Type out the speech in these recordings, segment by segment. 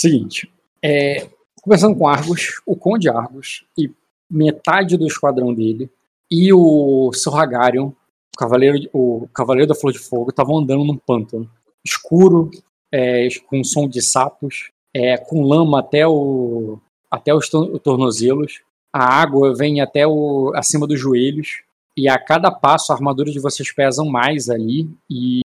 Seguinte, é, conversando com Argos, o Conde Argos e metade do esquadrão dele e o Sorragarion, o cavaleiro, o cavaleiro da Flor de Fogo, estavam andando num pântano escuro, é, com som de sapos, é, com lama até, o, até os tornozelos. A água vem até o, acima dos joelhos. E a cada passo a armadura de vocês pesam mais ali. E,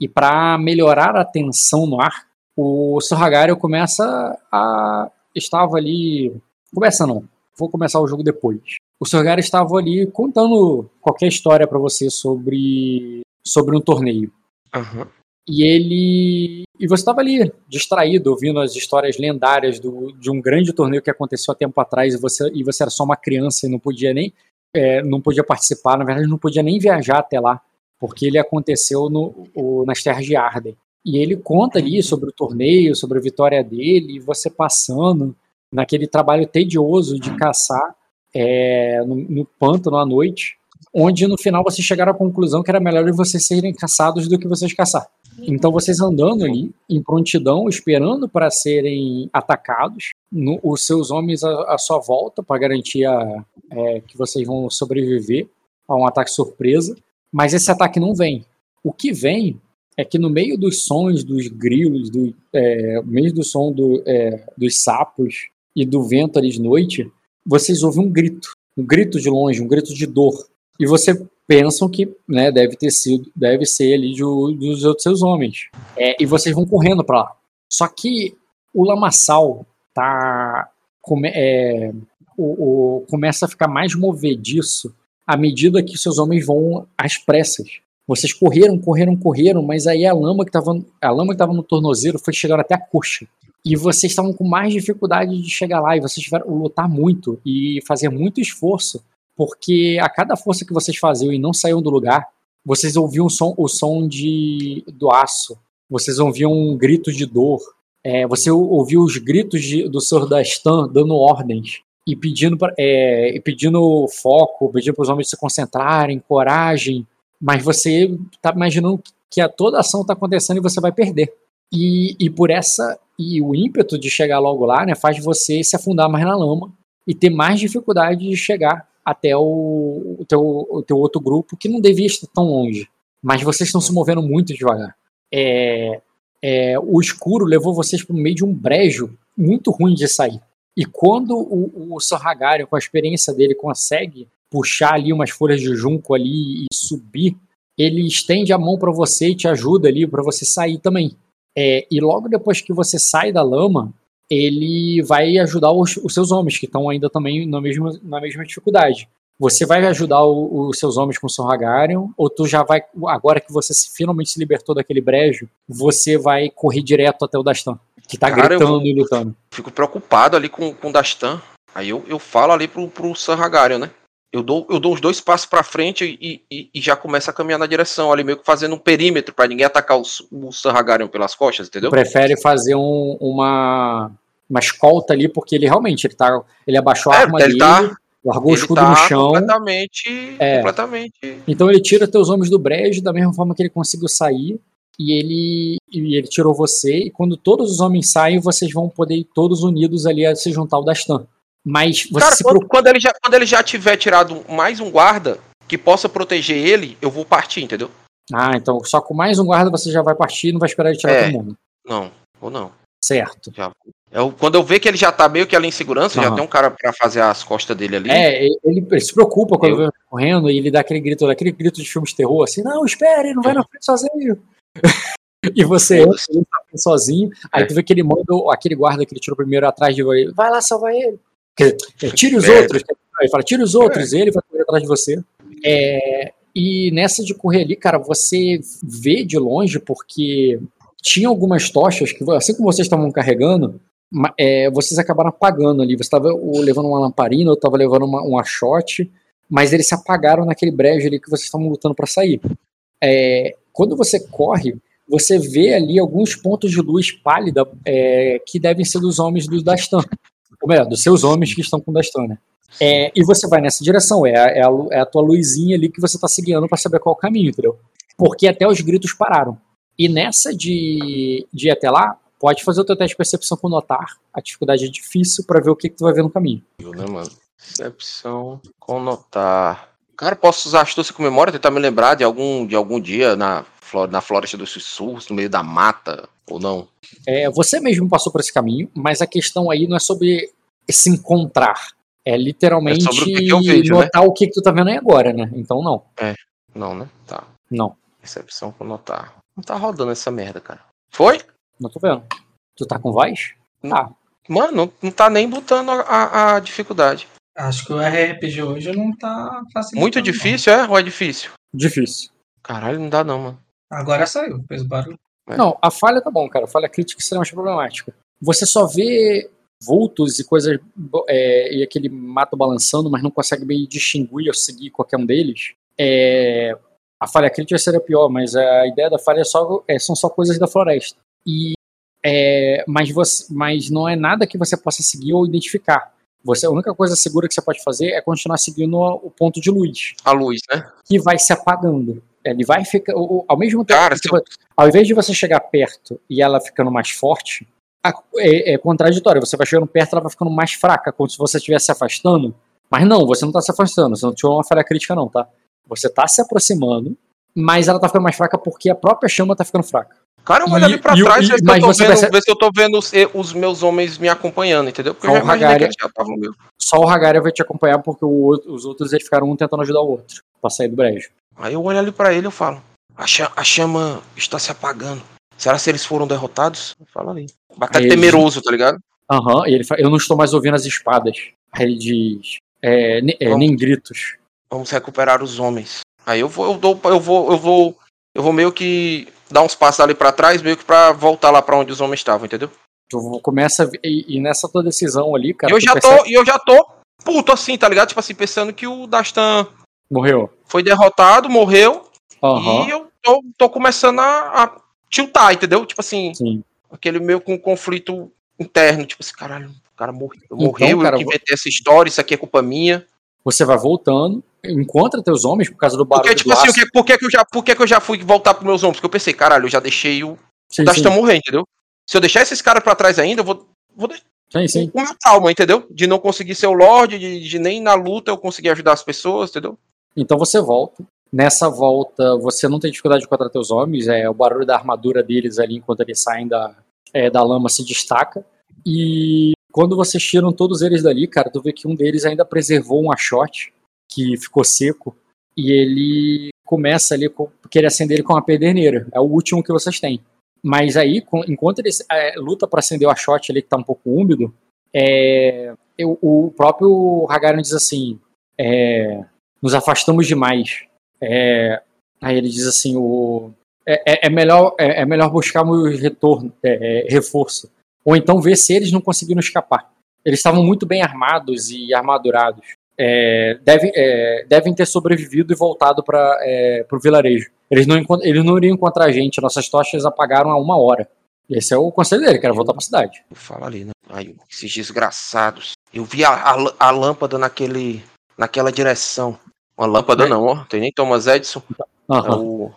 e para melhorar a tensão no ar, o Sorragarion começa a. Estava ali. Começa não. Vou começar o jogo depois. O Sorragarion estava ali contando qualquer história para você sobre, sobre um torneio. Uhum. E ele. E você estava ali, distraído, ouvindo as histórias lendárias do, de um grande torneio que aconteceu há tempo atrás, e você, e você era só uma criança e não podia nem. É, não podia participar, na verdade, não podia nem viajar até lá, porque ele aconteceu no, o, nas terras de Arden. E ele conta ali sobre o torneio, sobre a vitória dele, e você passando naquele trabalho tedioso de caçar é, no, no pântano à noite, onde no final vocês chegaram à conclusão que era melhor vocês serem caçados do que vocês caçar. Então vocês andando ali em prontidão, esperando para serem atacados, no, os seus homens à, à sua volta para garantir a, é, que vocês vão sobreviver a um ataque surpresa, mas esse ataque não vem. O que vem é que no meio dos sons dos grilos, do, é, meio do som do, é, dos sapos e do vento ali de noite, vocês ouvem um grito, um grito de longe, um grito de dor. E você pensam que né, deve ter sido, deve ser ali de, dos outros seus homens. É, e vocês vão correndo para lá. Só que o lamaçal tá come, é, o, o, começa a ficar mais movediço à medida que seus homens vão às pressas. Vocês correram, correram, correram, mas aí a lama que estava a lama que estava no tornozelo foi chegar até a coxa. E vocês estavam com mais dificuldade de chegar lá e vocês tiveram que lutar muito e fazer muito esforço porque a cada força que vocês faziam e não saíam do lugar, vocês ouviam o som, o som de, do aço, vocês ouviam um grito de dor, é, você ouviu os gritos de, do Sr. Dastan dando ordens e pedindo, pra, é, pedindo foco, pedindo para os homens se concentrarem, coragem, mas você está imaginando que a, toda a ação está acontecendo e você vai perder. E, e por essa e o ímpeto de chegar logo lá, né, faz você se afundar mais na lama e ter mais dificuldade de chegar até o, o, teu, o teu outro grupo, que não devia estar tão longe. Mas vocês estão se movendo muito devagar. É, é, o escuro levou vocês para o meio de um brejo muito ruim de sair. E quando o, o Sarragarion, com a experiência dele, consegue puxar ali umas folhas de junco ali e subir, ele estende a mão para você e te ajuda ali para você sair também. É, e logo depois que você sai da lama, ele vai ajudar os, os seus homens, que estão ainda também na mesma, na mesma dificuldade. Você vai ajudar o, os seus homens com o Sorragarion, ou tu já vai, agora que você se, finalmente se libertou daquele brejo, você vai correr direto até o Dastan, que tá Cara, gritando e lutando. Fico preocupado ali com, com o Dastan. Aí eu, eu falo ali pro, pro Sorragarion, né? Eu dou, eu dou uns dois passos para frente e, e, e, já começa a caminhar na direção, ali meio que fazendo um perímetro para ninguém atacar o, o Sarragarion pelas costas, entendeu? Prefere fazer um, uma, uma escolta ali, porque ele realmente ele, tá, ele abaixou a é, arma ele dele, tá, largou o escudo tá no chão. Completamente, é. completamente. Então ele tira teus homens do brejo da mesma forma que ele conseguiu sair. E ele, e ele tirou você, e quando todos os homens saem, vocês vão poder ir todos unidos ali a se juntar ao Dastan. Mas você Cara, quando, quando, ele já, quando ele já tiver tirado mais um guarda que possa proteger ele, eu vou partir, entendeu? Ah, então só com mais um guarda você já vai partir e não vai esperar ele tirar é, todo mundo. Não, ou não. Certo. Já, eu, quando eu ver que ele já tá meio que ali em segurança, uhum. já tem um cara para fazer as costas dele ali. É, ele, ele se preocupa quando eu... vê correndo e ele dá aquele grito, aquele grito de filme de terror, assim, não, espere, não vai na frente sozinho. e você entra tá sozinho, aí é. tu vê que ele manda aquele guarda que ele tirou primeiro atrás de ele, vai lá salvar ele. Tire os é. outros. Ele fala, tire os outros, é. ele vai correr atrás de você. É, e nessa de correr ali, cara, você vê de longe, porque tinha algumas tochas que, assim como vocês estavam carregando, é, vocês acabaram apagando ali. Você estava levando uma lamparina, eu estava levando uma, um achote, mas eles se apagaram naquele brejo ali que vocês estavam lutando para sair. É, quando você corre, você vê ali alguns pontos de luz pálida é, que devem ser dos homens do Dastan ou melhor, dos seus homens que estão com Dastan, né? É, e você vai nessa direção, é a, é a, é a tua luzinha ali que você está seguindo para saber qual é o caminho, entendeu? Porque até os gritos pararam. E nessa de, de ir até lá, pode fazer o teu teste de percepção com notar. A dificuldade é difícil pra ver o que, que tu vai ver no caminho. Né, mano? Percepção com notar. Cara, posso usar astúcia com memória, tentar me lembrar de algum, de algum dia na, na floresta dos sussurros, no meio da mata, ou não? É, você mesmo passou por esse caminho, mas a questão aí não é sobre se encontrar. É literalmente É sobre o que que eu vejo, né? notar o que, que tu tá vendo aí agora, né? Então não. Não, né? Tá. Não. Percepção com notar. Não tá rodando essa merda, cara. Foi? Não tô vendo. Tu tá com voz? Tá. Mano, não, não tá nem botando a, a- a dificuldade. Acho que o RPG hoje não tá facilitando. Muito não. difícil, é? Ou é difícil? Difícil. Caralho, não dá não, mano. Agora saiu, fez barulho. É. Não, a falha tá bom, cara. A falha crítica é extremamente problemática. Você só vê vultos e coisas. é, e aquele mato balançando, mas não consegue bem distinguir ou seguir qualquer um deles. É, a falha crítica seria pior, mas a ideia da falha é só, é, são só coisas da floresta. E, mas, você, mas não é nada que você possa seguir ou identificar. Você, a única coisa segura que você pode fazer é continuar seguindo o ponto de luz, A luz, né? que vai se apagando. Ele vai ficar. Ao mesmo tempo. Cara, tipo, ao invés de você chegar perto e ela ficando mais forte, é, é contraditório. Você vai chegando perto, ela vai ficando mais fraca, como se você estivesse se afastando. Mas não, você não tá se afastando, você não tirou uma falha crítica, não, tá? Você tá se aproximando, mas ela tá ficando mais fraca porque a própria chama tá ficando fraca. Cara, eu E- olho ali pra e trás, e- ver se, eu tô vendo, percebe- ver se eu tô vendo os, e- os meus homens me acompanhando, entendeu? Porque eu Só já o imaginei que Hagaria- eles já estavam meio. Só o Hagaria vai te acompanhar porque o os outros eles ficaram um tentando ajudar o outro pra sair do brejo. Aí eu olho ali pra ele e eu falo: a, a chama está se apagando. Será se eles foram derrotados? Fala ali. Até temeroso, tá ligado? Aham, e ele fala, eu não estou mais ouvindo as espadas. Aí ele diz, é, é, Vamos. nem gritos. Vamos recuperar os homens. Aí eu vou, eu dou, eu vou, eu vou, eu vou meio que dar uns passos ali pra trás, meio que pra voltar lá pra onde os homens estavam, entendeu? Tu começa a ver- e, e nessa tua decisão ali, cara, eu já percebe- tô, e eu já tô puto assim, tá ligado? Tipo assim, pensando que o Dastan morreu. foi derrotado, morreu, Aham, e eu tô, tô começando a, a tiltar, entendeu? Tipo assim, sim. aquele meio com conflito interno, tipo assim, caralho, o cara morreu, Então, morreu cara, eu que inventei essa história, isso aqui é culpa minha. Você vai voltando, encontra teus homens por causa do barulho Porque, tipo do assim, o que, por, que, que eu já, por que, que eu já fui voltar pros meus ombros? Porque eu pensei, caralho, eu já deixei o Sim, Dastan sim, morrer, entendeu? Se eu deixar esses caras pra trás ainda, eu vou, vou sim, sim. o meu trauma, entendeu? De não conseguir ser o Lorde, de, de nem na luta eu conseguir ajudar as pessoas, entendeu? Então você volta. Nessa volta, você não tem dificuldade de encontrar teus homens, é, o barulho da armadura deles ali enquanto eles saem da, é, da lama se destaca. E quando vocês tiram todos eles dali, cara, tu vê que um deles ainda preservou um achote que ficou seco. E ele começa ali com, querer acender ele com uma pederneira. É o último que vocês têm. Mas aí, com- enquanto ele é, luta para acender o achote ali que tá um pouco úmido, é, eu- o próprio Hagarion diz assim: é, nos afastamos demais. É, aí ele diz assim: o, é, é- é melhor, é, melhor buscarmos retorno, reforço. Ou então ver se eles não conseguiram escapar. Eles estavam muito bem armados e armadurados. É, devem, é, devem ter sobrevivido e voltado para o vilarejo. Eles não, eles não iriam encontrar a gente, nossas tochas apagaram há uma hora. Esse é o conselho dele, quero voltar para a cidade. Fala ali, né? Aí, esses desgraçados. Eu vi a, a, a lâmpada naquele, naquela direção. Uma lâmpada não, ó. Tem nem Thomas Edison. É Aham. o,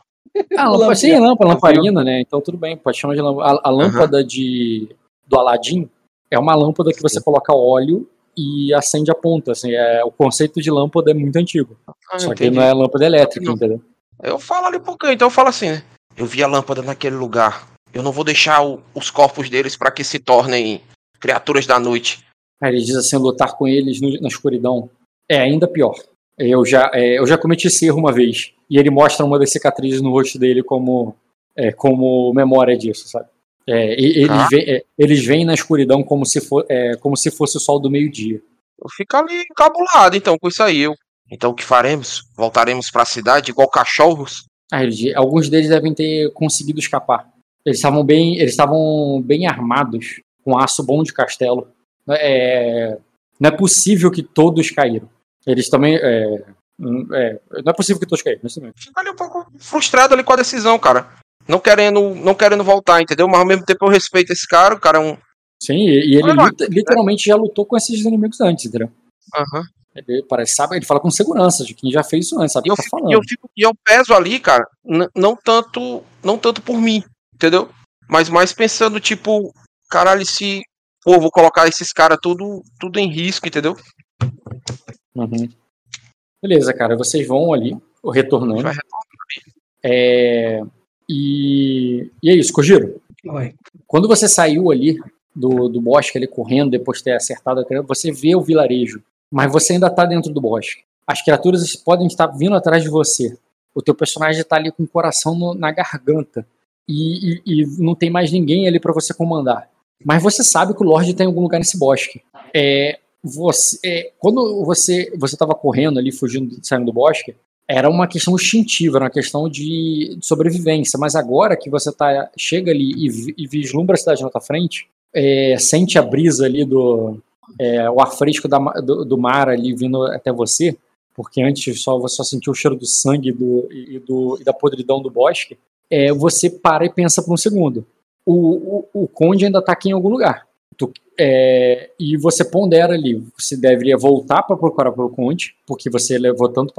Ah, lâmpada, sim, lâmpada, lamparina, né? Então tudo bem, pode chamar de lâmpada. A, a lâmpada de, do Aladdin é uma lâmpada que você coloca óleo e acende a ponta. Assim, é, o conceito de lâmpada é muito antigo. Ah, só que entendi. não é lâmpada elétrica, Não. entendeu? Eu falo ali pro canto, então eu falo assim, né? Eu vi a lâmpada naquele lugar. Eu não vou deixar o- os corpos deles pra que se tornem criaturas da noite. Aí ele diz assim, lutar com eles no- na escuridão é ainda pior. Eu já, é, eu já cometi esse erro uma vez. E ele mostra uma das cicatrizes no rosto dele como, é, como memória disso, sabe? É, e- eles, Ah. veem, é, eles veem na escuridão como se, for, é, como se fosse o sol do meio-dia. Eu fico ali encabulado, então, com isso aí. Eu... Então o que faremos? Voltaremos pra cidade igual cachorros? Aí ele diz, alguns deles devem ter conseguido escapar. Eles estavam bem, eles estavam bem armados, com aço bom de castelo. É, não é possível que todos caíram. Eles também. É, hum, é, não é possível que todos caíram. Isso mesmo. Fico ali um pouco frustrado ali com a decisão, cara. Não querendo, não querendo voltar, entendeu? Mas ao mesmo tempo eu respeito esse cara, o cara é um. Sim, e, e ele luta- literalmente já lutou com esses inimigos antes, entendeu? Aham. Ele parece, sabe, ele fala com segurança de quem já fez isso antes, sabe E o eu, tá fico, falando. e eu fico- e eu peso ali, cara, não tanto, não tanto por mim, entendeu? Mas mais pensando, tipo, caralho, se. Pô, vou colocar esses caras tudo, tudo em risco, entendeu? Uhum. Beleza, cara, vocês vão ali, retornando. Vai É, e, e é isso, Kojiro. Oi. Quando você saiu ali do, do bosque, ali correndo, depois de ter acertado a criança, você vê o vilarejo, mas você ainda tá dentro do bosque. As criaturas podem estar vindo atrás de você. O teu personagem tá ali com o coração no- na garganta. E, e- e não tem mais ninguém ali para você comandar. Mas você sabe que o Lorde tá em algum lugar nesse bosque. É, você, é, quando você você estava correndo ali, fugindo, saindo do bosque, era uma questão instintiva, era uma questão de, de sobrevivência. Mas agora que você tá, chega ali e, e vislumbra a cidade na tua frente, é, sente a brisa ali do é, o ar fresco da do, do mar ali vindo até você, porque antes só você só sentiu o cheiro do sangue do, e, do, e da podridão do bosque. É, você para e pensa por um segundo. O, o, o conde ainda está aqui em algum lugar. Tu- é, e você pondera ali, você deveria voltar para procurar pelo conde, porque você levou tanto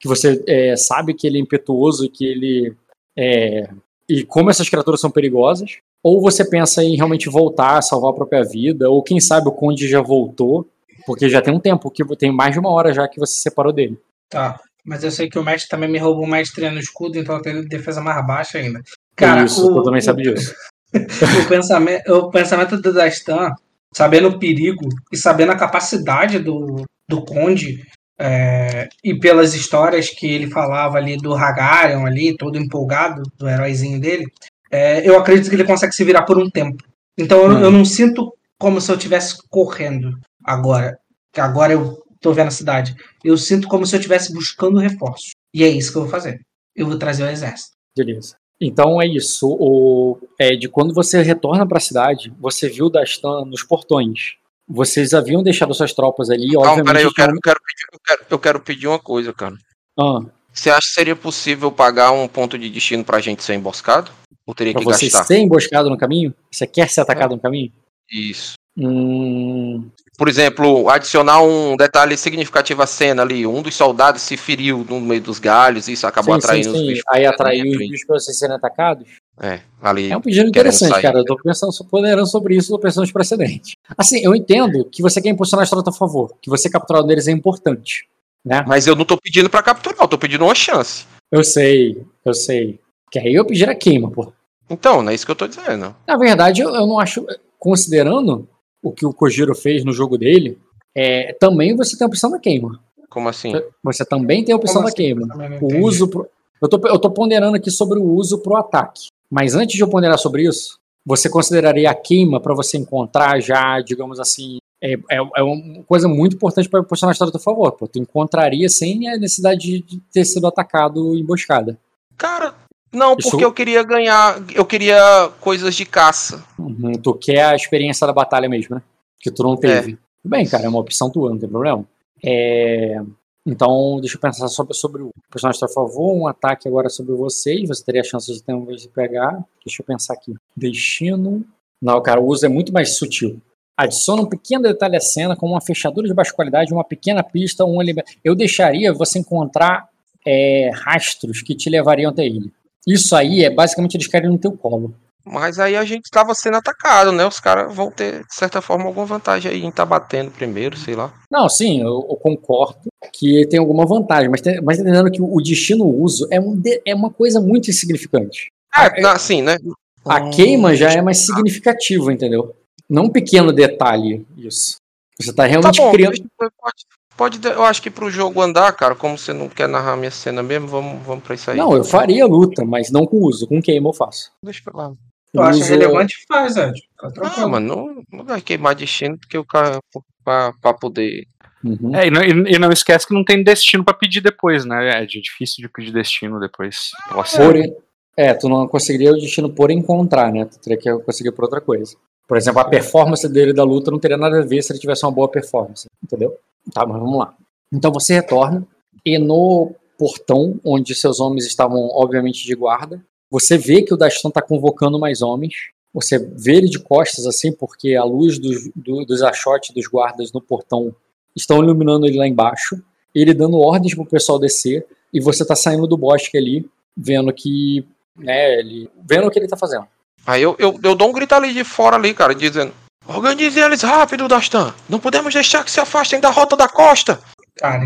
que você é, sabe que ele é impetuoso e que ele é, e como essas criaturas são perigosas, ou você pensa em realmente voltar, salvar a própria vida, ou quem sabe o conde já voltou, porque já tem um tempo, que tem mais de uma hora já que você se separou dele. Tá. Mas eu sei que o mestre também me roubou maestria no escudo, então eu tenho defesa mais baixa ainda. Cara, Isso, o, tu também sabe disso. o pensamento, o pensamento do Dastan, sabendo o perigo e sabendo a capacidade do, do Conde, é, e pelas histórias que ele falava ali do Hagarion ali, todo empolgado, do heróizinho dele, é, eu acredito que ele consegue se virar por um tempo. Então eu, Hum. eu não sinto como se eu estivesse correndo agora. Que agora eu tô vendo a cidade. Eu sinto como se eu estivesse buscando reforços. E é isso que eu vou fazer. Eu vou trazer o exército. Beleza. Então é isso. O, é, de quando você retorna para a cidade, você viu o Dastan nos portões. Vocês haviam deixado suas tropas ali, Calma, obviamente. peraí, eu quero, tinham- eu, quero pedir, eu, quero, eu quero pedir uma coisa, cara. Ah, Você acha que seria possível pagar um ponto de destino pra gente ser emboscado? Ou teria pra que você gastar? ser emboscado no caminho? Você quer ser atacado no caminho? Isso. Hum, Por exemplo, adicionar um detalhe significativo à cena ali. Um dos soldados se feriu no meio dos galhos e isso acabou sim, sim, atraindo os sim. bichos. Aí atraiu os bichos para vocês serem atacados? É, ali. É um pedido interessante, sair. cara. Eu tô pensando, ponderando sobre isso, tô pensando nos precedentes. Assim, eu entendo que você quer impulsionar a história a teu favor, que você capturar um deles é importante, né? Mas eu não tô pedindo pra capturar, eu tô pedindo uma chance. Eu sei, eu sei. Que aí eu pedir a queima, pô. Então, não é isso que eu tô dizendo. Na verdade, eu, eu não acho, considerando o que o Kojiro fez no jogo dele, é, também você tem a opção da queima. Como assim? Você também tem a opção Como da assim? queima. O entendi. uso. Pro, eu, tô, eu tô ponderando aqui sobre o uso pro ataque. Mas antes de eu ponderar sobre isso, você consideraria a queima para você encontrar já, digamos assim. É, é, é uma coisa muito importante para posicionar a história a teu favor. Pô, tu encontraria sem a necessidade de- ter sido atacado emboscada. Cara, não, Isso- porque eu queria ganhar. Eu queria coisas de caça. Uhum, tu quer a experiência da batalha mesmo, né? Que tu não teve. Tudo bem, cara, é uma opção tua, não tem problema. É, Então, deixa eu pensar sobre, sobre o personagem a favor, um ataque agora sobre vocês, você teria a chance de ter uma vez de pegar. Deixa eu pensar aqui. Destino. Não, cara, o uso é muito mais sutil. Adiciona um pequeno detalhe à cena, como uma fechadura de baixa qualidade, uma pequena pista, um. Eu deixaria você encontrar é, rastros que te levariam até ele. Isso aí é basicamente eles querem no teu colo. Mas aí a gente tava sendo atacado, né? Os caras vão ter, de certa forma, alguma vantagem aí em estar batendo primeiro, sei lá. Não, sim, eu, eu concordo que tem alguma vantagem, mas, tem, mas tá entendendo que o destino uso é, um de- é uma coisa muito insignificante. É, na- assim, né? A Hum, queima já é mais significativo, entendeu? Não um pequeno detalhe, isso. Você tá Tá realmente bom, criando. pode, pode, eu acho que pro jogo andar, cara, como você não quer narrar minha cena mesmo, vamos, vamos pra isso aí. Não, eu faria luta, mas não com uso. Com queima eu faço. Deixa pra lá. Tu acha relevante? Faz, Ed. Fica Não, tranquilo. mano, não, não vai queimar destino, porque o cara, pra, pra poder. Uhum. É, e não, e- não esquece que não tem destino pra pedir depois, né? É de- difícil de pedir destino depois. Porém, é, tu não conseguiria o destino por encontrar, né? Tu teria que conseguir por outra coisa. Por exemplo, a performance dele da luta não teria nada a ver se ele tivesse uma boa performance, entendeu? Tá, mas vamos lá. Então você retorna e no portão, onde seus homens estavam, obviamente, de guarda, você vê que o Dastan tá convocando mais homens. Você vê ele de costas, assim, porque a luz dos, do, dos achotes dos guardas no portão estão iluminando ele lá embaixo. Ele dando ordens pro pessoal descer e você tá saindo do bosque ali, vendo que, né, ele, vendo o que ele tá fazendo. Aí eu, eu, eu dou um grito ali de fora ali, cara, dizendo: Organize eles rápido, Dastan. Não podemos deixar que se afastem da rota da costa. Cara,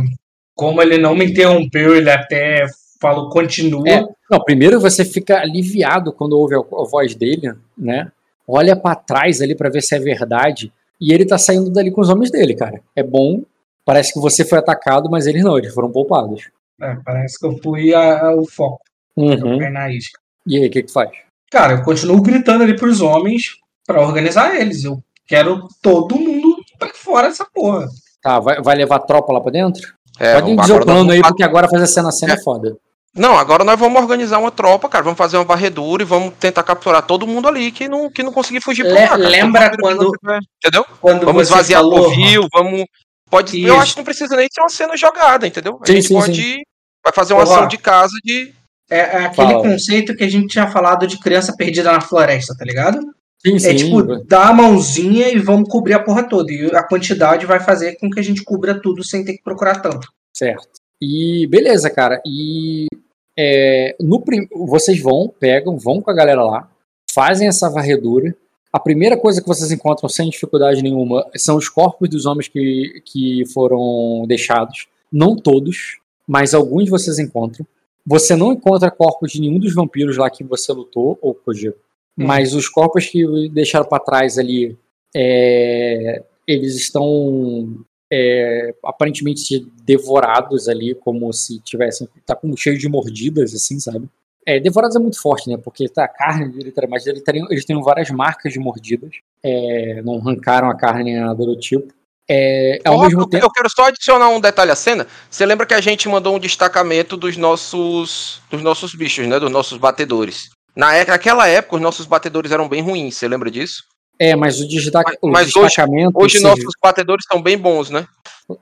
como ele não me interrompeu, ele até falou, continua. É, não, primeiro você fica aliviado quando ouve a, a voz dele, né? Olha pra trás ali pra ver se é verdade. E ele tá saindo dali com os homens dele, cara. É bom. Parece que você foi atacado, mas eles não, eles foram poupados. É, parece que eu fui a- a- o foco. Uhum. Eu caí na isca. E aí, o que que tu faz? Cara, eu continuo gritando ali pros homens pra organizar eles. Eu quero todo mundo pra fora dessa porra. Tá, vai, vai levar tropa lá pra dentro? É, Pode dizer o plano aí, porque agora fazer cena a cena é foda. Não, agora nós vamos organizar uma tropa, cara. Vamos fazer uma varredura e vamos tentar capturar todo mundo ali que não, que não conseguir fugir Le- lá, lembra que quando- Entendeu? Quando Vamos esvaziar o rio, vamos. Pode, eu acho que não precisa nem ser uma cena jogada, entendeu? A Sim, gente sim, pode. Vai fazer uma Ó, ação de casa de. É, é aquele Fala. conceito que a gente tinha falado de criança perdida na floresta, tá ligado? Sim, sim. É tipo, dá a mãozinha e vamos cobrir a porra toda. E a quantidade vai fazer com que a gente cubra tudo sem ter que procurar tanto. Certo. E beleza, cara. E é, no prim- vocês vão, pegam, vão com a galera lá, fazem essa varredura. A primeira coisa que vocês encontram sem dificuldade nenhuma são os corpos dos homens que, que foram deixados. Não todos, mas alguns vocês encontram. Você não encontra corpos de nenhum dos vampiros lá que você lutou, ou Kojiro. Hum. Mas os corpos que deixaram pra trás ali, é, eles estão é, aparentemente devorados ali, como se tivessem. tá com cheio de mordidas, assim, sabe? É, devorados é muito forte, né? Porque tá, a carne dele, tá- mas eles teriam, eles têm várias marcas de mordidas. É, não arrancaram a carne nem nada do tipo. É, ao Ó, mesmo eu, tempo. eu quero só adicionar um detalhe à cena. Você lembra que a gente mandou um destacamento dos nossos. dos nossos bichos, né? Dos nossos batedores. Na naquela época, os nossos batedores eram bem ruins, você lembra disso? É, mas o, destaca, Mas- o mas hoje- destacamento. Hoje seus, nossos batedores são bem bons, né?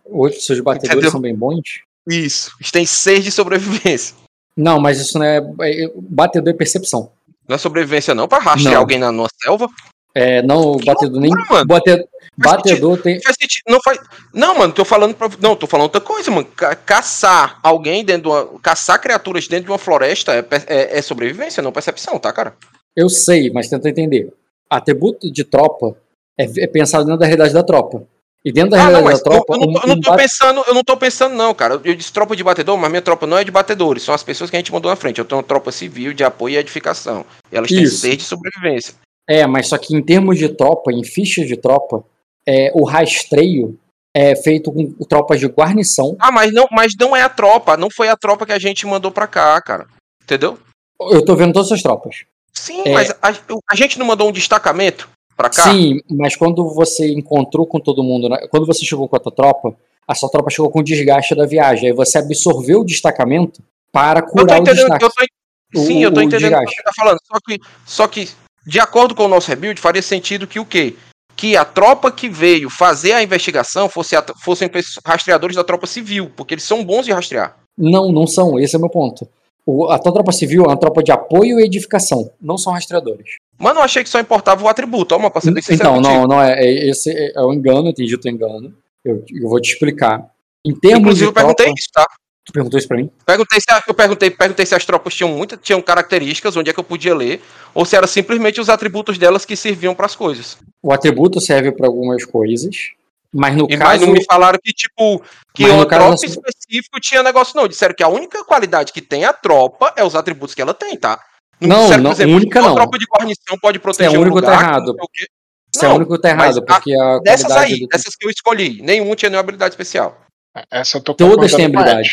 hoje seus batedores Entendeu? são bem bons. Isso. Eles têm seis de sobrevivência. Não, mas isso não é. é- batedor é percepção. Não é sobrevivência, não, pra rastrear alguém na nossa selva. É, não, o batedor nem. mano. Batedor, batedor tem. Não faz sentido. Não faz. Não, mano, tô falando pra. Não, tô falando outra coisa, mano. Ca- caçar alguém dentro de uma. Caçar criaturas dentro de uma floresta é, é- é sobrevivência, não percepção, tá, cara? Eu sei, mas tenta entender. Atributo de tropa é, é pensado dentro da realidade da tropa. E dentro da Ah, não, realidade mas da eu, tropa. eu não tô, eu não tô bate- pensando, eu não tô pensando, não, cara. Eu disse tropa de batedor, mas minha tropa não é de batedores, são as pessoas que a gente mandou na frente. Eu tenho uma tropa civil de apoio e edificação. E elas têm seis de sobrevivência. É, mas só que em termos de tropa, em fichas de tropa, é, o rastreio é feito com tropas de guarnição. Ah, mas não, mas não é a tropa, não foi a tropa que a gente mandou pra cá, cara. Entendeu? Eu tô vendo todas as tropas. Sim, É. mas a, a gente não mandou um destacamento pra cá? Sim, mas quando você encontrou com todo mundo, né, quando você chegou com a tua tropa, a sua tropa chegou com o desgaste da viagem. Aí você absorveu o destacamento para curar o destaque. eu tô, O- sim, eu tô o entendendo o que desgaste. você tá falando. Só que, só que, de acordo com o nosso rebuild, faria sentido que o quê? Que a tropa que veio fazer a investigação fosse a- fossem rastreadores da tropa civil, porque eles são bons de rastrear. Não, não são. Esse é o meu ponto. O- a tua tropa civil é uma tropa de apoio e edificação. Não são rastreadores. Mano, eu achei que só importava o atributo. Ó, mas pra ser bem sincero Então, contigo. não, não é. é- Esse é, é o engano, entendi o teu engano. Eu, eu vou te explicar. Em termos Inclusive, eu perguntei tropa, isso, tá? tu perguntou isso pra mim? Perguntei se, eu perguntei, perguntei se as tropas tinham muita, tinham características, onde é que eu podia ler, ou se era simplesmente os atributos delas que serviam pras coisas. O atributo serve pra algumas coisas, mas no E caso não me falaram que, tipo, que Mas uma caso, tropa assim- específica tinha negócio, não. Disseram que a única qualidade que tem a tropa é os atributos que ela tem, tá? Não, disseram, não, única uma não. tropa de guarnição pode é proteger único, um tá lugar. que errado. não. Isso é o Não, único que tá mas errado, porque a Dessas aí, do- dessas que eu escolhi, nenhum tinha nenhuma habilidade especial. Essa eu tô Todas têm habilidade.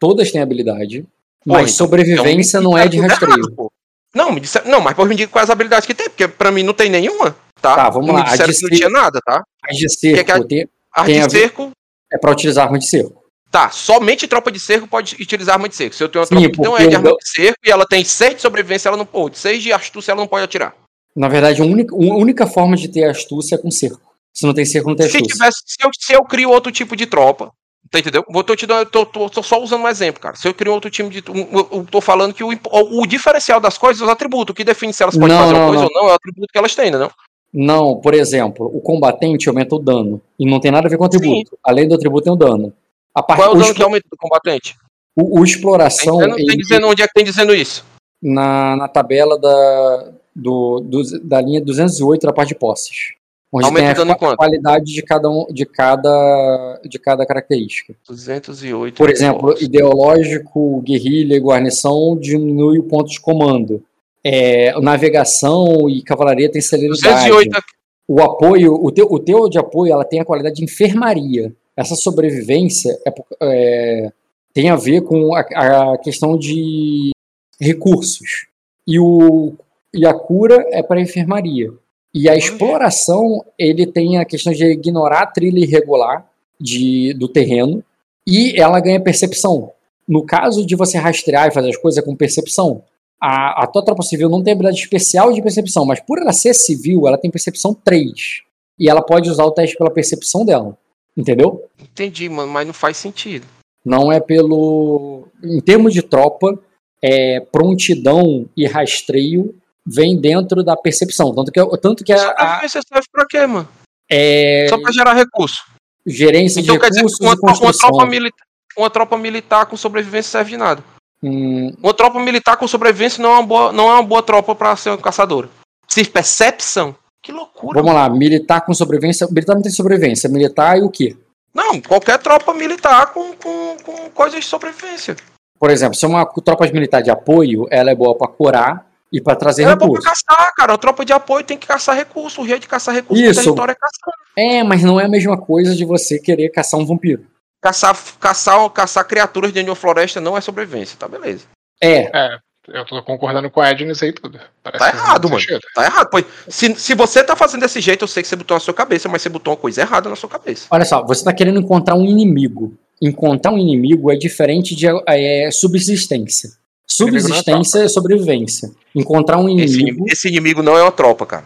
Todas têm habilidade, Pô, mas então- sobrevivência então não é de rastreio. errado. Não, me disseram, não, mas pode me dizer quais habilidades que tem, porque pra mim não tem nenhuma, tá? Tá, vamos não lá, Me disseram que não tinha nada, tá? As de cerco que a- tem- Arma de cerco, é pra utilizar arma de cerco. tá. Somente tropa de cerco pode utilizar arma de cerco. Se eu tenho uma Sim, tropa que não é de arma de cerco e ela tem 6 de sobrevivência, ela não pode. 6 de astúcia, ela não pode atirar. Na verdade, a única, a única forma de ter astúcia é com cerco. Se não tem cerco, não tem Se astúcia. tivesse, se eu, se eu crio outro tipo de tropa, tá entendeu? Vou tô te dando, tô, tô- tô só usando um exemplo, cara. Se eu crio outro time de, um- eu, tô falando que o, o, diferencial das coisas é os atributos. O que define se elas podem Não, fazer uma não, coisa não. ou não é o atributo que elas têm, né? Não? Não, por exemplo, o combatente aumenta o dano. E não tem nada a ver com o atributo. Além do atributo, tem o dano. A parte, Qual é o o, dano que aumenta do combatente? o- o Tem exploração dizendo, tem ele- dizendo onde é que tem dizendo isso? na, na tabela da, do, do, da linha 208 da parte de posses. Onde Aumenta tem o dano a em quanto? qualidade de cada, um, de, cada, de cada característica. 208. Por exemplo, Nossa. ideológico, guerrilha e guarnição diminui o ponto de comando. É, navegação e cavalaria tem celeridade. 208 aqui. O apoio, o teu, o teu de apoio, ela tem a qualidade de enfermaria. Essa sobrevivência é, é, tem a ver com a, a questão de recursos. E, o, e a cura é para enfermaria. E a exploração, ele tem a questão de ignorar a trilha irregular de, do terreno e ela ganha percepção. No caso de você rastrear e fazer as coisas é com percepção. A, a tua tropa civil não tem habilidade especial de percepção, mas por ela ser civil, ela tem percepção 3. E ela pode usar o teste pela percepção dela. Entendeu? Entendi, mano, mas não faz sentido. Não é pelo. Em termos de tropa, é, prontidão e rastreio vem dentro da percepção. Tanto que, tanto que a, a- Sobrevivência serve pra quê, mano? é, Só pra gerar recurso. gerência Então de quer dizer recursos que uma, uma tropa milita- uma tropa militar com sobrevivência serve de nada. Hum, Uma tropa militar com sobrevivência não é uma boa, não é uma boa tropa pra ser um caçador. Se percepção. Que loucura. vamos lá, militar com sobrevivência. Militar não tem sobrevivência. Militar e o quê? Não, qualquer tropa militar com, com, com coisas de sobrevivência. Por exemplo, se é uma tropa militar de apoio, ela é boa pra curar e pra trazer Ela é boa pra recursos. caçar, cara. A tropa de apoio tem que caçar recurso. O jeito de caçar recurso Isso. no território é caçar. É, mas não é a mesma coisa de você querer caçar um vampiro. Caçar, caçar, caçar criaturas dentro de uma floresta não é sobrevivência, tá beleza. É, É, eu tô concordando com a Ed nisso aí tudo. Parece Tá errado, mano. cheira. Tá errado. Pois, se, se você tá fazendo desse jeito, eu sei que você botou na sua cabeça, mas você botou uma coisa errada na sua cabeça. olha só, você tá querendo encontrar um inimigo. Encontrar um inimigo é diferente de é, subsistência. Subsistência é sobrevivência. Encontrar um Esse, inimigo. inimigo- esse inimigo não é uma tropa, cara.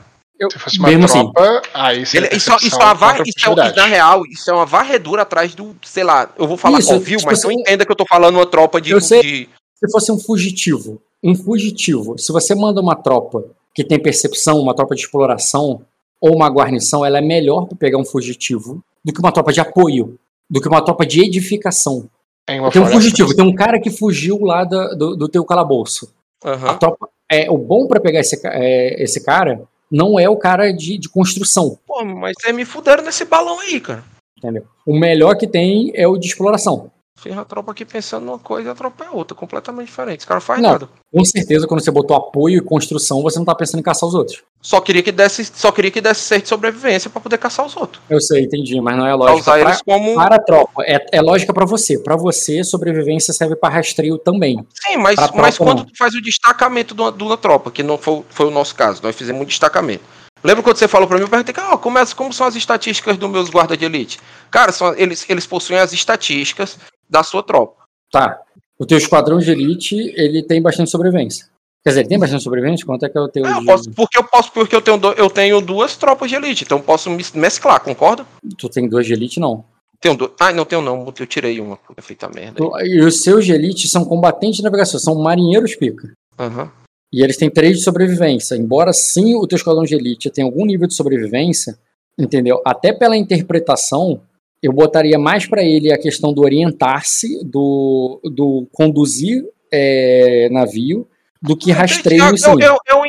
Se fosse uma Mesmo assim. tropa, aí seria Ele, isso, isso, é uma var- isso é, na real, isso é uma varredura atrás do, sei lá, eu vou falar Isso, covil, tipo mas não assim, entenda que eu tô falando uma tropa de, eu sei. de- Se fosse um fugitivo, um fugitivo, se você manda uma tropa que tem percepção, uma tropa de exploração ou uma guarnição, ela é melhor para pegar um fugitivo do que uma tropa de apoio, do que uma tropa de edificação. Tem um fugitivo, tem um cara que fugiu lá da- do, do teu calabouço. Aham. A tropa, é, o bom para pegar esse, é, esse cara não é o cara de, de construção, Pô, mas vocês me fuderam nesse balão aí, cara. entendeu? O melhor que tem é o de exploração. Fiz a tropa aqui pensando numa coisa e a tropa é outra, completamente diferente. Esse cara faz Não. nada. Com certeza, quando você botou apoio e construção, você não tá pensando em caçar os outros. Só queria que desse, só queria que desse certo de sobrevivência pra poder caçar os outros. Eu sei, entendi, mas não é lógica. usar Pra- eles como. Para a tropa, é, é lógica pra você. Pra você, sobrevivência serve pra rastreio também. Sim, mas, mas não. quando tu faz o destacamento de uma, de uma tropa, que não foi, foi o nosso caso, nós fizemos um destacamento. Lembra quando você falou pra mim, eu perguntei, ah, como, é- como são as estatísticas dos meus guardas de elite? Cara, são, eles, eles possuem as estatísticas da sua tropa. Tá. O teu esquadrão de elite, ele tem bastante sobrevivência. Quer dizer, ele tem bastante sobrevivência? Quanto é que é o teu É, eu posso, porque eu posso, porque eu tenho, do- eu tenho duas tropas de elite, então eu posso mes- mesclar, concorda? Tu tem dois de elite, não. Tenho duas. Ah, não tenho não, eu tirei uma, porque feita merda. E os seus de elite são combatentes de navegação, são marinheiros pica. Aham. E eles têm três de sobrevivência. Embora sim o teu esquadrão de elite tenha algum nível de sobrevivência, entendeu? Até pela interpretação, eu botaria mais pra ele a questão do orientar-se, do, do conduzir é, navio, do que rastreio eu, eu, eu, eu,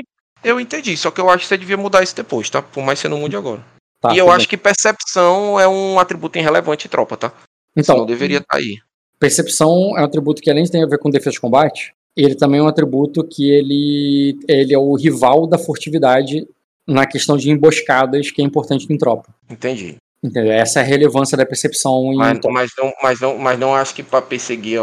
eu entendi, só que eu acho que você devia mudar isso depois, tá? Por mais que você não mude agora. Tá, e eu tudo acho que percepção é um atributo irrelevante em tropa, tá? bem. então, não deveria estar aí. percepção é um atributo que além de ter a ver com defesa de combate, ele também é um atributo que ele, ele é o rival da furtividade na questão de emboscadas, que é importante em tropa. Entendi. Entendeu? Essa é a relevância da percepção em Mas, tropa. mas, não, mas, não, mas não acho que pra perseguir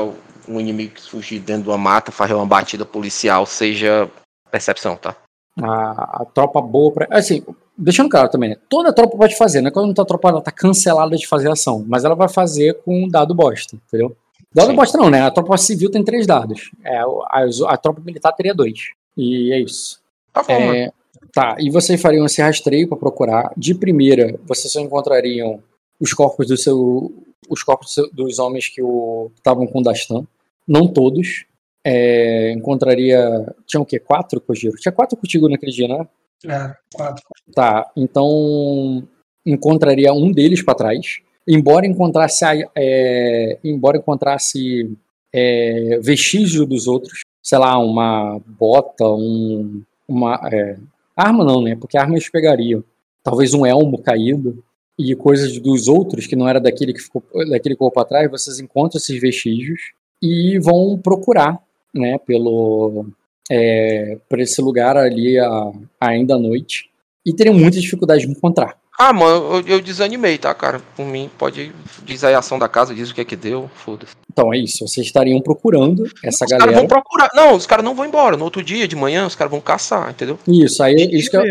um inimigo que fugir dentro de uma mata, fazer uma batida policial, seja percepção, tá? A, a tropa boa pra. Assim, deixando claro também, né? toda tropa pode fazer, né? Quando a tropa ela tá cancelada de fazer ação, mas ela vai fazer com um dado bosta, entendeu? Dado Sim. bosta não, né? A tropa civil tem três dados. É, a, a tropa militar teria dois. E é isso. Tá bom. É, tá, e vocês fariam esse rastreio para procurar. De primeira, vocês só encontrariam os corpos do seu, os corpos dos homens que o- estavam com o Dastan. Não todos. É, encontraria. Tinha o quê? Quatro, Kojiro? Tinha quatro contigo naquele dia, né? É, quatro. Tá, então encontraria um deles para trás. Embora encontrasse, é, embora encontrasse é, vestígio dos outros, sei lá, uma bota, um, uma é, arma não, né? Porque arma eles pegariam. Talvez um elmo caído e coisas dos outros que não era daquele que ficou daquele corpo atrás, vocês encontram esses vestígios e vão procurar, né, pelo é, por esse lugar ali a, ainda à noite e teriam muita dificuldade de encontrar. Ah, mano, eu, eu desanimei, tá, cara? Por mim, pode. Diz aí a ação da casa, diz o que é que deu, foda-se. Então é isso, vocês estariam procurando essa os galera. caras vão procurar. Não, os caras não vão embora. No outro dia, de manhã, os caras vão caçar, entendeu? Isso, aí isso que eu,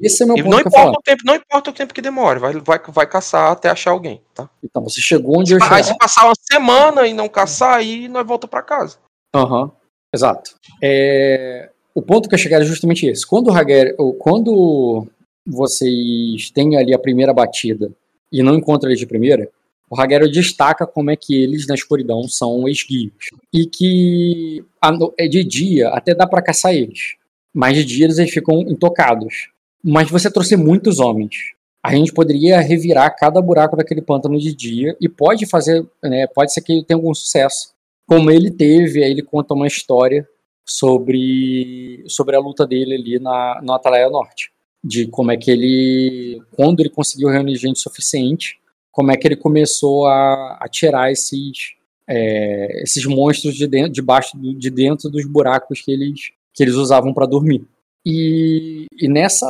esse é meu ponto não importa falo. o tempo, não importa o tempo que demore, vai, vai, vai caçar até achar alguém, tá? Então você chegou onde eu Aí cheguei. se passar uma semana e não caçar, aí nós volta pra casa. Aham, exato. É, o ponto que eu chegar é justamente esse. Quando o Hager, ou quando vocês têm ali a primeira batida e não encontram eles de primeira, o Hagero destaca como é que eles na escuridão são esguios. E que é de dia até dá pra caçar eles. Mas de dia eles ficam intocados. Mas você trouxe muitos homens. A gente poderia revirar cada buraco daquele pântano de dia e pode fazer, né, pode ser que ele tenha algum sucesso como ele teve, aí ele conta uma história sobre, sobre a luta dele ali na, no Atalaia Norte. De como é que ele, quando ele conseguiu reunir gente suficiente, como é que ele começou a, a tirar esses, é, esses monstros de dentro, debaixo do- de dentro dos buracos que eles, que eles usavam para dormir. E, e nessa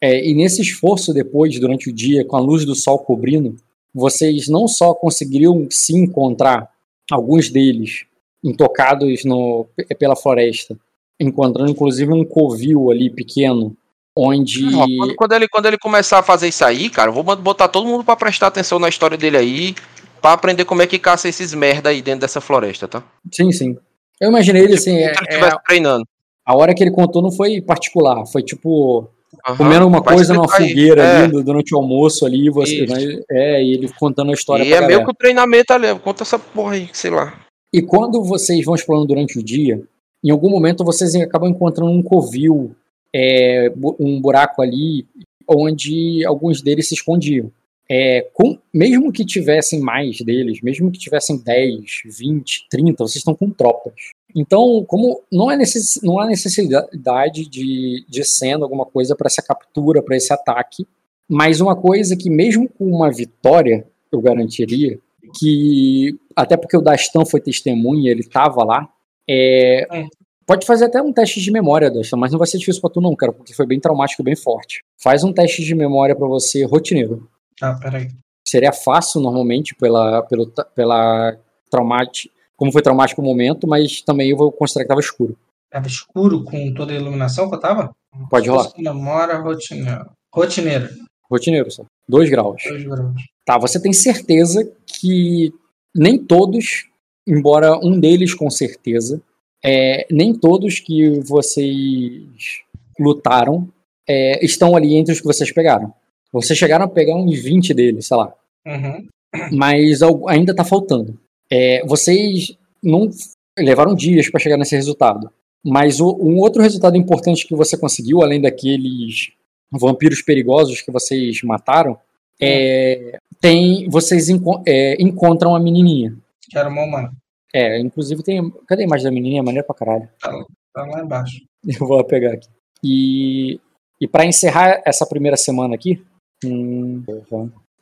é, e nesse esforço depois, durante o dia, com a luz do sol cobrindo, vocês não só conseguiriam se encontrar alguns deles intocados no, pela floresta, encontrando inclusive um covil ali pequeno, onde Ó, quando, quando ele, quando ele começar a fazer isso aí, cara, eu vou botar todo mundo pra prestar atenção na história dele aí, pra aprender como é que caça esses merda aí dentro dessa floresta, tá? sim, sim. Eu imaginei ele assim, é- é, treinando. a hora que ele contou não foi particular, foi tipo comendo uma vai coisa numa fogueira É, ali durante o almoço ali, você, né, é, e ele contando a história E é galera. meio que o treinamento ali, conta essa porra aí, sei lá. E quando vocês vão explorando durante o dia, em algum momento vocês acabam encontrando um covil, é, um buraco ali, onde alguns deles se escondiam. É, com- mesmo que tivessem mais deles, mesmo que tivessem 10, 20, 30, vocês estão com tropas. Então, como não, é necess, não há necessidade de, de cena, alguma coisa para essa captura, para esse ataque, mas uma coisa que mesmo com uma vitória, eu garantiria, que até porque o Dastan foi testemunha, ele estava lá, é, É. pode fazer até um teste de memória, Dastan, mas não vai ser difícil pra tu não, cara, porque foi bem traumático e bem forte. Faz um teste de memória pra você rotineiro. Tá, peraí. Seria fácil normalmente pela pelo pela traumático, como foi traumático o momento, mas também eu vou considerar que tava escuro. Tava escuro com toda a iluminação que eu tava? Pode rolar. Memória rotineira. Rotineira. Rotineiro só. Dois graus. Dois graus. Tá, você tem certeza que nem todos, embora um deles com certeza, é, nem todos que vocês lutaram é, estão ali entre os que vocês pegaram. Vocês chegaram a pegar uns 20 deles, sei lá. Uhum. Mas ainda tá faltando. É, vocês não levaram dias para chegar nesse resultado. Mas o- um outro resultado importante que você conseguiu, além daqueles vampiros perigosos que vocês mataram, é, tem vocês enco- é, encontram a menininha. Que era uma humana. É, inclusive tem. Cadê a imagem da menininha? Maneira pra caralho. Tá lá embaixo. Eu vou pegar aqui. E, e para encerrar essa primeira semana aqui. Hum, tá,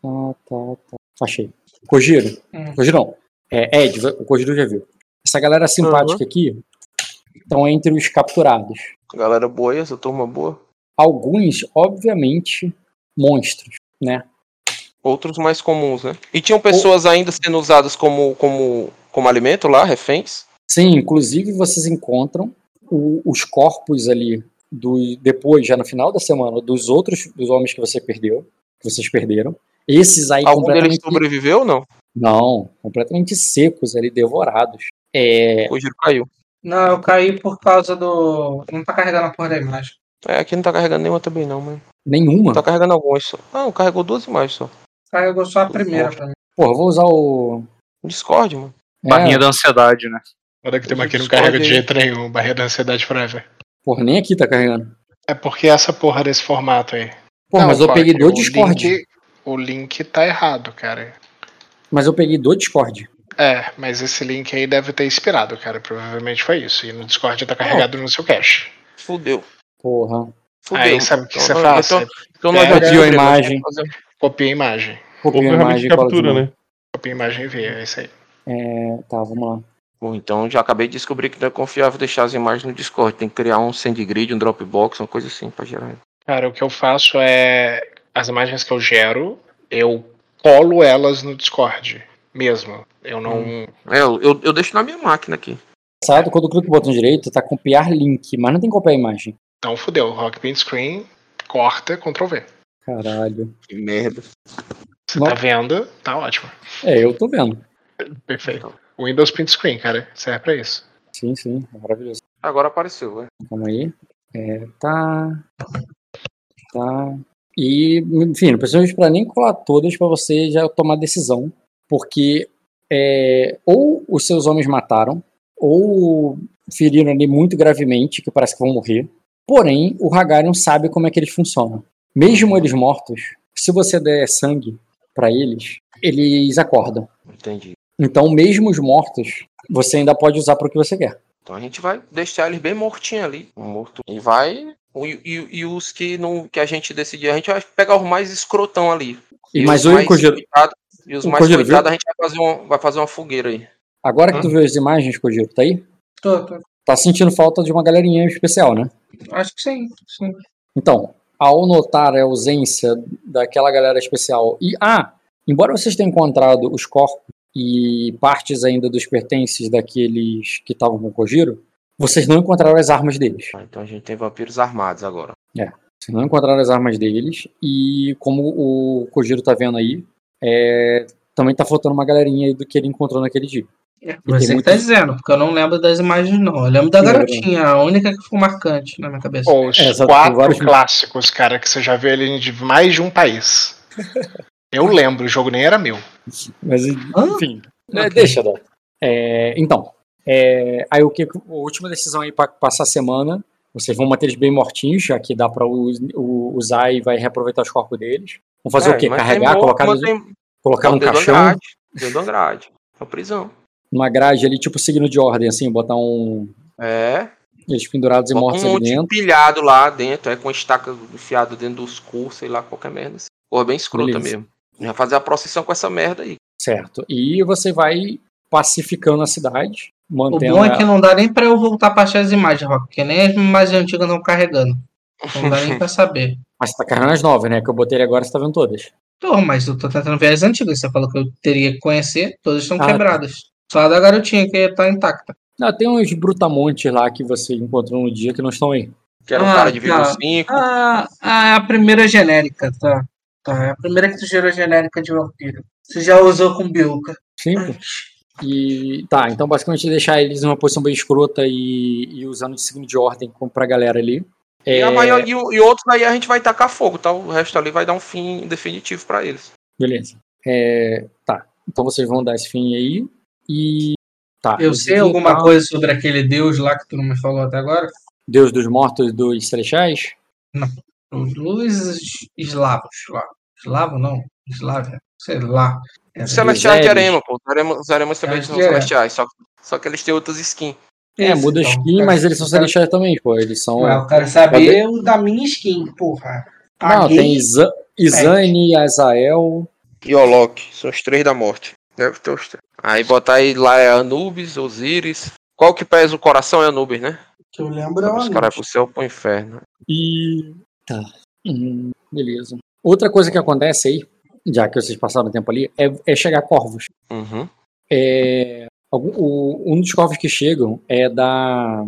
tá, tá. Achei. Kojiro. Hum. Kojiro não. É, Ed, o Kojiro já viu. Essa galera simpática aqui estão entre os capturados. Galera boa aí, essa turma boa. Alguns, obviamente, monstros, né? Outros mais comuns, né? E tinham pessoas ainda sendo usadas como, como, como alimento lá, reféns? Sim, inclusive vocês encontram o- os corpos ali do depois, já no final da semana, dos outros dos homens que você perdeu, que vocês perderam. Esses aí Algum deles completamente sobreviveu ou não? não, completamente secos ali, devorados. É, O giro caiu. Não, eu caí por causa do. Não tá carregando a porra da imagem. É, aqui não tá carregando nenhuma também não, mano. nenhuma. Tá carregando algumas só. Não, carregou duas imagens só. Carregou só a primeira pra mim. Porra, eu vou usar o Discord, mano. É, Barrinha da ansiedade, né? Olha que tem uma aqui não carrega de jeito nenhum. Barreira da ansiedade forever. Porra, nem aqui tá carregando. É porque essa porra desse formato aí. Não, mas eu peguei do Discord. link- o link tá errado, cara. Mas eu peguei do Discord. É, mas esse link aí deve ter inspirado, cara. Provavelmente foi isso. E no Discord tá carregado no seu cache. Fudeu. Porra. Aí sabe o que você Então, faz? então- Você Então nós já a imagem. copia a imagem. Copia a imagem de e cola de captura, né? Copia a imagem e vê, é isso aí. É, tá, vamos lá. Bom, então já acabei de descobrir que não é confiável deixar as imagens no Discord. Tem que criar um SendGrid, um Dropbox, uma coisa assim pra gerar. Cara, o que eu faço é. As imagens que eu gero, eu colo elas no Discord mesmo. Eu não. É, eu, eu, eu deixo na minha máquina aqui. Engraçado, quando eu clico no botão direito, tá copiar link, mas não tem copiar imagem. Então fudeu. Rock Print Screen, corta, Ctrl V. Caralho. Que merda. Você Não. tá vendo? Tá ótimo. É, eu tô vendo. Perfeito. Windows Print Screen, cara, serve pra isso. Sim, sim, maravilhoso. Agora apareceu, é. Calma aí. É, tá. Tá. E, enfim, não precisamos para nem colar todas para você já tomar decisão. Porque é, ou os seus homens mataram, ou feriram ali muito gravemente, que parece que vão morrer. Porém, o Hagarion sabe como é que eles funcionam. Mesmo eles mortos, se você der sangue para eles, eles acordam. Entendi. Então, mesmo os mortos, você ainda pode usar para o que você quer. Então a gente vai deixar eles bem mortinhos ali. Morto. E vai. E, e- e os que não que a gente decidir, a gente vai pegar os mais escrotão ali. E, os mas o coitados- E os mais coitados a gente vai fazer, uma, vai fazer uma fogueira aí. agora que tu viu as imagens, Kojiro, tá aí? Tô, tô. Tá sentindo falta de uma galerinha especial, né? Acho que sim, sim. Então, ao notar a ausência daquela galera especial e ah, embora vocês tenham encontrado os corpos e partes ainda dos pertences daqueles que estavam com o Kojiro, vocês não encontraram as armas deles. Ah, Então a gente tem vampiros armados agora. Vocês não encontraram as armas deles e como o Kojiro tá vendo aí, é, também tá faltando uma galerinha aí do que ele encontrou naquele dia. É, Você que tá dizendo, porque eu não lembro das imagens, não. Eu lembro da Sim, garotinha, a única que ficou marcante na minha cabeça. Pô, os É, quatro vários- clássicos, cara, que você já viu ele de mais de um país. Eu lembro, o jogo nem era meu. Mas, enfim, é, ok. deixa, Dó. É, então, é, aí o que? A última decisão aí para passar a semana, vocês vão manter eles bem mortinhos, já que dá para usar e vai reaproveitar os corpos deles. Vão fazer o quê? Carregar, morto, colocar, no- colocar num caixão, grade, Dentro da grade. Uma prisão. numa grade ali, tipo signo de ordem, assim, botar um. É. Eles pendurados e mortos um ali dentro. pilhado lá dentro, é com estaca enfiada dentro dos cursos, sei lá, qualquer merda. Assim. Porra, bem escrota Beleza. mesmo. Já fazer a procissão com essa merda aí. Certo. E você vai pacificando a cidade, O mantendo. bom é que não dá nem pra eu voltar pra achar as imagens, Rock, porque nem as imagens antigas estão carregando. Não dá nem pra saber. Mas você tá carregando as novas, né? Que eu botei agora, você tá vendo todas. Tô, mas eu tô tentando ver as antigas. Você falou que eu teria que conhecer, todas estão Ah, quebradas. Só a da garotinha que tá intacta. Não, tem uns brutamontes lá que você encontrou no dia que não estão aí. Que era um Ah, cara de tá. Windows 5. Ah, ah, a primeira genérica, tá. Tá, é a primeira que tu gerou genérica de vampiro. Você já usou com Bilka. Sim. pô. E tá, então basicamente deixar eles numa posição bem escrota e, e usando de signo de ordem pra galera ali. E, a É, maior, e, e outros aí a gente vai tacar fogo, tá? O resto ali vai dar um fim definitivo pra eles. Beleza. É, tá. Então vocês vão dar esse fim aí. E. Tá. Eu sei alguma tá- coisa sobre aquele deus lá que tu não me falou até agora? Deus dos mortos e dos celestiais? Os dois eslavos lá. Eslavo não? Eslávia? Sei lá. É, Os celestiais de. Arema, pô. Os Arema- Os Aremas também são celestiais, só, só que eles têm outras skins. É, esse, muda então, skin, cara. mas eles são celestiais também, pô. Eles são. Ué, eu quero saber o da minha skin, porra. Não, Paguei. tem Isa- Izane, Azael. E Olok, são os três da morte. Deve ter os três. Aí botar aí lá é Anubis, Osiris. Qual que pesa o coração é Anubis, né? Que eu lembro é o Os caras pro céu pro inferno. E. Tá. Hum, beleza. Outra coisa que acontece aí, já que vocês passaram tempo ali, é, é chegar corvos. Uhum. É, algum- o- um dos corvos que chegam é da.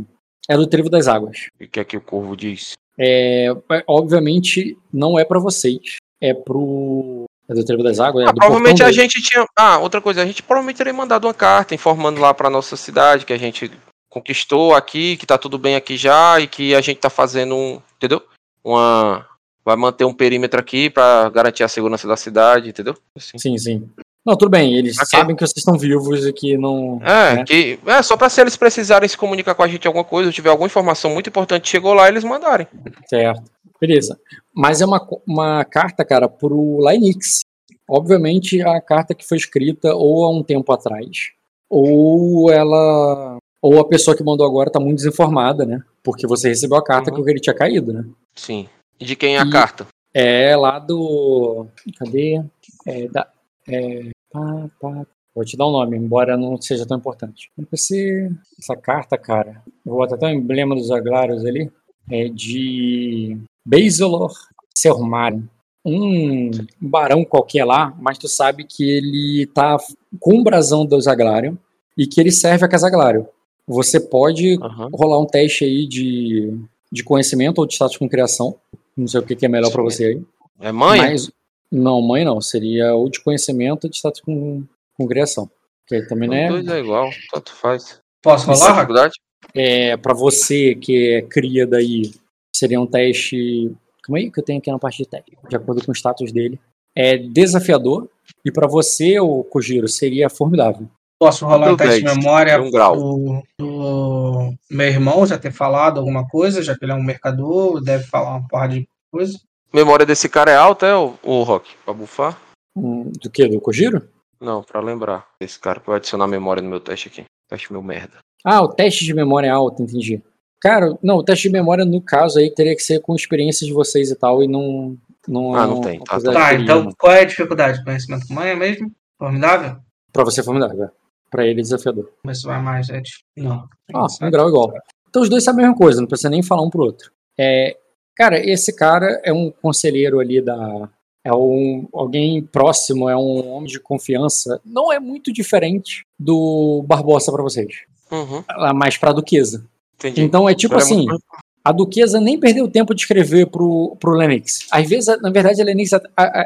É do Trevo das Águas. O que é que o corvo diz? É, é, obviamente, não é pra vocês. É pro. É do Trevo das Águas? É Ah, do provavelmente a dele. gente tinha. Ah, outra coisa, a gente provavelmente teria mandado uma carta informando lá pra nossa cidade que a gente conquistou aqui, que tá tudo bem aqui já e que a gente tá fazendo um. Entendeu? Uma. Vai manter um perímetro aqui pra garantir a segurança da cidade, entendeu? Assim. Sim, sim. Não, tudo bem. Eles Ok. sabem que vocês estão vivos e que não. É, né? que, é, só pra se eles precisarem se comunicar com a gente alguma coisa, ou tiver alguma informação muito importante, chegou lá eles mandarem. Certo. Beleza. Mas é uma, uma carta, cara, pro Linux. Obviamente, a carta que foi escrita ou há um tempo atrás, ou ela. ou a pessoa que mandou agora tá muito desinformada, né? Porque você recebeu a carta Uhum. que ele tinha caído, né? Sim. De quem é a E- carta? É lá do. Cadê? É da. É. Pá, pá. Vou te dar o nome, embora não seja tão importante. NPC. Essa carta, cara. Vou botar até o emblema dos Aglaros ali. É de. Basilor Selmarin. Um barão qualquer lá, mas tu sabe que ele tá com o brasão dos Aglarion e que ele serve a Casa Aglario. Você pode Aham. rolar um teste aí de, de conhecimento ou de status com criação. Não sei o que, que é melhor pra Sim. você aí. É mãe? Mas, não, mãe não. Seria ou de conhecimento ou de status com, criação. Que aí também Os né, dois é igual, tanto faz. Posso? Rafa? Dificuldade? é para você que é cria daí, seria um teste. Calma aí que eu tenho aqui na parte de teste, de acordo com o status dele. É desafiador. E pra você, o Kojiro, seria formidável. Posso rolar um teste de memória um grau. do, do meu irmão já ter falado alguma coisa, já que ele é um mercador, deve falar uma porra de coisa. Memória desse cara é alta, é o, o Rock? Pra bufar? Hum, do que? Do Kojiro? Não, pra lembrar. Esse cara que vai adicionar memória no meu teste aqui. Teste meu merda. Ah, o teste de memória é alto, entendi. Cara, não, o teste de memória, no caso aí, teria que ser com experiências de vocês e tal, e não. não Ah, não uma tem, tá, tá. Tá, então não. qual é a dificuldade? Conhecimento com mãe é mesmo? Formidável? Pra você é formidável. é. Pra ele, desafiador. Mas vai mais, é Não. Ah, um grau igual. Então os dois sabem a mesma coisa, não precisa nem falar um pro outro. É, cara, esse cara é um conselheiro ali da. É um, alguém próximo, é um homem de confiança. Não é muito diferente do Barbosa pra vocês. Uhum, Ah, Mas pra Duquesa. entendi. Então é tipo Era assim. muito- A Duquesa nem perdeu tempo de escrever pro, pro Lennox. Às vezes, na verdade, a Lennox,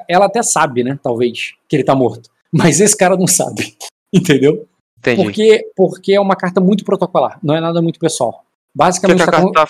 ela até sabe, né? Talvez, que ele tá morto. Mas esse cara não sabe. Entendeu? Entendi. Porque, porque é uma carta muito protocolar. Não é nada muito pessoal. Basicamente, tá carta com- tá...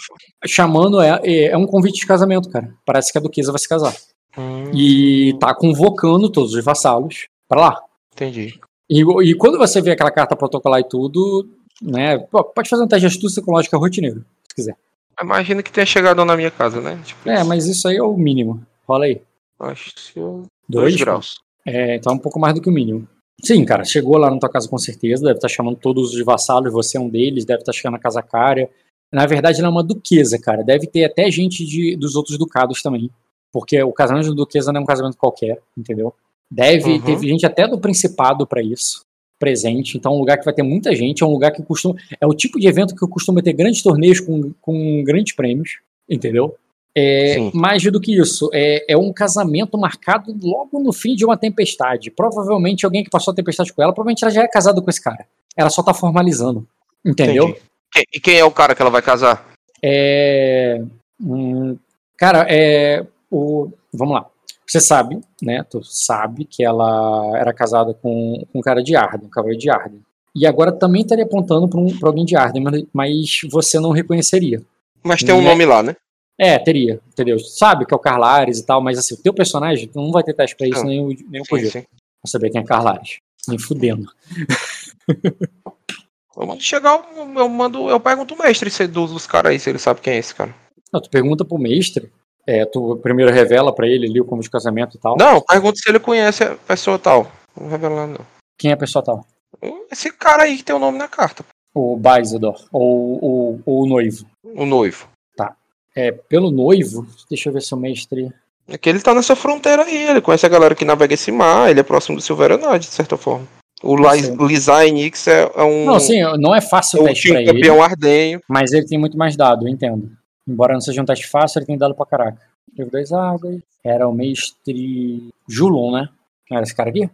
chamando é, é, é um convite de casamento, cara. Parece que a Duquesa vai se casar. Hum, E tá convocando todos os vassalos pra lá. Entendi. E, e quando você vê aquela carta protocolar e tudo, né? Pode fazer um teste de astúcia com lógica rotineiro, se quiser. Imagina que tenha chegado na minha casa, né? Tipo, É, mas isso aí é o mínimo. Rola aí. Acho que Dois, dois graus. É, então é um pouco mais do que o mínimo. Sim, cara, chegou lá na tua casa com certeza, deve estar chamando todos os vassalos, você é um deles, deve estar chegando na casa cara. Na verdade, ela é uma duquesa, cara. Deve ter até gente de, dos outros ducados também. Porque o casamento de duquesa não é um casamento qualquer, entendeu? Deve, Uhum. teve gente até do principado pra isso, presente. Então é um lugar que vai ter muita gente, é um lugar que costuma. É o tipo de evento que costuma ter grandes torneios com, com grandes prêmios, entendeu? É, Sim. mais do que isso, é, é um casamento marcado logo no fim de uma tempestade. Provavelmente alguém que passou a tempestade com ela, provavelmente ela já é casada com esse cara. Ela só tá formalizando. Entendeu? Entendi. E quem é o cara que ela vai casar? É. hum, cara, é. O, vamos lá. Você sabe, né? Tu sabe que ela era casada com, com um cara de Arden, um cavaleiro de Arden. E agora também estaria apontando pra, um, pra alguém de Arden, mas, mas você não reconheceria. Mas tem um E nome lá, né? É, teria, entendeu? Sabe que é o Carlares e tal, mas assim, o teu personagem tu não vai ter teste pra isso, Não. nem o, nem o sim. Pra saber quem é Carlares. Nem fudendo. Eu mando chegar, eu, mando, eu pergunto o mestre se, dos, dos caras aí, se ele sabe quem é esse cara. Não, tu pergunta pro mestre, é, tu primeiro revela pra ele ali o convite de casamento e tal. Não, eu pergunto se ele conhece a pessoa tal. Não não. Quem é a pessoa tal? Esse cara aí que tem o nome na carta. O Baizador, ou, ou, ou o noivo. O noivo. É, pelo noivo, deixa eu ver se o mestre. É que ele tá nessa fronteira aí, ele conhece a galera que navega esse mar, ele é próximo do Silveranade, de certa forma. O sei. Lizai Nix é, é um. Não, sim, não é fácil é o um teste pra ele, campeão ardenho. mas ele tem muito mais dado, eu entendo. Embora não seja um teste fácil, ele tem dado pra caraca. Livro das Águas. Era o mestre Julon, né? Era esse cara aqui?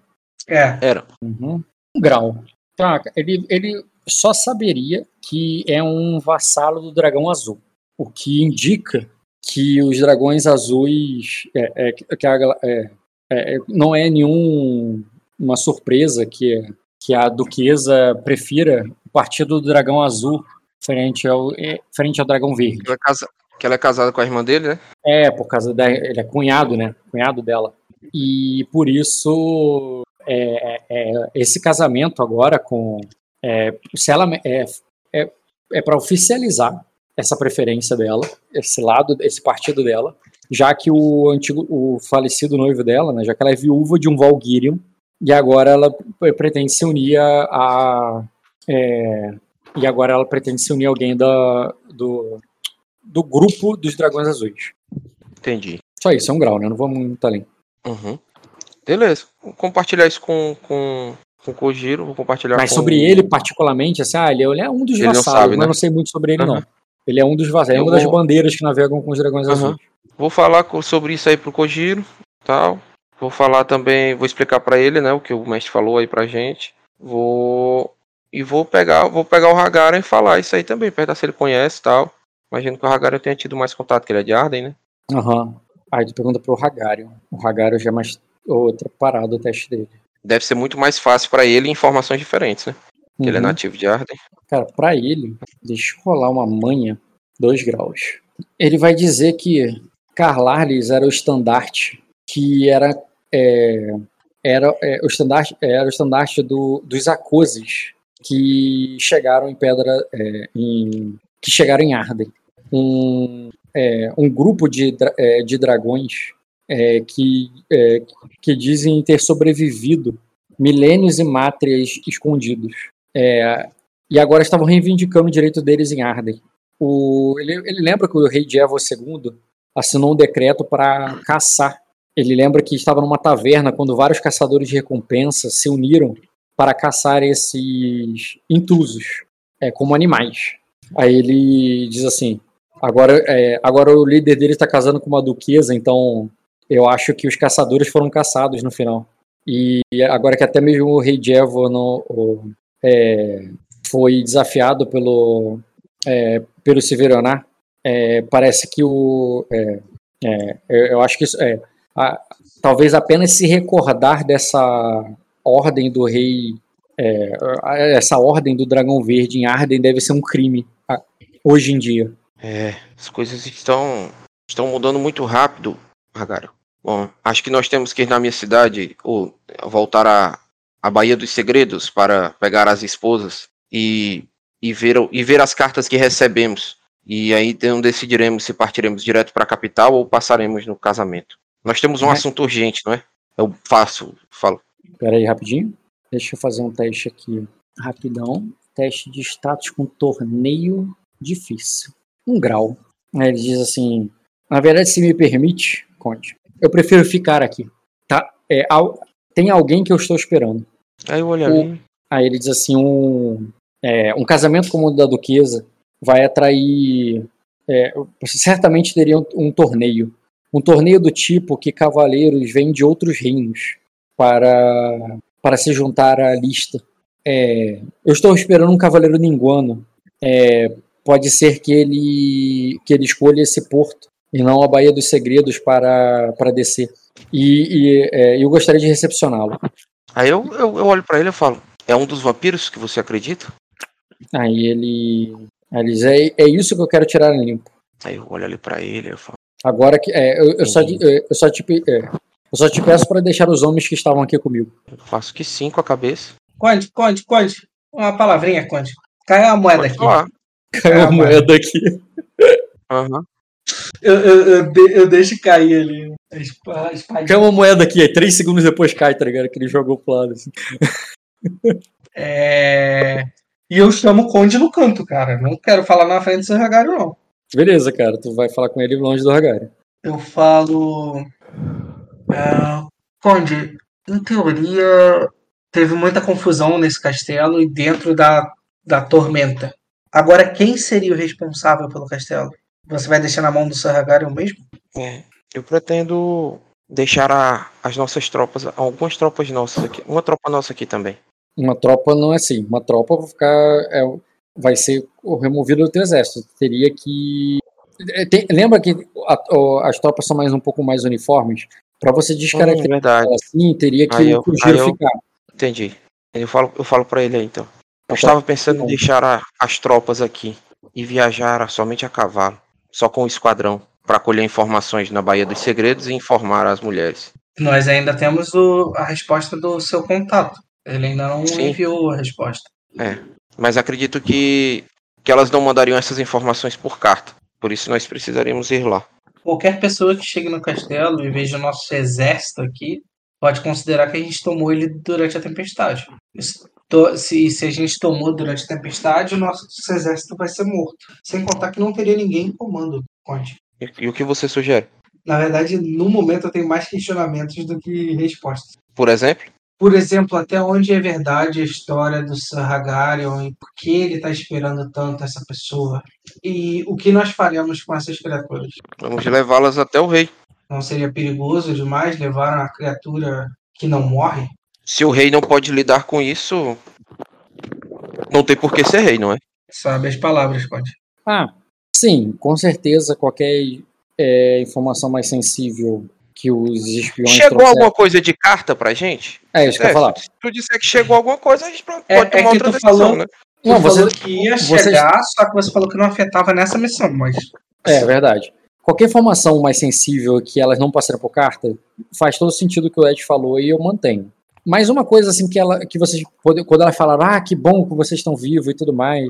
É. Era. Uhum. Um grau. Tá, ele, ele só saberia que é um vassalo do dragão azul. O que indica que os dragões azuis. É, é, que a gal- é, é, não é nenhum uma surpresa que, que a duquesa prefira o partido do dragão azul frente ao, é, frente ao dragão verde. Que ela, é casa- que ela é casada com a irmã dele, né? É, por causa da. Ele é cunhado, né? Cunhado dela. E por isso, é, é, esse casamento agora com. É, se ela é, é, é para oficializar essa preferência dela, esse lado, esse partido dela, já que o antigo, o falecido noivo dela, né? Já que ela é viúva de um Valkyrion, e agora ela pretende se unir a. a- é, e agora ela pretende se unir a alguém da, do, do grupo dos Dragões Azuis. Entendi. Só isso, é um grau, né? Não vamos muito além. Uhum. Beleza. Vou compartilhar isso com, com, com o Kojiro. Vou compartilhar Mas com sobre ele, particularmente, assim, ah, ele é- um dos Ele vassalos, sabe, mas né? eu não sei muito sobre ele, Aham. não. Ele é um dos vassalos, é uma das vou- bandeiras que navegam com os Dragões Aham. Azuis. Vou falar sobre isso aí pro Kojiro, tal. Vou falar também, vou explicar pra ele, né, o que o mestre falou aí pra gente. Vou e vou pegar, vou pegar o Hagaren e falar isso aí também, perguntar se ele conhece, tal. Imagino que o Hagaren tenha tido mais contato, que ele é de Arden, né? Aham. Aí tu pergunta pro Hagarion. O Hagarion já é mais outra parada o teste dele. Deve ser muito mais fácil pra ele informações diferentes, né? Que ele é Uhum. nativo de Arden. Cara, pra ele, deixa eu rolar uma manha, dois graus. Ele vai dizer que Carlarles era o estandarte que era é, era é, o estandarte era o estandarte do, dos Acoses que chegaram em Pedra é, em, que chegaram em Arden. Um, é, um grupo de, é, de dragões é, que, é, que dizem ter sobrevivido milênios e mátrias escondidos. É, e agora estavam reivindicando o direito deles em Arden. O, ele, ele lembra que o rei Diego II assinou um decreto para caçar. Ele lembra que estava numa taverna quando vários caçadores de recompensa se uniram para caçar esses intrusos, é, como animais. Aí ele diz assim: agora, é, agora o líder dele está casando com uma duquesa, então eu acho que os caçadores foram caçados no final. E agora que até mesmo o rei Diego no, o- é, foi desafiado pelo é, pelo Severonar, é, parece que o é, é, eu acho que isso é a- talvez apenas se recordar dessa ordem do rei a- essa ordem do dragão verde em Arden deve ser um crime a- hoje em dia. É, as coisas estão estão mudando muito rápido, Hagaren. Bom, acho que nós temos que ir na minha cidade ou voltar à, à Baía dos Segredos para pegar as esposas e, e, ver, e ver as cartas que recebemos. E aí então decidiremos se partiremos direto para a capital ou passaremos no casamento. Nós temos um É. assunto urgente, não é? Eu faço, falo. Espera aí rapidinho. Deixa eu fazer um teste aqui rapidão. Teste de status com torneio difícil. Um grau. Ele diz assim: na verdade, se me permite, Conte, eu prefiro ficar aqui. Tá? É, tem alguém que eu estou esperando. Aí eu olho O-. Aí ele diz assim: um, é, um casamento como o da Duquesa vai atrair. é, certamente teria um, um torneio. Um torneio do tipo que cavaleiros vêm de outros reinos para, para se juntar à lista. É, eu estou esperando um cavaleiro ninguano. É, pode ser que ele, que ele escolha esse porto e não a Baía dos Segredos para, para descer. E, e, é, eu gostaria de recepcioná-lo. Aí eu, eu, eu olho para ele e falo: É um dos vampiros que você acredita? Aí ele, aí ele diz, é, é isso que eu quero tirar limpo. Aí eu olho ali para ele e eu falo: Agora que é, eu, eu só, eu, só te, é, eu só te peço para deixar os homens que estavam aqui comigo. Eu faço que sim com a cabeça. Conde, Conde, Conde. Uma palavrinha, Conde. Caiu uma moeda Pode aqui. falar. Caiu uma Ah, moeda aqui. Aham. Eu, eu, eu, de- eu deixo cair ali. A espadinha. Caiu uma moeda aqui, aí três segundos depois cai, tá ligado? Que ele jogou pro lado. Assim. É... E eu chamo o Conde no canto, cara. Não quero falar na frente do seu Ragário, não. Beleza, cara, tu vai falar com ele longe do Hagari. Eu falo. ah, Conde, em teoria, teve muita confusão nesse castelo e dentro da, da tormenta. Agora, quem seria o responsável pelo castelo? Você vai deixar na mão do Sir Hagarion mesmo? É, eu pretendo deixar a- as nossas tropas, algumas tropas nossas aqui, uma tropa nossa aqui também. Uma tropa não é assim. Uma tropa vai ficar. é, vai ser removida do teu exército. Teria que. é, tem- lembra que a- as tropas são mais um pouco mais uniformes? Para você Hum, descaracterizar verdade, assim, teria que Aí eu- o aí eu- ficar. entendi. Eu falo, eu falo para ele aí então. Eu Tá. estava pensando em Bom. deixar a- as tropas aqui e viajar somente a cavalo, só com o esquadrão, para colher informações na Baía dos Segredos e informar as mulheres. Nós ainda temos o- a resposta do seu contato. Ele ainda não Sim. enviou a resposta. Mas acredito que, que elas não mandariam essas informações por carta. Por isso nós precisaríamos ir lá. Qualquer pessoa que chegue no castelo e veja o nosso exército aqui pode considerar que a gente tomou ele durante a tempestade. Isso se, se a gente tomou durante a tempestade, o nosso exército vai ser morto. Sem contar que não teria ninguém em comando. E, e o que você sugere? Na verdade, no momento eu tenho mais questionamentos do que respostas. Por exemplo? Por exemplo, até onde é verdade a história do Sir Hagarion e por que ele está esperando tanto essa pessoa? E o que nós faremos com essas criaturas? Vamos levá-las até o rei. Não seria perigoso demais levar uma criatura que não morre? Se o rei não pode lidar com isso, não tem por que ser rei, não é? Sabe as palavras, Conde. Ah, sim, com certeza qualquer é, informação mais sensível que os espiões Chegou trouxeram- alguma coisa de carta pra gente? É isso que eu É, ia falar. Se tu disser que chegou alguma coisa, a gente pode É- tomar é outra decisão, falou- né? Não, você, falou que ia vocês- chegar, só que você falou que não afetava nessa missão, mas. É verdade. Qualquer informação mais sensível que elas não passaram por carta faz todo sentido o que o Ed falou e eu mantenho. Mas uma coisa assim que ela, que vocês quando elas falaram, ah, que bom que vocês estão vivos e tudo mais,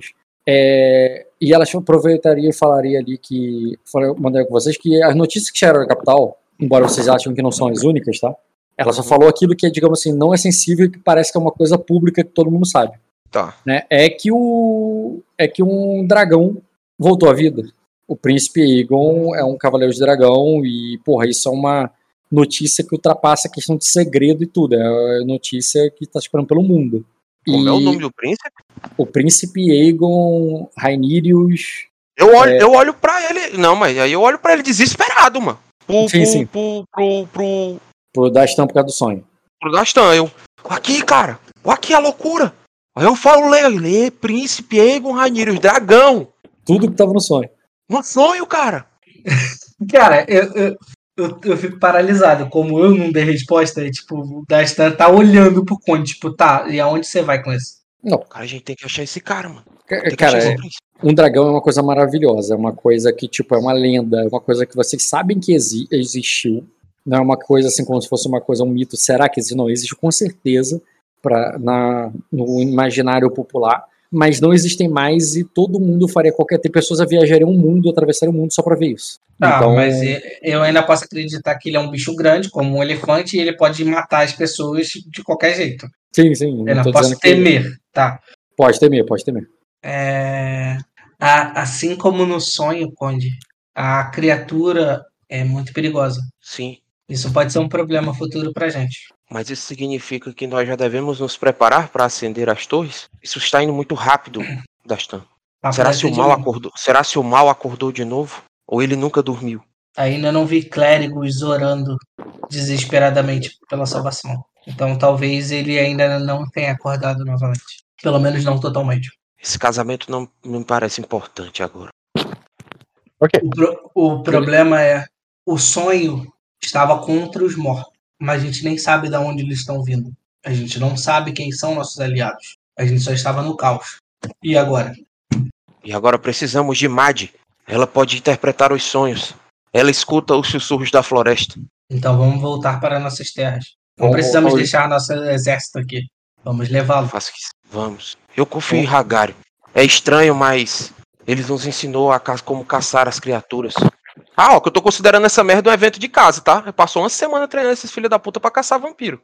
é, e elas aproveitariam e falariam ali que, mandei com vocês que as notícias que chegaram da capital, embora vocês achem que não são as únicas, tá? Ela só falou aquilo que, digamos assim, não é sensível e que parece que é uma coisa pública que todo mundo sabe Tá. né, é que o é que um dragão voltou à vida. O príncipe Aegon é um cavaleiro de dragão e, porra, isso é uma notícia que ultrapassa a questão de segredo e tudo. É notícia que tá esperando pelo mundo. Como e é o nome do príncipe? o príncipe Aegon Rhaenyrius Eu olho, É. eu olho pra ele. Não, mas aí eu olho pra ele desesperado, mano. Pro, Sim, pro, sim. Pro, pro, pro, pro da estampa por causa do sonho. pro Dastan. Eu. Aqui, cara. Aqui a loucura. Aí eu falo, lê, lê, príncipe Egon Rainirius, dragão. Tudo que tava no sonho. No sonho, cara. Cara, eu, eu, eu, eu fico paralisado. Como eu não dei resposta, é, tipo, o Dastan tá olhando pro Conde, tipo, tá, e aonde você vai com isso? Não, Cara, a gente tem que achar esse cara, mano. Tem cara, é- príncipe. um dragão é uma coisa maravilhosa, é uma coisa que, tipo, é uma lenda, é uma coisa que vocês sabem que exi- existiu. Não é uma coisa assim como se fosse uma coisa, um mito. Será que existe? Não, existe com certeza pra, na, no imaginário popular, mas não existem mais e todo mundo faria qualquer. Tem pessoas a viajarem o mundo, atravessarem o mundo só pra ver isso. Tá, então, mas eu ainda posso acreditar que ele é um bicho grande, como um elefante, e ele pode matar as pessoas de ququalquer jeito. sim, sim. Eu não posso dizendo que- temer, tá? Pode temer, pode temer. É, assim como no sonho, Conde, a criatura é muito perigosa. Sim. Isso pode ser um problema futuro pra gente. Mas isso significa que nós já devemos nos preparar para acender as torres? Isso está indo muito rápido, Dastan. Papo Será reto se o de mal novo. acordou? Será se o mal acordou de novo? Ou ele nunca dormiu? Ainda não vi clérigos orando desesperadamente pela salvação. Então talvez ele ainda não tenha acordado novamente. Pelo menos não totalmente. Esse casamento não me parece importante agora. Ok. O, pro- o problema é o sonho estava contra os mortos, mas a gente nem sabe de onde eles estão vindo. A gente não sabe quem são nossos aliados. A gente só estava no caos. E agora? E agora precisamos de Mad. Ela pode interpretar os sonhos. Ela escuta os sussurros da floresta. Então vamos voltar para nossas terras. Não Vamos precisamos voltar- deixar nosso exército aqui. Vamos levá-lo. Vamos. Eu confio em Hagari. É estranho, mas ele nos ensinou a ca- como caçar as criaturas. Ah, ó, que eu tô considerando essa merda um evento de casa, tá? Eu passou uma semana treinando esses filhos da puta pra caçar vampiro.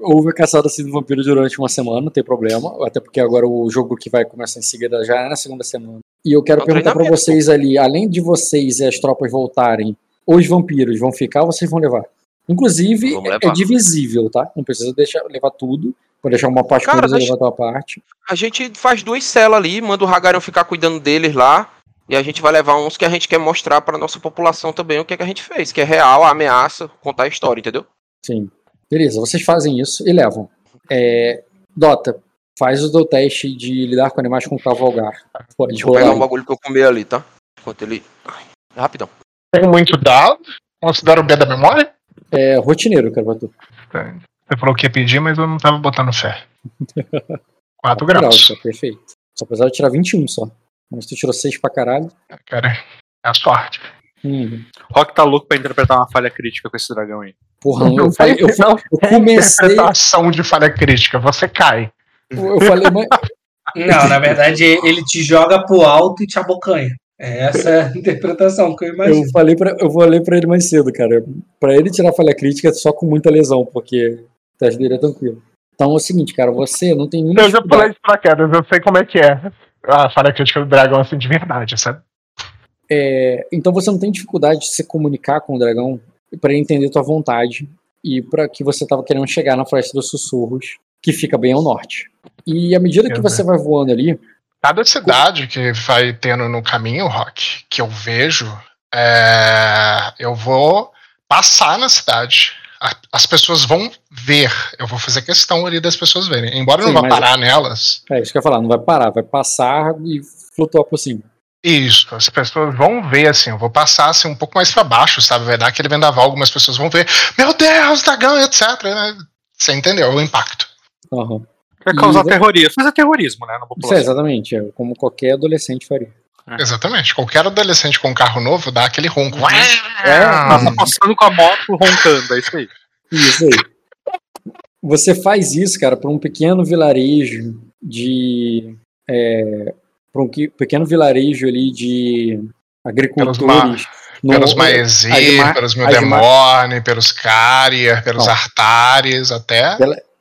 Houve a caçada assim do vampiro durante uma semana, não tem problema. Até porque agora o jogo que vai começar em seguida já é na segunda semana. E eu quero É perguntar pra treinamento, vocês ali, além de vocês e as tropas voltarem, os vampiros vão ficar ou vocês vão levar? Inclusive, é- é levar. divisível, tá? Não precisa deixar, levar tudo. Pode deixar uma parte Cara, pra levar a tua parte. A gente faz duas celas ali, manda o Hagarion ficar cuidando deles lá. E a gente vai levar uns que a gente quer mostrar pra nossa população também o que, é que a gente fez, que é real, a ameaça, contar a história, entendeu? Sim. Beleza, vocês fazem isso e levam. É, Dota, faz o teu teste de lidar com animais com cavalgar. Pode Vou pegar um bagulho que eu comer ali, tá? Enquanto ele. Ai, rapidão. Tem muito dado. Considero o B da memória. É rotineiro, cara, pra tu. Você falou que ia pedir, mas eu não tava botando fé. 4 Grau, graus. tá perfeito. Só precisava tirar 21 só. Mas tu tirou 6 pra caralho. Cara, é a sorte. Uhum. Rock tá louco pra interpretar uma falha crítica com esse dragão aí. Porra, eu, falei, eu, não eu comecei. interpretação de falha crítica, você cai. Eu falei, mas Não, na verdade, ele te joga pro alto e te abocanha. É essa a interpretação que eu imagino. eu falei pra, eu falei pra ele mais cedo, cara. Pra ele tirar falha crítica é só com muita lesão, porque o teste dele é tranquilo. Então é o seguinte, cara, você não tem nenhuma Eu já dificuldade- pulei de paraquedas, eu sei como é que é. A falha crítica do dragão assim de verdade, sabe? É, então você não tem dificuldade de se comunicar com o dragão para entender tua vontade e para que você estava querendo chegar na Floresta dos Sussurros, que fica bem ao norte. E à medida que você vai voando ali, Cada cidade que vai tendo no caminho, Rock, que eu vejo, é, eu vou passar na cidade. A- As pessoas vão ver. Eu vou fazer questão ali das pessoas verem. Embora eu Sim, não vá mas- parar nelas. é isso que eu ia falar, não vai parar, vai passar e flutuar por cima. Isso, as pessoas vão ver assim. Eu vou passar assim um pouco mais pra baixo, sabe? Vai dar aquele vendaval. Algumas pessoas vão ver. Meu Deus, dragão, etc. né? Você entendeu o impacto. Aham. Quer causar E- terrorismo. Fazer terrorismo, né? Na Isso é população. exatamente, é como qualquer adolescente faria. Exatamente. Qualquer adolescente com um carro novo dá aquele ronco. É, Tá passando com a moto roncando, é isso aí. Isso aí. Você faz isso, cara, para um pequeno vilarejo de. É, para um que- pequeno vilarejo ali de agricultores. no- pelos Maesir, Asmar- pelos Asmar- Mildemorne, pelos Carrier, pelos Não. Artares, até.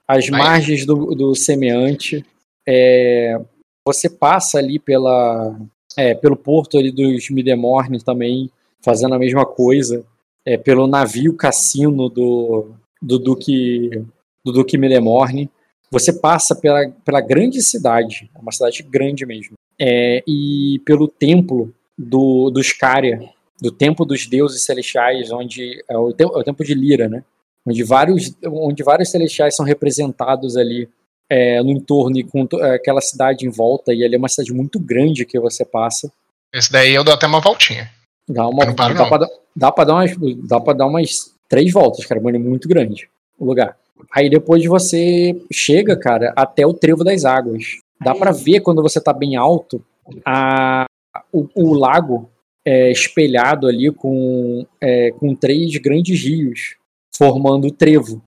as margens do, do semeante. é, você passa ali pela, é, pelo porto ali dos Midemorne também, fazendo a mesma coisa. é, pelo navio cassino do, do Duque do Duque Midemorne. Você passa pela, pela grande cidade, é uma cidade grande mesmo, é, e pelo templo do, dos Caria, do templo dos deuses celestiais, onde é o, é o templo de Lira, né? onde vários, onde vários celestiais são representados ali é, no entorno e com é, aquela cidade em volta, e ali é uma cidade muito grande que você passa. Esse daí eu dou até uma voltinha. Dá, uma, não paro, dá, não. pra, dar- dá, pra dar umas, dá pra dar umas três voltas, cara, mas é muito grande o lugar. Aí depois você chega, cara, até o Trevo das Águas. Dá pra ver quando você tá bem alto a, o, o lago é, espelhado ali com, é, com três grandes rios formando o trevo.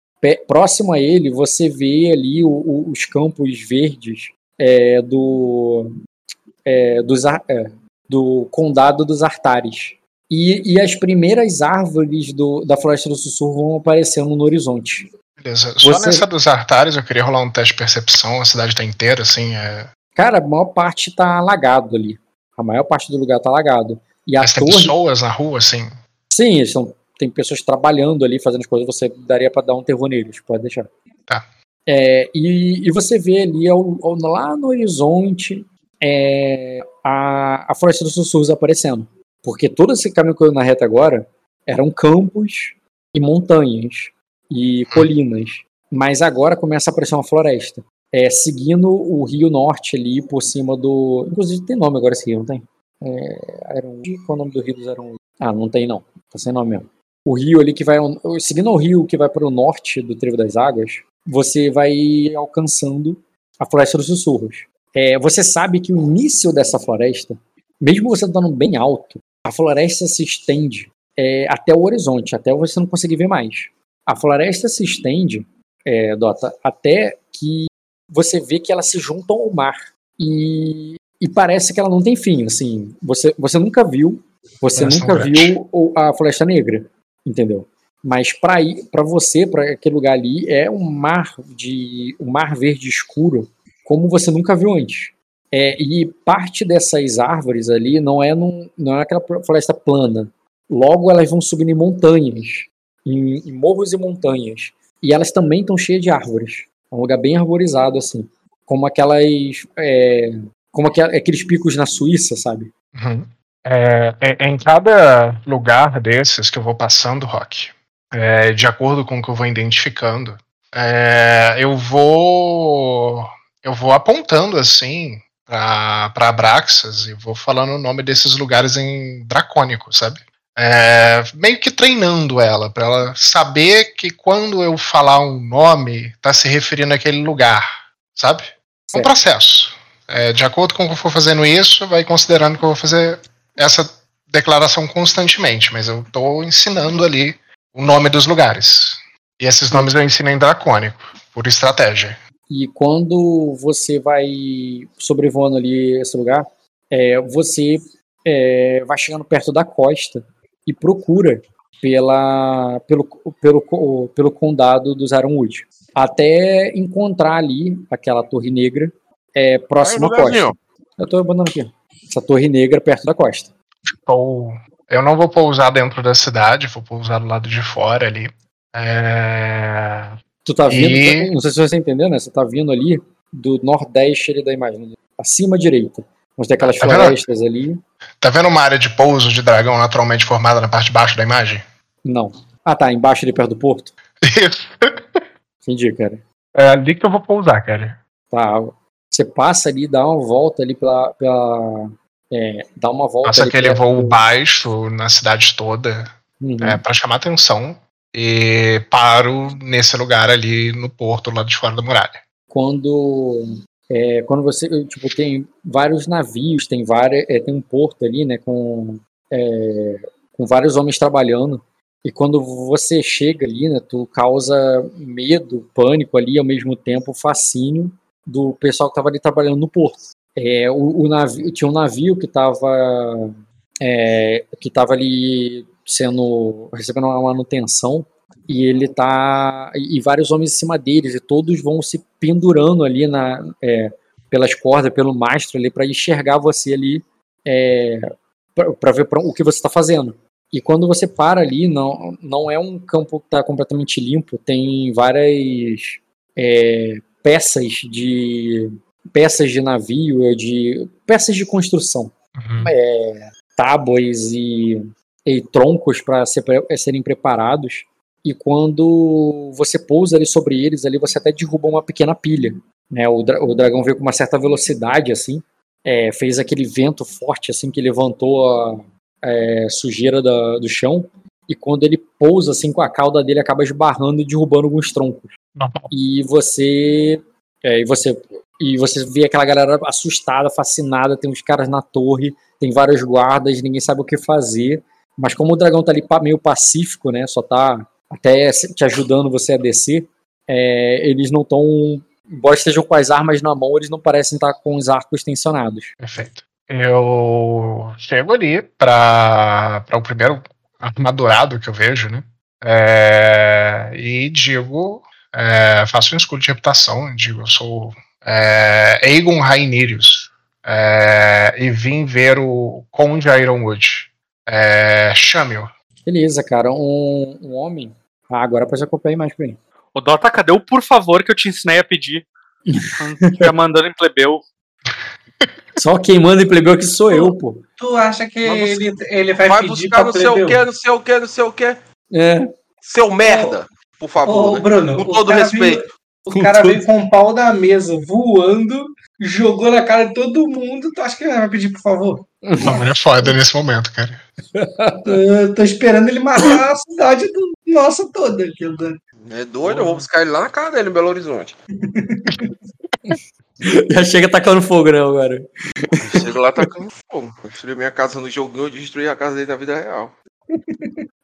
Próximo a ele, você vê ali o- o- os campos verdes é, do, é, dos, é, do condado dos Artares. E, e as primeiras árvores do- da Floresta do Sussurro vão aparecendo no horizonte. Beleza. Só Você- nessa dos Artares eu queria rolar um teste de percepção, a cidade tá inteira, assim. É... Cara, a maior parte tá alagado ali. A maior parte do lugar tá alagado. E a Mas tem torre. pessoas na rua, assim. Sim, eles são, tem pessoas trabalhando ali, fazendo as coisas, você daria pra dar um terror neles, pode deixar. Tá. É, e, e você vê ali ao- ao- lá no horizonte é, a, a Floresta dos Sussurros aparecendo. Porque todo esse caminho que eu na reta agora eram campos e montanhas e colinas. Mas agora começa a aparecer uma floresta. É, seguindo o Rio Norte ali por cima do. Inclusive tem nome agora esse rio, não tem? É, Aron- Qual é o nome do rio dos Aron? Ah, não tem não. Tá sem nome mesmo. O rio ali que vai. Seguindo o rio que vai para o norte do Trevo das Águas, você vai alcançando a Floresta dos Sussurros. É, você sabe que o início dessa floresta, mesmo você estando bem alto, a floresta se estende é, até o horizonte, até você não conseguir ver mais. A floresta se estende, é, Dota, até que você vê que ela se junta ao mar. E, e parece que ela não tem fim. Assim, você, você nunca viu, você nunca viu a Floresta Negra, entendeu? Mas para ir, para você, para aquele lugar ali, é um mar de um mar verde escuro, como você nunca viu antes. É, e parte dessas árvores ali não é num, não é aquela floresta plana. Logo elas vão subindo em montanhas, em, em morros e montanhas. E elas também estão cheias de árvores. É um lugar bem arborizado assim, como aquelas, é, como aquel- aqueles picos na Suíça, sabe? Uhum. É, é- em cada lugar desses que eu vou passando, Rock, é, de acordo com o que eu vou identificando, é, eu vou eu vou apontando assim para Abraxas e vou falando o nome desses lugares em dracônico, sabe? É, meio que treinando ela para ela saber que quando eu falar um nome tá se referindo àquele lugar, sabe? É um processo. É, de acordo com o que eu for fazendo isso, vai considerando que eu vou fazer essa declaração constantemente, mas eu estou ensinando ali o nome dos lugares. E esses nomes eu ensino em dracônico, por estratégia. E quando você vai sobrevoando ali esse lugar, é, você é, vai chegando perto da costa e procura pela, pelo, pelo, pelo condado dos Ironwood. Até encontrar ali aquela torre negra é, próxima à costa. Eu tô abandonando aqui. Essa torre negra perto da costa. Ou eu não vou pousar dentro da cidade, vou pousar do lado de fora ali. É... Tu tá vindo, E- não sei se você entendeu, né? Você tá vindo ali do nordeste ali da imagem, acima à direita. Onde tem aquelas Tá vendo? florestas ali. Tá vendo uma área de pouso de dragão naturalmente formada na parte de baixo da imagem? Não. Ah, tá, embaixo ali perto do porto. Isso. Entendi, cara. É ali que eu vou pousar, cara. Tá. Você passa ali, dá uma volta ali pela. pela é, dá uma volta. Passa aquele perto voo baixo na cidade toda Uhum. é, para chamar atenção e paro nesse lugar ali no porto, do lado de fora da muralha. quando é, quando você tipo tem vários navios tem várias é, tem um porto ali né com é, com vários homens trabalhando e quando você chega ali né tu causa medo pânico ali ao mesmo tempo fascínio do pessoal que estava ali trabalhando no porto é, o, o navio tinha um navio que estava que estava ali sendo recebendo uma manutenção e ele tá e vários homens em cima deles e todos vão se pendurando ali na é, pelas cordas pelo mastro ali para enxergar você ali é, para ver pra, o que você está fazendo. E quando você para ali não não é um campo que está completamente limpo tem várias é, peças de peças de navio de peças de construção Uhum. é, tábuas e, e troncos para ser, pre- serem preparados. E quando você pousa ali sobre eles, ali você até derruba uma pequena pilha. Né? O, dra- o dragão veio com uma certa velocidade, assim, é, fez aquele vento forte assim que levantou a é, sujeira da- do chão. E quando ele pousa assim com a cauda dele, acaba esbarrando e derrubando alguns troncos e você é, e você e você vê aquela galera assustada, fascinada, tem uns caras na torre, tem vários guardas, ninguém sabe o que fazer, mas como o dragão tá ali meio pacífico, né, só tá até te ajudando você a descer, é, eles não estão, embora estejam com as armas na mão, eles não parecem estar com os arcos tensionados. Perfeito. Eu chego ali para o primeiro armadurado que eu vejo, né? É, e digo, é, faço um escudo de reputação, digo, eu sou é, Aegon Rhaenyrius é, e vim ver o Conde Ironwood. É, Chame-o. Beleza, cara, um, um homem. Ah, agora pode acompanhar mais pra mim. O Dota, cadê o por favor que eu te ensinei a pedir? Quando estiver mandando em plebeu. Só quem manda em plebeu que sou eu, pô. Tu acha que ele, ele vai, Vai pedir buscar pra não sei o que, não sei o que, não sei o que. É, Seu merda, por favor. Ô, né? Bruno, Com o todo respeito. veio- o cara veio com o pau da mesa voando, jogou na cara de todo mundo. Tu acha que ele vai pedir, por favor? Não, ele é foda nesse momento, cara. Eu tô esperando ele matar a cidade do nossa toda. aqui, né? É doido, eu vou buscar ele lá na casa dele, em Belo Horizonte. já chega tacando fogo, né, agora. Eu Chego lá tacando fogo. Construí minha casa no joguinho, eu destruí a casa dele na vida real.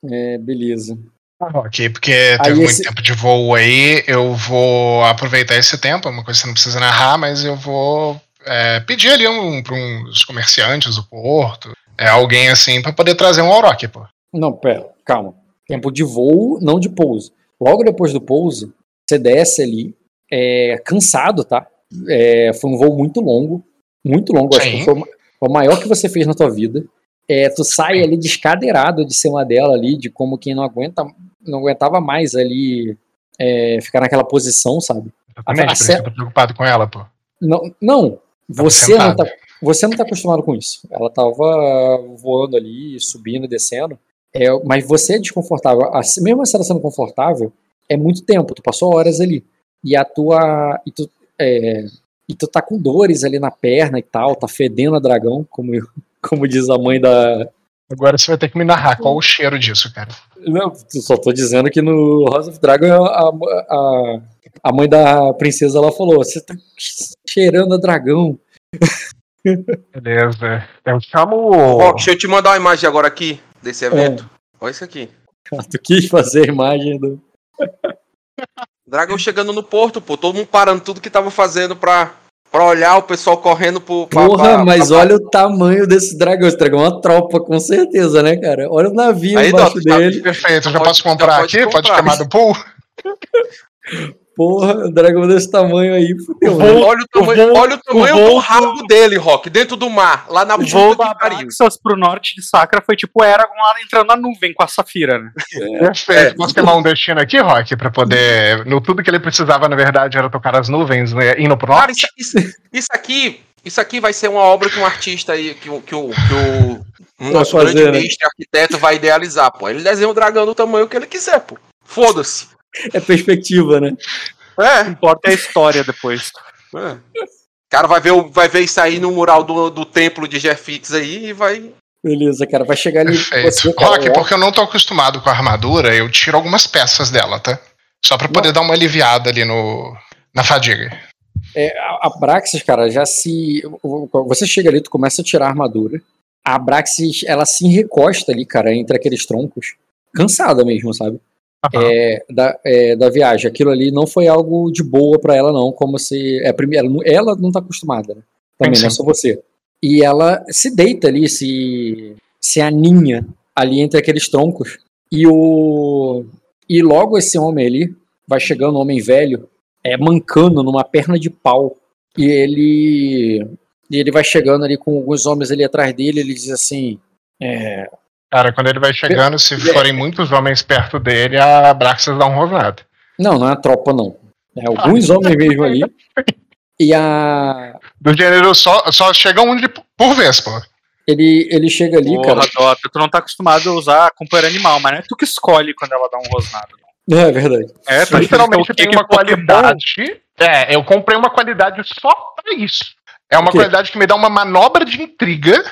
É, beleza. Ok, porque teve Aí muito esse- tempo de voo aí, eu vou aproveitar esse tempo, é uma coisa que você não precisa narrar, mas eu vou é, pedir ali um, para uns comerciantes do porto, é, alguém assim, pra poder trazer um Auroch, pô. Não, pera, calma. Tempo de voo, não de pouso. Logo depois do pouso, você desce ali, é, cansado, tá? É, foi um voo muito longo, muito longo, acho Sim. que foi o ma- foi o maior que você fez na tua vida. É, tu sai ali descadeirado de cima dela ali, de como quem não aguenta, não aguentava mais ali é, ficar naquela posição, sabe? Exatamente, por isso que eu tô preocupado com ela, pô. Não, não Tava você não tá, você não tá acostumado com isso. Ela tava voando ali, subindo e descendo. É, mas você é desconfortável. A- Mesmo se ela sendo confortável, é muito tempo. Tu passou horas ali. E a tua. E tu, é, e tu tá com dores ali na perna e tal, tá fedendo a dragão, como, como diz a mãe da. Agora você vai ter que me narrar qual o cheiro disso, cara. Não, só tô dizendo que no House of Dragon a, a, a mãe da princesa ela falou: você tá cheirando a dragão. Beleza. Eu chamo Ó, o. deixa eu te mandar uma imagem agora aqui desse evento. Olha isso aqui. Tu quis fazer a imagem do. Dragão chegando no porto, pô. Todo mundo parando tudo que tava fazendo pra, pra olhar o pessoal correndo pro. pra- Porra, pra- mas pra- olha o tamanho desse dragão. Esse dragão é uma tropa, com certeza, né, cara? Olha o navio Aí, embaixo tá- dele. Perfeito, eu já Pode- posso comprar já pode aqui? Pode comprar. chamar do pool? Porra, um dragão desse tamanho aí, fudeu. né? Olha o tamanho, voo- olha o tamanho o voo do rabo dele, Rock, dentro do mar, lá na O voo puta que pariu. Pro norte de Sacra foi tipo o Eragon lá entrando na nuvem com a Safira, né? Perfeito. Posso queimar um destino aqui, Rock, pra poder. No tudo que ele precisava, na verdade, era tocar as nuvens, né, indo pro Cara, norte. isso, isso- isso aqui, isso aqui vai ser uma obra que um artista aí, que, o- que, o, que o um nosso grande né? mestre arquiteto vai idealizar, pô. Ele desenha o dragão do tamanho que ele quiser, pô. Foda-se. É perspectiva, né? O É, importa é a história depois. é. O cara vai ver, o- vai ver isso aí no mural do, do templo de Jeffix aí e vai. Beleza, cara. Vai chegar ali. Perfeito. Rock, porque eu não tô acostumado com a armadura, eu tiro algumas peças dela, tá? Só pra poder dar uma aliviada ali no. na fadiga. a a Braxis, cara, já se. Você chega ali, tu começa a tirar a armadura. A Braxis, ela se recosta ali, cara, entre aqueles troncos. Cansada mesmo, sabe? É, da, é, da viagem. Aquilo ali não foi algo de boa pra ela, não. Como se. É, primeiro, ela, não- ela não tá acostumada, né? Também, Sim, não é só você. E ela se deita ali, se, se aninha ali entre aqueles troncos. E o. E logo esse homem ali vai chegando, um homem velho, é mancando numa perna de pau. E ele. E ele vai chegando ali com alguns homens ali atrás dele, ele diz assim. É, Cara, quando ele vai chegando, se forem muitos homens perto dele, a Braxas dá um rosnado. não, não é a tropa, não. É alguns homens mesmo ali. E a. Do gênero, só, só chega um de, por vez, pô. Ele, ele chega ali, Porra, cara. Dota, tu não tá acostumado a usar companheiro animal, mas não é tu que escolhe quando ela dá um rosnado. É verdade. É, tá Literalmente escrito tem uma qualidade. É, eu comprei uma qualidade só pra isso. É uma qualidade que me dá uma manobra de intriga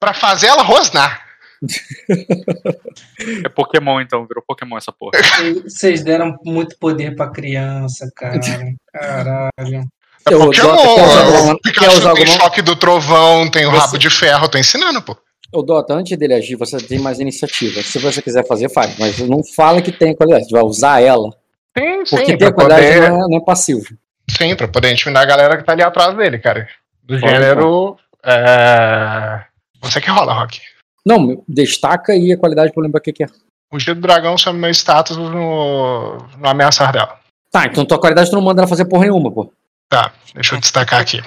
pra fazer ela rosnar. É Pokémon, então, virou Pokémon essa porra. Vocês deram muito poder pra criança, cara. Caralho. É Eu- Pokémon. Dota, quer usar alguma- o quer Pikachu usar tem choque do trovão, tem o Você- rabo de ferro, tô ensinando, pô. Ô, Dota, antes dele agir, você tem mais iniciativa. Se você quiser fazer, faz. Mas não fala que tem qualidade. Vai usar ela. Tem, Porque sim, ter pra qualidade poder, não, é, não é passivo. sim, pra poder intimidar a galera que tá ali atrás dele, cara. Do gênero. É... Você que rola, Rock. Não, destaca aí a qualidade pra eu lembrar o que, é. Fugir do dragão sobre meu status no, no ameaçar dela. Tá, então tua qualidade tu não manda ela fazer porra nenhuma, pô. Tá, deixa eu destacar aqui.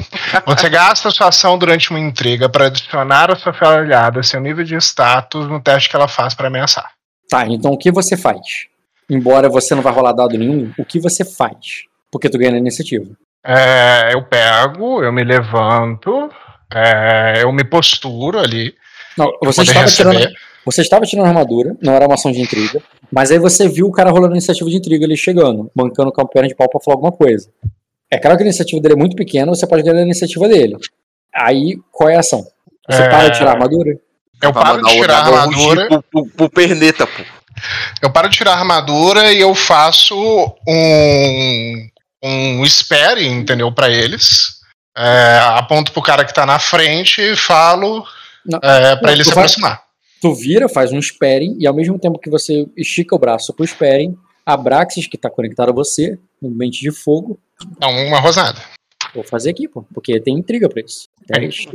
Você gasta sua ação durante uma intriga para adicionar a sua aliada seu nível de status no teste que ela faz para ameaçar. Tá, então o que você faz? Embora você não vai rolar dado nenhum, o que você faz? Porque tu ganha na iniciativa. É, eu pego, eu me levanto, é, eu me posturo ali. Não, você estava, receber. tirando, você estava tirando a armadura, não era uma ação de intriga, mas aí você viu o cara rolando a iniciativa de intriga ali chegando, mancando com a perna de pau pra falar alguma coisa. É claro que a iniciativa dele é muito pequena, você pode ganhar a iniciativa dele. Aí, qual é a ação? Você É. para de tirar a armadura? Eu paro de o tirar a armadura. pro, pro, pro perneta, pô. Eu paro de tirar a armadura e eu faço um, um spare, entendeu, para eles. É, aponto pro cara que tá na frente e falo. É, para Não, ele se vai- aproximar. Tu vira, faz um sparing, e ao mesmo tempo que você estica o braço pro sparing, a Braxis, que tá conectada a você, no mente de fogo, Dá uma rosnada. vou fazer aqui, pô, porque tem intriga pra isso. Teste,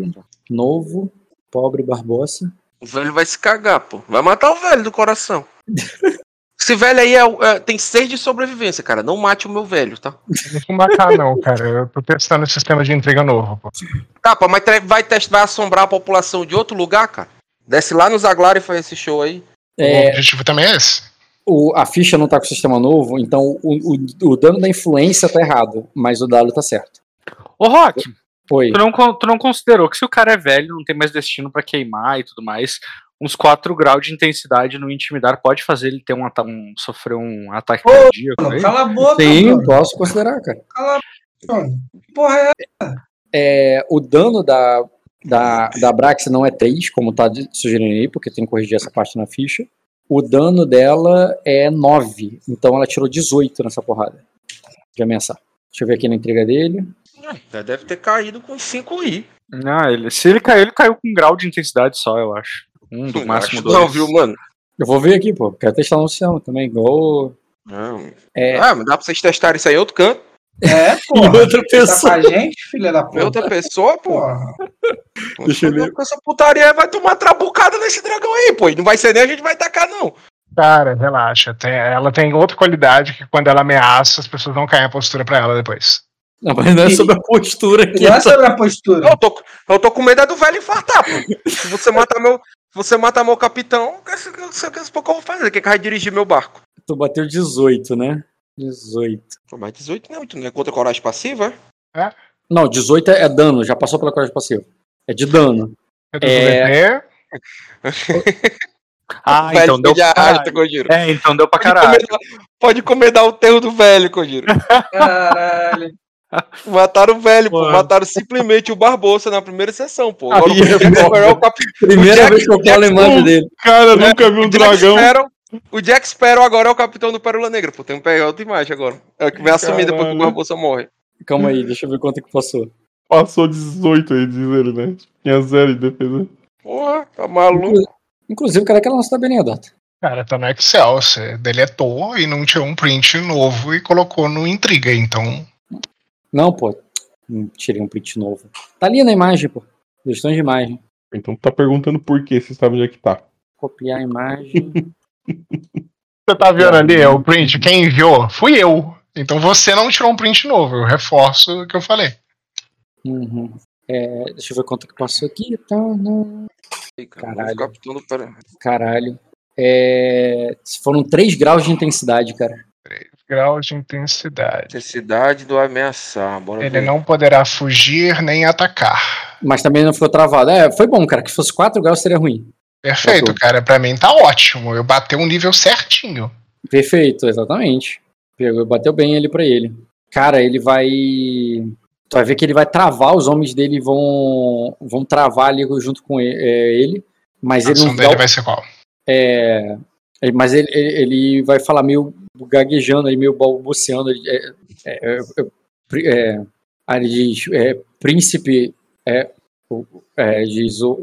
novo, pobre Barbosa. O velho vai se cagar, pô. Vai matar o velho do coração. Esse velho aí é, o- é- tem seis de sobrevivência, cara. Não mate o meu velho, tá? Não vou matar, não, cara. Eu tô testando esse sistema de intriga novo, pô. Tá, pô, mas vai, test- vai assombrar a população de outro lugar, cara? Desce lá no Zaglar e faz esse show aí. O É, objetivo também é esse. o- a ficha não tá com o sistema novo, então o, o- o dano da influência tá errado, mas o dado tá certo. Ô, Rock, Oi. tu não, tu não considerou que se o cara é velho, não tem mais destino pra queimar e tudo mais, uns 4 graus de intensidade no intimidar pode fazer ele ter um, um sofrer um ataque Ô, cardíaco? Mano, aí? cala a boca, Sim, mano. posso considerar, cara. Cala a boca, mano. Porra, é É, o dano da, da, da Brax não é 3, como tá de- sugerindo aí, porque tem que corrigir essa parte na ficha. O dano dela é 9, então ela tirou 18 nessa porrada de ameaçar. Deixa eu ver aqui na intriga dele. Já deve ter caído com 5 I. Não, ele, se ele caiu, ele caiu com um grau de intensidade só, eu acho. Um do máximo dois. Não, viu, mano? Eu vou ver aqui, pô. Quero testar no sistema também. Igual. Não. É. Ah, mas dá pra vocês testarem isso aí em outro canto. É, pô. Outra Tá pessoa. com a gente, filha da É puta. outra pessoa, pô. Deixa eu ver. Com essa putaria vai tomar trabucada nesse dragão aí, pô. E não vai ser nem a gente vai tacar, não. Cara, relaxa. tem- ela tem outra qualidade que quando ela ameaça, as pessoas não caem a postura pra ela depois. Não, mas não é sobre a postura aqui. Não é sobre a postura. Eu tô, eu tô com medo é do velho infartar, pô. Se você matar meu, você matar meu capitão, o que eu vou fazer? Quem que vai dirigir meu barco? Tu bateu 18, né? 18. Pô, Mas 18 não, tu não é contra coragem passiva, é? Não, 18 é dano, já passou pela coragem passiva. É de dano. É. VP, Ah, velho então deu pra caralho. É, então deu pra Pode caralho. pode comer dar o terro do velho, Kojiro. Caralho. Mataram o velho, pô. Mataram simplesmente o Barbosa na primeira sessão, pô. Aí Agora o é Jack. Sparrow é Primeira Jack- vez que eu falo imagem Sparrow- dele. Cara, nunca vi um dragão. Sparrow- O Jack Sparrow agora é o capitão do Pérola Negra, pô. Tem que pegar outra imagem agora. É o que vai assumir depois que o. Barbosa morre. Calma aí, deixa eu ver quanto que passou. Passou 18 aí, dizer, né? Tinha zero de defesa. Porra, tá maluco. Inclusive, cara, aquela não está bem anedota. Cara, tá no Excel. Você deletou e não tirou um print novo e colocou no Intriga. Então, Não, pô. Tirei um print novo. Tá ali na imagem, pô. Gestão de imagem. Então tu tá perguntando por que você sabe onde é que tá. Copiar a imagem. você tá vendo ali é o print? Quem enviou? Fui eu. Então você não tirou um print novo. Eu reforço o que eu falei. Uhum. É, deixa eu ver quanto que passou aqui. Tá, não. Cara, Caralho. Caralho. É, foram 3 graus de intensidade, cara. Graus de intensidade. Necessidade do ameaçar. Bora Ele ver. não poderá fugir nem atacar. Mas também não ficou travado. É, foi bom, cara. Que se fosse 4 graus seria ruim. Perfeito, cara. Pra mim tá ótimo. Eu bati um nível certinho. Perfeito, exatamente. Pegou, bateu bem ali pra ele. Cara, ele vai. Tu vai ver que ele vai travar, os homens dele vão vão travar ali junto com é, ele. Mas A ele não dele o- vai ser qual? é, é, mas ele, ele, ele vai falar meio gaguejando, aí, meio balbuciando. É, é, é, é, aí ele diz: é, Príncipe. É, o- é, diz o.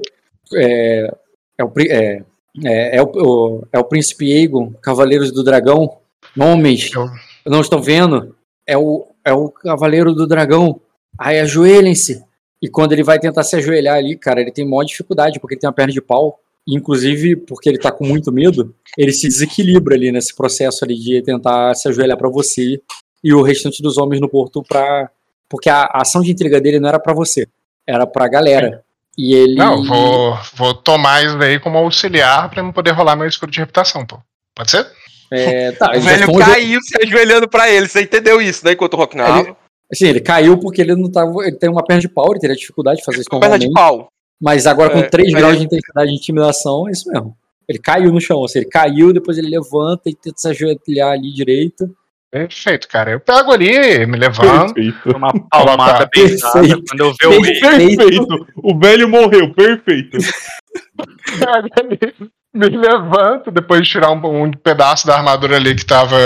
É, é, o, é, é, é o, é o Príncipe Aegon, Cavaleiros do Dragão. Homens, Eu- não estão vendo? É o, é o Cavaleiro do Dragão. Aí ajoelhem-se. E quando ele vai tentar se ajoelhar ali, cara, ele tem maior dificuldade, porque ele tem uma perna de pau. Inclusive, porque ele tá com muito medo, ele se desequilibra ali nesse processo ali de tentar se ajoelhar pra você e o restante dos homens no porto pra. Porque a, a ação de intriga dele não era pra você, era pra galera. E ele. Não, vou, vou tomar isso daí como auxiliar pra eu poder rolar meu escudo de reputação, pô. Pode ser? É, tá, O velho caiu se ajoelhando pra ele. Você entendeu isso, né? Enquanto o Rock narrava. Assim, ele caiu porque ele não tava. Ele tem uma perna de pau, ele teria dificuldade de fazer isso Com perna de pau. Mas agora com É, 3 aí graus de intensidade de intimidação, é isso mesmo. Ele caiu no chão, assim, ele caiu, depois ele levanta e tenta se ajoelhar ali direito. Perfeito, cara. Eu pego ali, me levanto. Perfeito. Uma palmada bem. Quando eu ver o Perfeito. Perfeito. O velho morreu, perfeito. pego ali, me levanto, depois de tirar um, um pedaço da armadura ali que tava,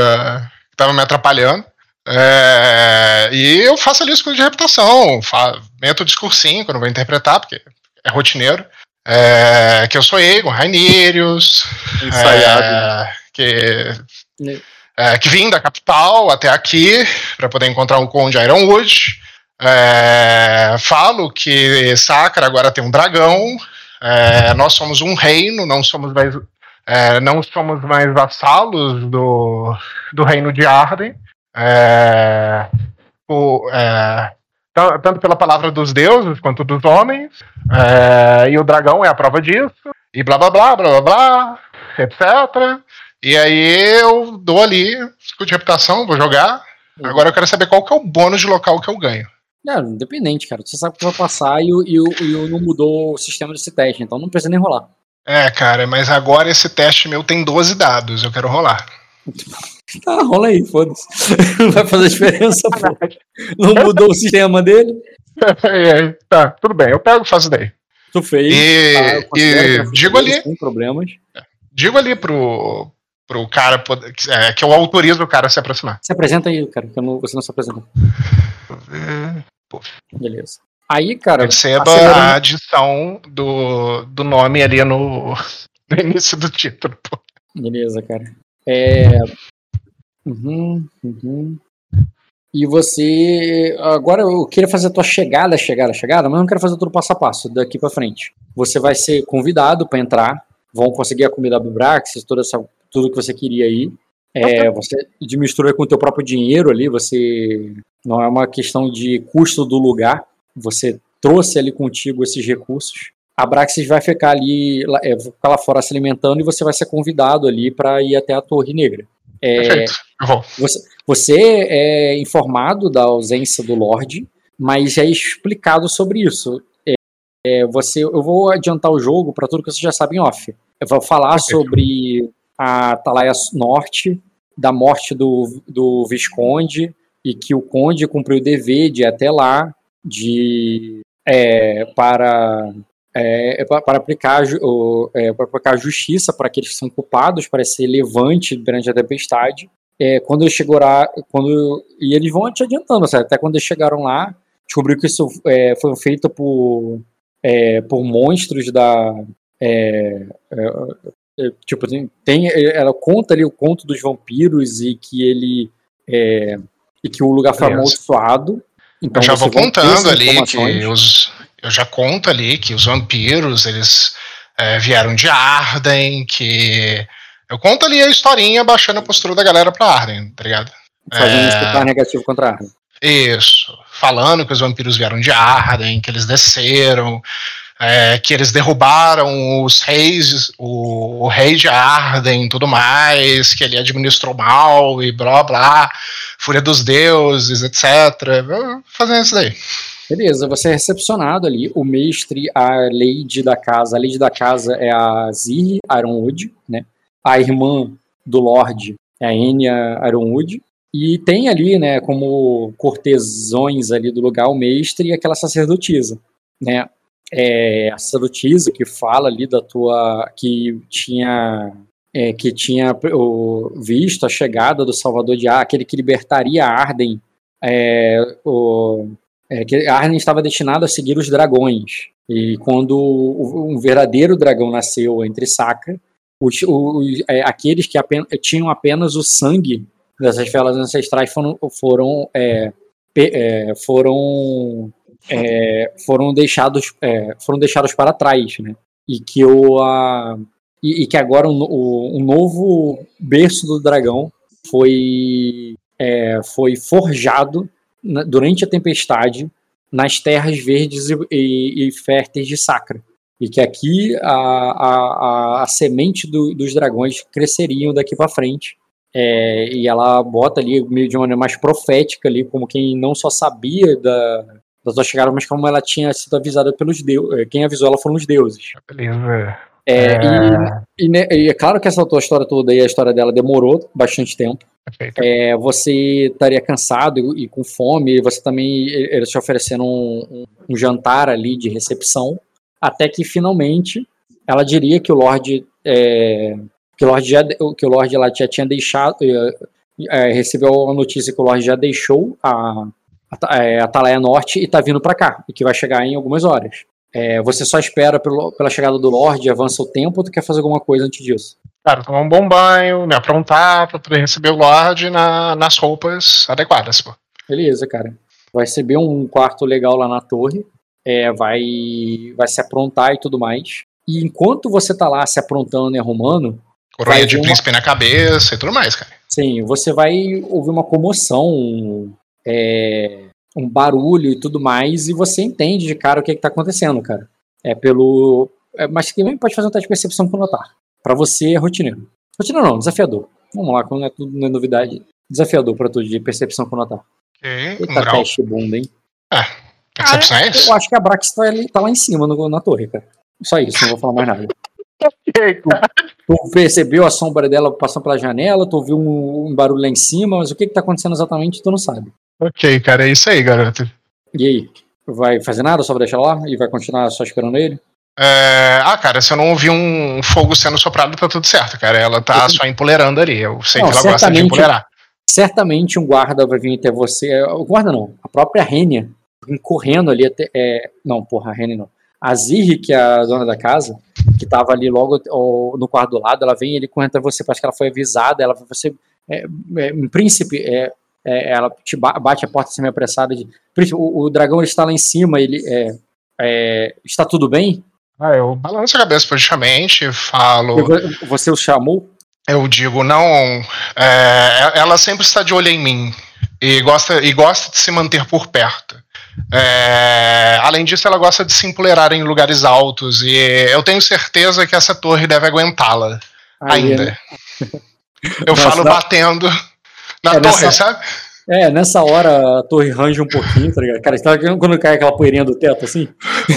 que tava me atrapalhando. É, e eu faço ali o escudo de reputação, meto o discursinho quando eu vou interpretar, porque é rotineiro. É, que eu sou Egon, Rainérios, ensaiado. é, que, Né. é, que vim da capital até aqui para poder encontrar o Conde Ironwood. É, falo que Sacra agora tem um dragão. é, nós somos um reino, não somos mais, é, não somos mais vassalos do, do reino de Arden. É, o- é, tanto pela palavra dos deuses quanto dos homens. É, e o dragão é a prova disso. E blá blá blá, blá blá blá, etc. E aí eu dou ali, escudo de reputação, vou jogar. Agora eu quero saber qual que é o bônus de local que eu ganho. Não, independente, cara. Você sabe o que vai passar e e, e não mudou o sistema desse teste, então não precisa nem rolar. É, cara, mas agora esse teste meu tem 12 dados, eu quero rolar. Tá, rola aí, foda-se. Não vai fazer diferença, pô. Não mudou o sistema dele. É, tá, tudo bem, eu pego e faço daí. Tu fez. E, tá, que e vai digo ali, Sem problemas. digo ali pro, pro cara poder- é, que eu autorizo o cara a se aproximar. Se apresenta aí, cara, que não- você não se apresenta. Beleza. Aí, cara, Perceba acelerando- a adição do, do nome ali no, no início do título. pô. Beleza, cara. É. Uhum, uhum. E você. Agora eu queria fazer a tua chegada, chegada, chegada, mas não quero fazer tudo passo a passo daqui para frente. Você vai ser convidado para entrar, vão conseguir a comida do Braxis, toda essa, tudo que você queria aí. É, você mistura com o teu próprio dinheiro ali, você não é uma questão de custo do lugar, você trouxe ali contigo esses recursos. A Braxis vai ficar ali, é, ficar lá fora se alimentando e você vai ser convidado ali para ir até a Torre Negra. É, Perfeito. Vou. você, você é informado da ausência do Lorde, mas é explicado sobre isso. É, é, você, eu vou adiantar o jogo para tudo que você já sabe em off. Eu vou falar Perfeito. sobre a Atalaia Norte, da morte do, do Visconde, e que o Conde cumpriu o dever de ir até lá de, é, para, é, pa- para, aplicar, o- é, para aplicar justiça para aqueles que são culpados, para ser levante perante a tempestade é, quando chegou lá, quando e eles vão te adiantando, sabe? até quando eles chegaram lá, descobriu que isso é, foi feito por é, por monstros da é, é, é, tipo tem, tem- ela conta ali o conto dos vampiros e que ele é, e que o lugar foi amaldiçoado. Então eu já vou contando ali que os. Eu já conto ali que os vampiros, eles é, vieram de Arden, que. Eu conto ali a historinha baixando a postura da galera pra Arden, tá ligado? fazendo é- um escutar negativo contra Arden. Isso. Falando que os vampiros vieram de Arden, que eles desceram, é, que eles derrubaram os reis, o, o rei de Arden e tudo mais, que ele administrou mal e blá blá, fúria dos deuses, etc. Fazendo isso daí. Beleza, você é recepcionado ali. O mestre, a lady da casa. A lady da casa é a Zir Aronwood, né? A irmã do Lorde é a Enya Aronwood. E tem ali, né, como cortesões ali do lugar, o mestre e aquela sacerdotisa, né? É, a sacerdotisa que fala ali da tua... que tinha... é, que tinha o, visto a chegada do Salvador de Ar, aquele que libertaria Arden, é, o, é, que Arden estava destinado a seguir os dragões. E quando um verdadeiro dragão nasceu entre Sacra, os, os- é, aqueles que apen- tinham apenas o sangue dessas velas ancestrais foram, foram, é, pe- é, foram, é, foram, deixados, é, foram deixados para trás. Né? E, que o, a, e, e que agora no- o, o novo berço do dragão foi, é, foi forjado na- durante a tempestade nas terras verdes e, e- e férteis de Sacra. E que aqui a, a, a, a semente do- dos dragões cresceriam daqui para frente. É, e ela bota ali meio de uma maneira mais profética ali, como quem não só sabia da, da sua chegada, mas como ela tinha sido avisada pelos deuses. Quem avisou ela foram os deuses. Beleza. É, E, e, né, e é claro que essa tua história toda aí, a história dela demorou bastante tempo. É, você estaria cansado e, com fome, você também, eles te oferecendo um, um- um jantar ali de recepção, até que finalmente ela diria que o Lorde, é, que o Lorde já, que o Lorde lá já tinha deixado, é, é, recebeu a notícia que o Lorde já deixou a, a, é, a Atalaia Norte e está vindo para cá, e que vai chegar em algumas horas. É, você só espera pelo- pela chegada do Lorde, avança o tempo, ou tu quer fazer alguma coisa antes disso? Cara, tomar um bom banho, me aprontar pra poder receber o Lorde na- nas roupas adequadas, pô. Beleza, cara. Vai receber um quarto legal lá na torre. É, vai, vai se aprontar e tudo mais. E enquanto você tá lá se aprontando e arrumando, Coroinha de uma- príncipe na cabeça e tudo mais, cara. sim, você vai ouvir uma comoção, é, um barulho e tudo mais, e você entende de cara o que, que tá acontecendo, cara. É pelo. é, mas também pode fazer um teste de percepção com notar. Pra você é rotineiro. Rotineiro não, desafiador. Vamos lá, quando é tudo não é novidade. Desafiador pra tu de percepção com notar. Ok, um Eita, grau. teste bunda, hein? Percepção é isso? Eu acho que a Brax tá, ali- tá lá em cima no- na torre, cara. Só isso, não vou falar mais nada. Tu percebeu a sombra dela passando pela janela, tu ouviu um, um barulho lá em cima, mas o que que tá acontecendo exatamente tu não sabe. Ok, cara, é isso aí, garoto. E aí? Vai fazer nada, só vai deixar lá e vai continuar só esperando ele? É, Ah, cara, se eu não ouvir um fogo sendo soprado, tá tudo certo, cara. Ela tá só empolerando ali. Eu sei Não, que ela gosta de empolerar. Certamente um guarda vai vir até você. O guarda não, a própria Renia, vem correndo ali até. é, Não, porra, a Renia não. A Zirri, que é a dona da casa, que tava ali logo no quarto do lado, ela vem ele correndo até você, parece que ela foi avisada, ela você. É, é, um príncipe, é, é, ela te ba- bate a porta assim meio apressada. De, "Príncipe, o, o dragão está lá em cima, ele é, é, está tudo bem? Ah, eu balanço a cabeça politicamente, falo. Vo- Você o chamou? Eu digo, não. é, ela sempre está de olho em mim e gosta, e gosta de se manter por perto. É, além disso, ela gosta de se empolerar em lugares altos e eu tenho certeza que essa torre deve aguentá-la ainda. Eu Nossa, falo dá- batendo na É, torre, nessa- sabe? É, nessa hora a torre range um pouquinho, tá ligado? Cara, você quando cai aquela poeirinha do teto assim?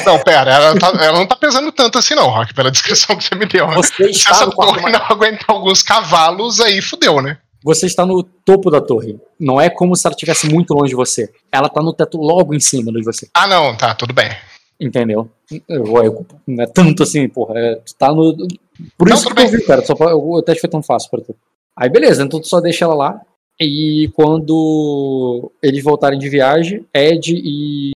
Não, pera, ela, tá- ela não tá pesando tanto assim, não, Rock, pela descrição que você me deu. Você Se essa torre não aguentar alguns cavalos, aí fudeu, né? Você está no topo da torre. Não é como se ela estivesse muito longe de você. Ela tá no teto logo em cima de você. Ah, não, tá, tudo bem. Entendeu? Eu- eu- não é tanto assim, porra. É, tu tá no. Por Não, isso tudo que eu bem. vi, cara. Só o teste foi tão fácil pra tu. Aí beleza, então tu só deixa ela lá. E quando eles voltarem de viagem, Ed e,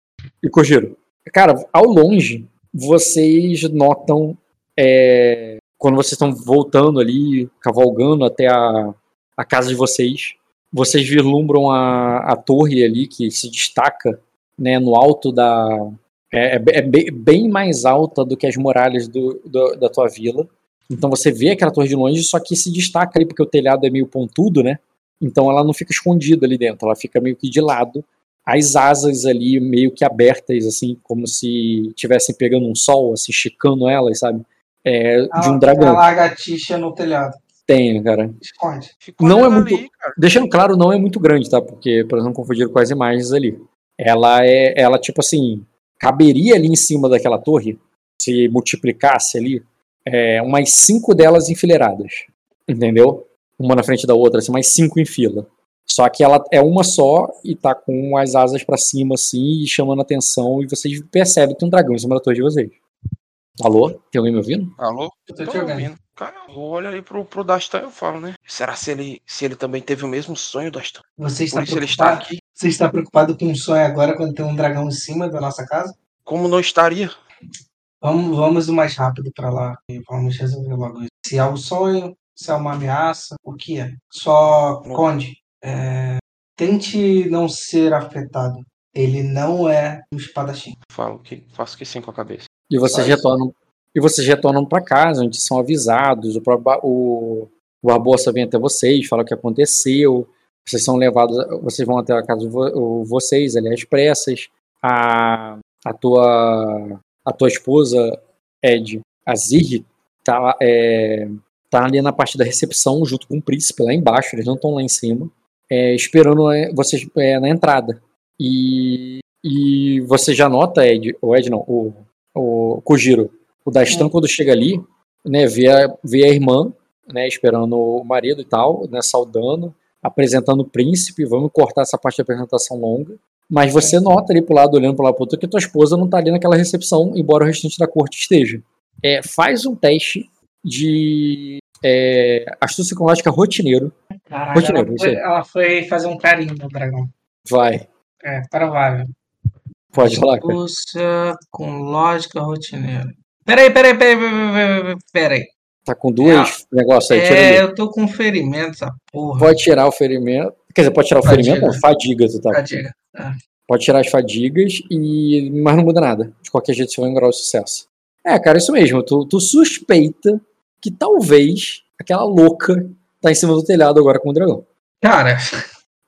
e Kojiro. Cara, ao longe, vocês notam. é, quando vocês estão voltando ali, cavalgando até a, a casa de vocês, vocês vislumbram a, a torre ali que se destaca né, no alto da, é, é é bem, bem mais alta do que as muralhas do, do- da tua vila. Então você vê aquela torre de longe, só que se destaca ali porque o telhado é meio pontudo, né? Então ela não fica escondida ali dentro, ela fica meio que de lado. As asas ali meio que abertas, assim, como se estivessem pegando um sol, assim, esticando elas, sabe? É, de um A dragão. lagartixa no telhado. Tem, cara. Esconde. Não é muito- ali. Deixando claro, não é muito grande, tá? Porque, para não confundir com as imagens ali. Ela é, ela, tipo assim, caberia ali em cima daquela torre, se multiplicasse ali, é, umas cinco delas enfileiradas. Entendeu? Uma na frente da outra, assim, mais cinco em fila. Só que ela é uma só e tá com as asas pra cima, assim, e chamando atenção, e vocês percebem que tem um dragão em cima da torre de vocês. Alô? Tem alguém me ouvindo? Alô? Eu tô Tô te ouvindo. ouvindo. Cara, eu olho ali pro, pro Dastan e eu falo, né? Será se ele, se ele também teve o mesmo sonho, Dastan? Você está, isso ele está preocupado, aqui. você está preocupado com um sonho agora quando tem um dragão em cima da nossa casa? Como não estaria? Vamos, vamos o mais rápido pra lá e vamos resolver logo isso. Se é um sonho, se é uma ameaça, o que é? Só, Não. Conde, é, tente não ser afetado. Ele não é um espadachim. Falo que faço que sim com a cabeça. E vocês isso. retornam. E vocês retornam para casa, onde são avisados. O, o, o Barbosa vem até vocês, fala o que aconteceu. Vocês são levados. Vocês vão até a casa de vo- o- vocês, ali às pressas. A, a tua a tua esposa, Ed, a Zirri, tá, é, tá ali na parte da recepção, junto com o príncipe, lá embaixo. Eles não estão lá em cima, é, esperando é, vocês é, na entrada. E, e você já nota, Ed, o Ed não, o, o Kojiro, o Dastan, Hum. quando chega ali, né, vê a, vê a irmã, né, esperando o marido e tal, né, saudando, apresentando o príncipe, vamos cortar essa parte da apresentação longa, mas você nota ali pro lado, olhando pro lado pro outro, que tua esposa não tá ali naquela recepção, embora o restante da corte esteja. É, faz um teste de é, astúcia psicológica rotineiro, Caralho, Continua, ela, foi, ela foi fazer um carinho no dragão. vai, É, provável. pode cara. Astúcia com lógica rotineira. Peraí, peraí, peraí, peraí, peraí, peraí. Tá com dois negócios aí, tira É, ali. eu tô com ferimento, essa porra. Pode tirar o ferimento, quer dizer, pode tirar o ferimento, não, fadiga, tu tá. Fadiga. Pode tirar as fadigas, e mas não muda nada. De qualquer jeito, você vai grau de sucesso. É, cara, isso mesmo. Tu, tu suspeita que talvez aquela louca tá em cima do telhado agora com o dragão. Cara,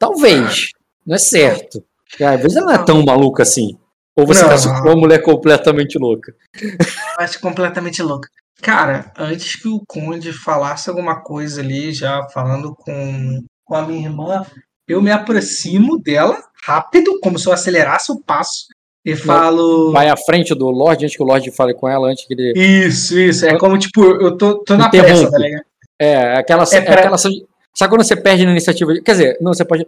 Talvez. Não é certo. Porque, Às vezes ela não é tão maluca assim. Ou você Não. casou com uma mulher completamente louca. eu acho completamente louca. Cara, antes que o Conde falasse alguma coisa ali, já falando com, com a minha irmã, eu me aproximo dela rápido, como se eu acelerasse o passo, e falo. Vai à frente do Lorde antes que o Lorde fale com ela, antes que ele. Isso, isso. É como, tipo, eu tô, tô na Interrompe. pressa, tá ligado? É, aquela, É pra- aquela Sabe quando você perde na iniciativa? Quer dizer, não, você pode.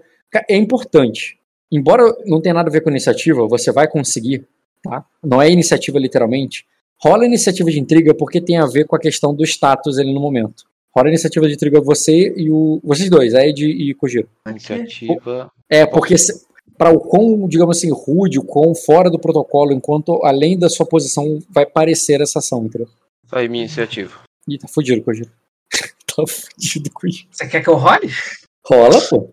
É importante. Embora não tenha nada a ver com iniciativa, você vai conseguir, tá? Não é iniciativa literalmente. Rola iniciativa de intriga porque tem a ver com a questão do status ali no momento. Rola iniciativa de intriga você e o. Vocês dois, Ed e Kojiro. Iniciativa. É, porque para o quão, digamos assim, rude, o quão fora do protocolo, enquanto além da sua posição vai parecer essa ação, entendeu? Tá aí minha iniciativa. Ih, tá fudido, Kojiro. tá fudido, Kojiro. Você quer que eu role? Rola, pô.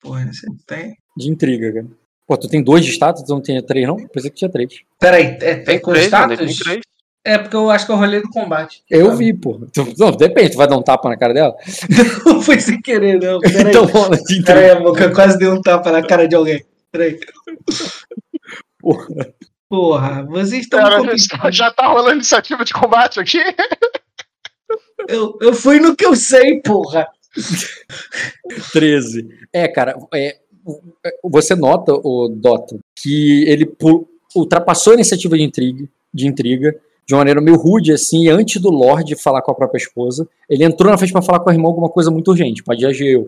Porra, você tem. De intriga, cara. Pô, tu tem dois de status, tu não tem três, não? Pensei que tinha três. Peraí, é, tem Tem com três, mano, status? tem três. É porque eu acho que eu rolei no combate. Eu vi, pô. Tu- Não, depende, tu vai dar um tapa na cara dela? Não foi sem querer, não. Peraí. Então rola de intriga. Peraí, eu quase dei um tapa na cara de alguém. Peraí. Porra. Porra, vocês estão. Já, já tá rolando iniciativa de combate aqui? Eu, eu fui no que eu sei, porra. 13. É, cara, é, é, você nota, o Dota, que ele ultrapassou a iniciativa de intriga, de intriga de uma maneira meio rude, assim, antes do Lorde falar com a própria esposa, ele entrou na frente pra falar com a irmã alguma coisa muito urgente, pra adiar gelo.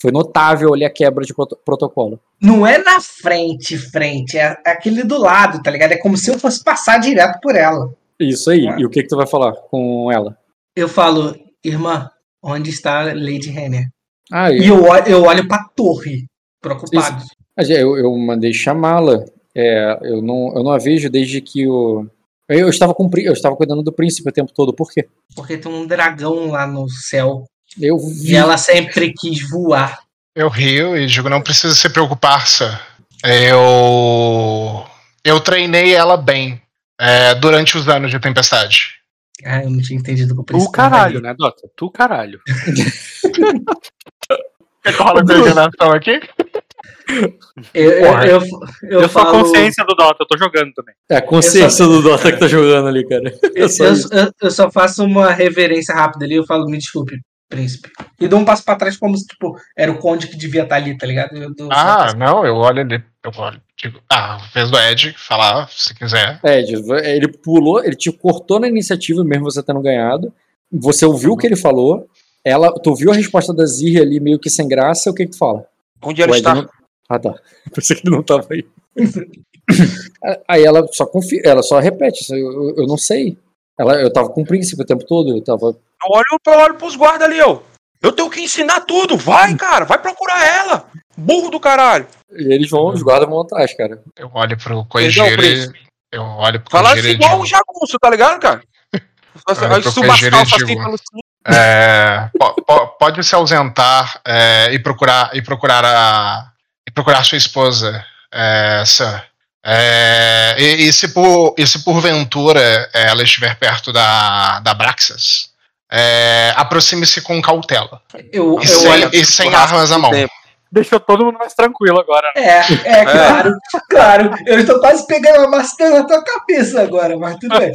Foi notável ali a quebra de proto- protocolo. Não é na frente, frente, é aquele do lado, tá ligado? É como se eu fosse passar direto por ela. Isso aí. Ah. E o que que tu vai falar com ela? Eu falo, irmã, onde está Lady Renner? Ah, E eu, eu, olho- eu olho pra torre, preocupado. mas eu, eu mandei chamá-la. É, eu, não, eu não a vejo desde que o. Eu estava, com, o prí- eu estava cuidando do príncipe o tempo todo. Por quê? Porque tem um dragão lá no céu. Eu E vi. ela sempre quis voar. Eu rio e digo, não precisa se preocupar, sir. Eu. Eu treinei ela bem é, durante os anos de tempestade. Ah, eu não tinha entendido o Tu príncipe. caralho, né, Dota? Tu caralho. Quer que rola a coordenação aqui? Eu, eu, eu, eu, Eu, sou a falo, consciência do Dota, eu tô jogando também. É a consciência do Dota que tá jogando ali, cara. eu, É só eu só faço uma reverência rápida ali. Eu falo, me desculpe, príncipe. E dou um passo pra trás como se, tipo, era o conde que devia estar ali, tá ligado? Eu um Ah, não, eu olho ali. Eu olho, digo, ah, fez do Ed falar, se quiser. É, Ed, ele pulou, ele te cortou na iniciativa, mesmo você tendo ganhado. Você ouviu o que ele falou. Ela, tu ouviu a resposta da Zirri ali, meio que sem graça. O que que tu fala? Onde ela está? não- Ah, tá. Pensei que ele não tava aí. aí ela só confia, ela só repete. isso, Eu, eu, eu não sei. Ela, eu tava com o príncipe o tempo todo. Eu tava. Eu olho, eu olho pros guardas ali, ó. Eu tenho que ensinar tudo. Vai, cara. Vai procurar ela. Burro do caralho. E eles vão, os guardas vão atrás, cara. Eu olho pro e. príncipe. Eu olho pro Falar Kojiro assim igual o digo. jagunço, tá ligado, cara? Olha, Aí pro suba as Kojiro e calças assim pelo. É, po- po- pode se ausentar é, e procurar e procurar a e procurar sua esposa, é, sir. É, e, e se por e se porventura é, ela estiver perto da da Braxas, é, aproxime-se com cautela Eu, e eu sem, olho. e sem armas à mão. tempo. Deixou todo mundo mais tranquilo agora, né? É, é, claro, claro. Eu estou quase pegando a maçã na tua cabeça agora, mas tudo bem.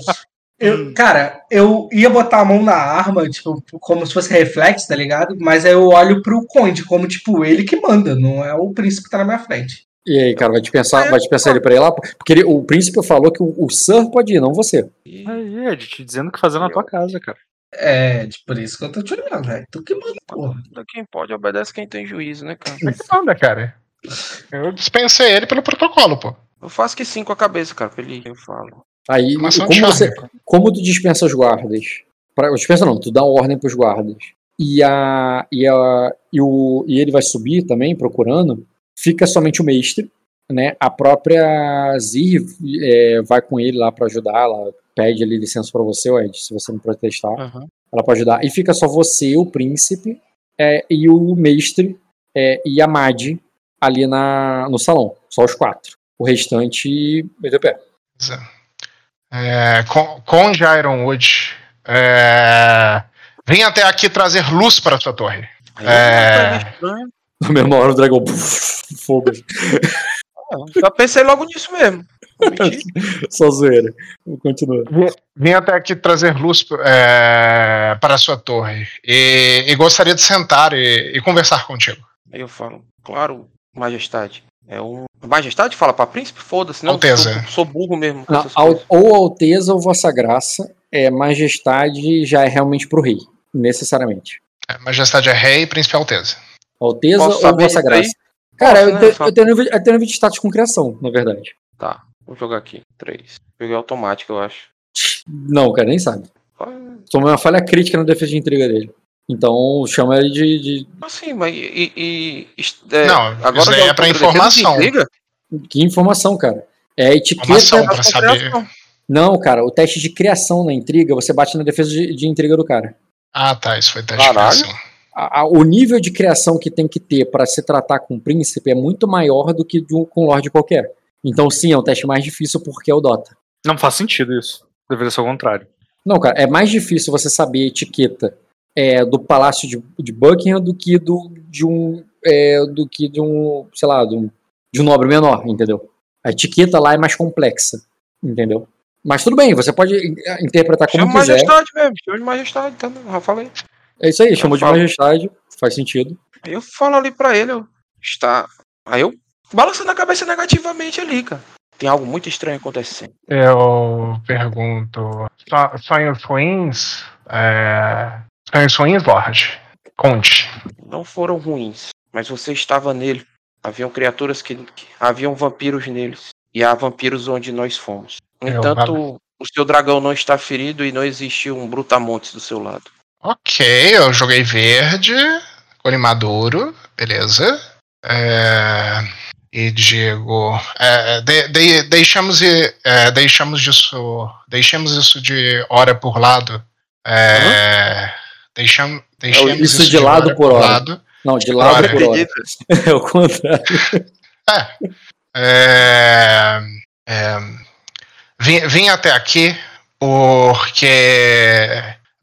Eu, cara, eu ia botar a mão na arma, tipo, como se fosse reflexo, tá ligado? Mas aí eu olho pro conde, como, tipo, ele que manda, não é o príncipe que tá na minha frente. E aí, cara, vai dispensar, vai dispensar ele pra ir lá? Porque ele- o príncipe falou que o, o Sir pode ir, não você. Aí, Ed, te dizendo o que fazer na tua casa, cara. É, por isso que eu tô te olhando, velho. Tu que manda, porra. Quem pode obedece quem tem juízo, né, cara? Como é que anda, cara? Eu dispensei ele pelo protocolo, pô. Eu faço que sim com a cabeça, cara, pra ele eu falo. Aí, Uma como, você, como tu dispensa os guardas? Pra, dispensa não, tu dá ordem pros guardas. E, a, e, a, e, o, e ele vai subir também, procurando. Fica somente o mestre, né? A própria Zir é, vai com ele lá pra ajudar. Ela pede ali licença pra você, Ed, se você não protestar. Ela pode ajudar. E fica só você, o príncipe, é, e o mestre é, e a Mad ali na, no salão. Só os quatro. O restante, meteu o pé. É, com, com Ironwood, é, vim até aqui trazer luz para sua torre. Aí É. Na mesma hora o dragão. Fogo. Já pensei logo nisso mesmo. Só zoeira. Continua. Vim até aqui trazer luz é, para a sua torre e, e gostaria de sentar e, e conversar contigo. Aí eu falo, claro, majestade. É um. Majestade fala pra príncipe? Foda-se, não. Alteza. Sou, sou burro mesmo. com Não, essas al- coisas. ou Alteza ou Vossa Graça. É, majestade já é realmente pro rei. Necessariamente. É, Majestade é rei e príncipe Alteza. Alteza Posso ou Vossa aí? Graça. Cara, Posso, eu, né? te- eu tenho nível, eu tenho nível de status com criação, na verdade. Tá, vou jogar aqui. Três. Joguei automático, eu acho. Não, cara, nem sabe. Ah, Tomei uma falha crítica na defesa de intriga dele. Então chama ele de. de- Assim, mas e. e- e- é, Não, agora isso daí é pra de informação. Que informação, cara? É etiqueta. Informação para com saber. criação. Não, cara, o teste de criação na intriga, você bate na defesa de, de intriga do cara. Ah, tá, isso foi teste de Caralho. criação. A- a- o nível de criação que tem que ter para se tratar com um príncipe é muito maior do que de um, com um lorde qualquer. Então, sim, é um teste mais difícil porque é o Dota. Não faz sentido isso. Deveria ser o contrário. Não, cara, é mais difícil você saber a etiqueta é, do Palácio de, de Buckingham do que do, de um. é, do que de um. sei lá, de um, de um nobre menor, entendeu? A etiqueta lá é mais complexa, entendeu? Mas tudo bem, você pode interpretar como Chama quiser. majestade mesmo, chama de majestade, tá? Já falei. É isso aí, chamou de falo. majestade, faz sentido. Aí eu falo ali pra ele, eu, está. Aí eu balançando a cabeça negativamente ali, cara. Tem algo muito estranho acontecendo. Eu pergunto. "Só- Sonhos ruins? É... Sonhos ruins, Lorde? Conte. Não foram ruins, mas você estava nele. Haviam criaturas que, que haviam vampiros neles. E há vampiros onde nós fomos. No Eu entanto, o seu dragão não está ferido e não existe um brutamontes do seu lado. Ok, eu joguei verde, colimaduro, beleza. É, e digo, é, de- de- deixamos, é, deixamos disso, deixemos isso de hora por lado. É, deixam, deixemos isso de lado por hora. Não, de lado Hora. por hora. É o contrário. É, é, vim, vim até aqui porque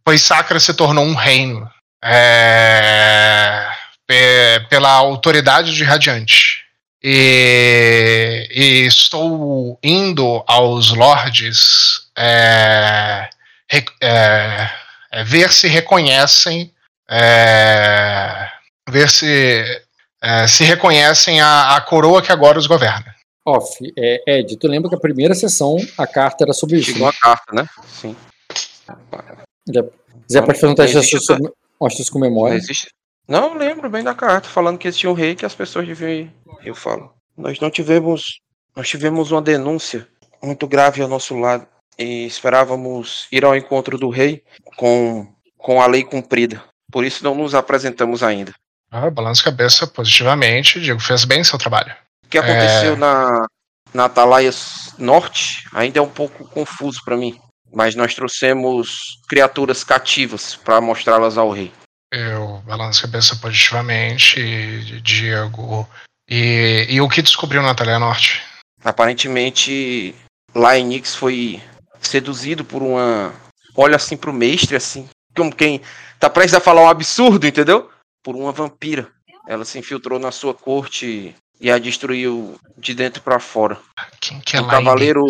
pois Sacra se tornou um reino é, pe- pela autoridade de Radiante. E, e estou indo aos lords é, re- é, é, ver se reconhecem é, ver se é, se reconhecem a, a coroa que agora os governa. Off, é, Ed, tu lembra que a primeira sessão a carta era sobre isso? Chegou né? a carta, né? Sim. Zé pode fazer um teste de Existe astúcia com- Não memória. existe. Não, eu lembro bem da carta, falando que existia um rei que as pessoas deviam ir. Eu falo. Nós não tivemos. Nós tivemos uma denúncia muito grave ao nosso lado. E esperávamos ir ao encontro do rei com, com a lei cumprida. Por isso não nos apresentamos ainda. Ah, balanço a cabeça positivamente, digo, fez bem seu trabalho. O que aconteceu na, na Atalaia Norte ainda é um pouco confuso para mim. Mas nós trouxemos criaturas cativas para mostrá-las ao rei. Eu balanço a cabeça positivamente digo. E, e o que descobriu na Talia Norte? Aparentemente, Laenix foi seduzido por uma. Olha assim pro mestre, assim. Como quem tá prestes a falar um absurdo, entendeu? Por uma vampira. Ela se infiltrou na sua corte e a destruiu de dentro para fora. Quem que é o em- cavaleiro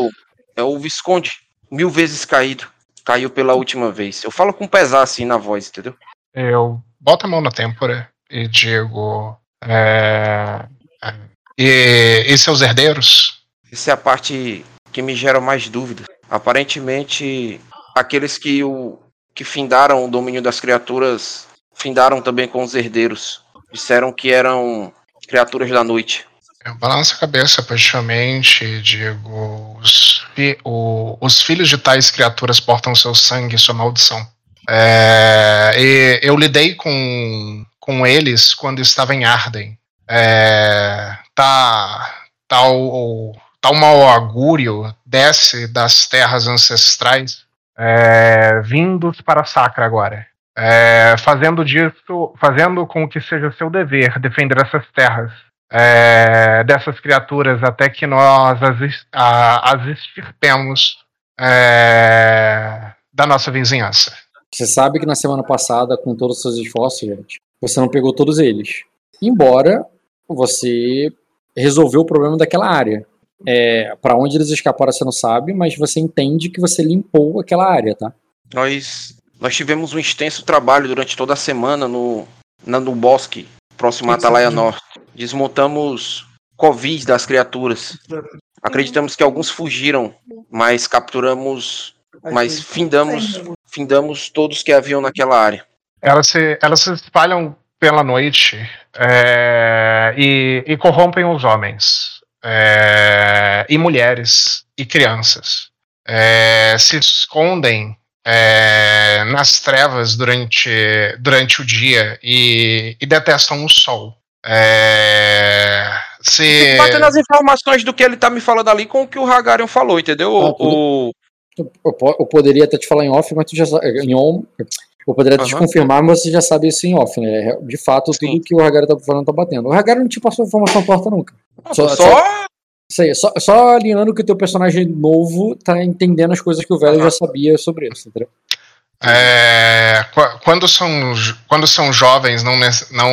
é o Visconde, mil vezes caído. Caiu pela última vez. Eu falo com pesar assim na voz, entendeu? Eu boto a mão na têmpora e digo. é, é, e, e seus herdeiros? Essa é a parte que me gera mais dúvidas. Aparentemente, aqueles que o que findaram o domínio das criaturas findaram também com os herdeiros. Disseram que eram criaturas da noite. Eu balanço a cabeça positivamente e digo: os, fi- o- os filhos de tais criaturas portam seu sangue sua maldição. É, e eu lidei com, com eles quando estava em Arden. É, tá, tá, o, tá mau augúrio desce das terras ancestrais, é, vindos para Sacra agora. É, fazendo disso, fazendo com que seja seu dever defender essas terras é, dessas criaturas até que nós as, a- as extirpemos é, da nossa vizinhança. Você sabe que na semana passada, com todos os seus esforços, gente, você não pegou todos eles. Embora você resolveu o problema daquela área. É, para onde eles escaparam você não sabe, mas você entende que você limpou aquela área, tá? Nós, nós tivemos um extenso trabalho durante toda a semana no, na- no bosque, próximo a Atalaia Norte. Desmontamos covis das criaturas. Acreditamos que alguns fugiram, mas capturamos, mas findamos, findamos todos que haviam naquela área. Elas se, elas se espalham pela noite é, e, e corrompem os homens, é, e mulheres, e crianças. É, se escondem é, nas trevas durante, durante o dia e, e detestam o sol. É, se, batendo as informações do que ele tá me falando ali com o que o Hagarion falou, entendeu? Ah, o, Eu, po- eu poderia até te falar em off, mas tu já sabe. Em on, Eu poderia Aham. te confirmar, mas você já sabe isso em off, né? De fato, Sim. tudo que o Hagari tá falando tá batendo. O Hagari não te passou informação torta nunca. Só, Só- só, Isso aí, só, só alinhando que o teu personagem novo tá entendendo as coisas que o velho já sabia sobre isso, entendeu? É, qu- quando, são, quando são jovens, não, não,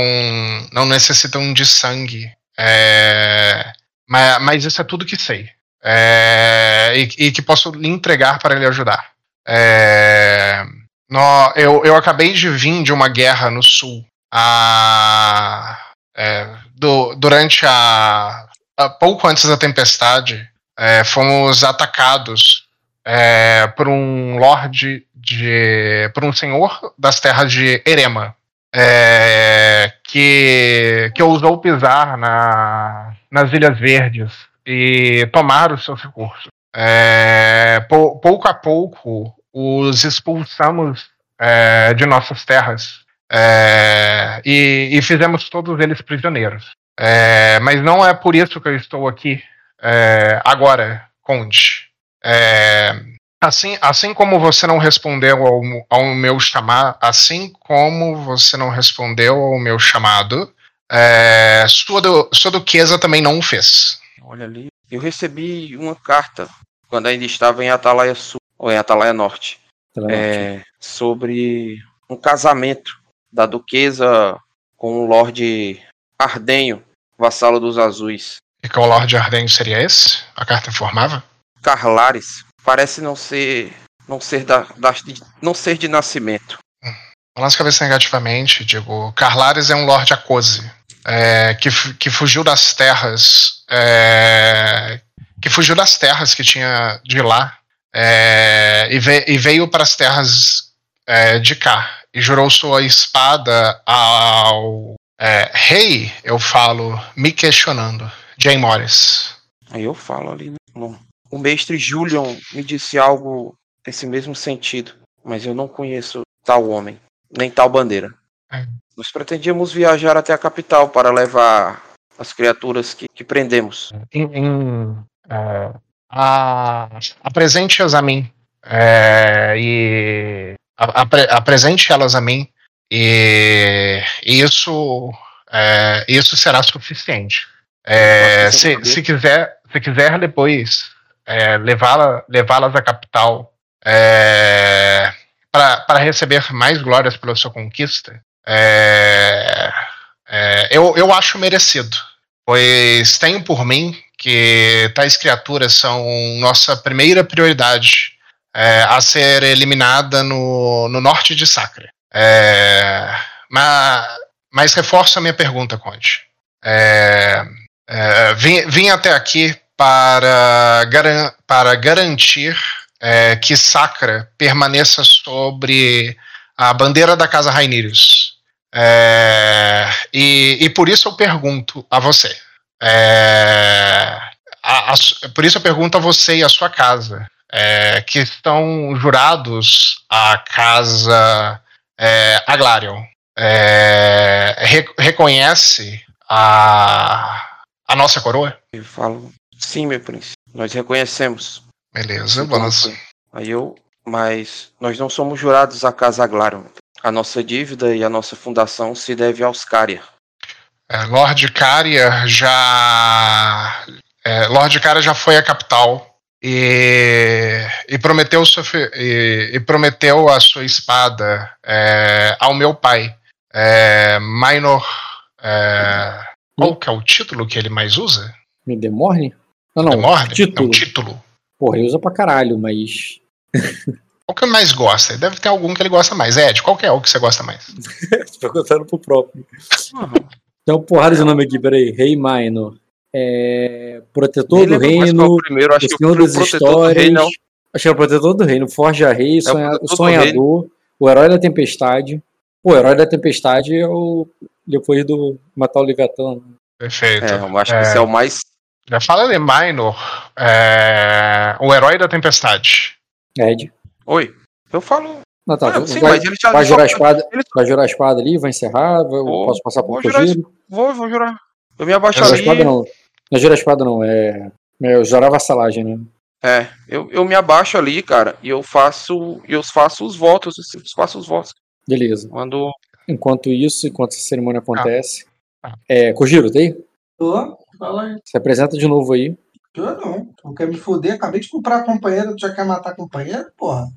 não necessitam de sangue. É, mas, mas isso é tudo que sei. É, e, e que posso lhe entregar para lhe ajudar. É, nó- eu, eu acabei de vir de uma guerra no sul. A, é, do- durante a, a- Pouco antes da tempestade, é, fomos atacados é, por um lorde de. por um senhor das terras de Erema. é, que, que ousou pisar na, nas Ilhas Verdes e tomar os seus recursos. É, pou- pouco a pouco os expulsamos é, de nossas terras é, e, e fizemos todos eles prisioneiros. É, mas não é por isso que eu estou aqui é, agora, Conde. É, assim, assim como você não respondeu ao, ao meu chamado, assim como você não respondeu ao meu chamado, é, sua, du- sua duquesa também não o fez. olha ali. Eu recebi uma carta quando ainda estava em Atalaia Sul, ou em Atalaia Norte, vendo? é, sobre um casamento da duquesa com o Lorde Ardenho, vassalo dos Azuis. E que o Lorde Ardenho seria esse? A carta informava? Carlares parece não ser não ser da, da- de- não ser de nascimento. Balança a cabeça negativamente, digo, Carlares é um Lorde Acose, é, que, que fugiu das terras, é, que fugiu das terras que tinha de lá, é, e, ve- e veio para as terras é, de cá, e jurou sua espada ao é, rei, eu falo, me questionando, Jay Morris. Aí eu falo ali, né? O mestre Julian me disse algo nesse mesmo sentido, mas eu não conheço tal homem, nem tal bandeira. É. Nós pretendíamos viajar até a capital para levar as criaturas que, que prendemos. em, em, é, a- apresente-as a mim é, e a- apre- apresente elas a mim e, e isso é, isso será suficiente É, se, se quiser se quiser depois é, levá-la levá-las à capital é, para receber mais glórias pela sua conquista é, é, eu, eu acho merecido pois tenho por mim que tais criaturas são nossa primeira prioridade é, a ser eliminada no, no norte de Sacra. É, mas, mas reforço a minha pergunta, Conde. É, é, vim, vim até aqui para, garan- para garantir é, que Sacra permaneça sobre a bandeira da Casa Rainirius. É, e, e por isso eu pergunto a você. É, a- a por isso eu pergunto a você e a sua casa, é, que estão jurados à casa é, Aglarion. É, re- reconhece a, a nossa coroa? Eu falo, sim, meu príncipe, nós reconhecemos. Beleza, Então, vamos. assim, Aí eu, mas nós não somos jurados à Casa Aglarion. A nossa dívida e a nossa fundação se deve aos Caria. É, Lord Caria já. É, Lord Caria já foi à capital e, e prometeu sua e, e prometeu a sua espada é, ao meu pai, é, Minor. é, qual que é o título que ele mais usa? Me Não, não. Demorne? título. Não, título. Porra, ele usa pra caralho, mas. Qual que ele mais gosta? Deve ter algum que ele gosta mais. Ed, qual que é o que você gosta mais? Tô perguntando pro próprio. Tem uma porrada de nome aqui, peraí. Rei Minor. É... Protetor do qual é Reino. o primeiro, acho O Senhor o das Protetor do Histórias. Rei, não. Acho que é o Protetor do Reino. Forja Rei, Sonha- Protetor do Sonhador. O Herói da Tempestade. O Herói da Tempestade é o. Depois do matar o Leviatã. Perfeito. É, eu acho que esse é o mais. Já fala de Minor, é, o herói da tempestade. Ed. Oi. Eu falo. Não, tá. Ah, sim, vai, mas ele já. vai só- jurar a espada. ele- Vai jurar a espada ali, vai encerrar. Vai, Vou- posso passar por vou jurar? Vou, vou jurar. Eu me abaixo Não jura a ali. espada não. Não jura a espada não. É. É jurar vassalagem, né? É, eu, eu me abaixo ali, cara, e eu faço. Eu faço os votos, eu faço os votos. Beleza. Quando. Enquanto isso, enquanto essa cerimônia acontece. Ah. É, Kojiro, tá aí? Tô, fala aí. Se apresenta de novo aí. Tô não. Tu quer me foder? Acabei de comprar a companheira, tu já quer matar a companheira? Porra.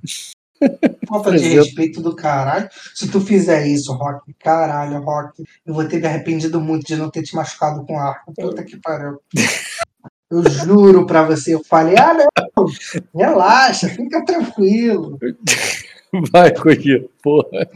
Falta de respeito do caralho. Se tu fizer isso, Rock, caralho, Rock, eu vou ter me arrependido muito de não ter te machucado com arco. Puta que pariu. Eu juro pra você, eu falei, ah, não, relaxa, fica tranquilo. Vai, Kojiro. Porra.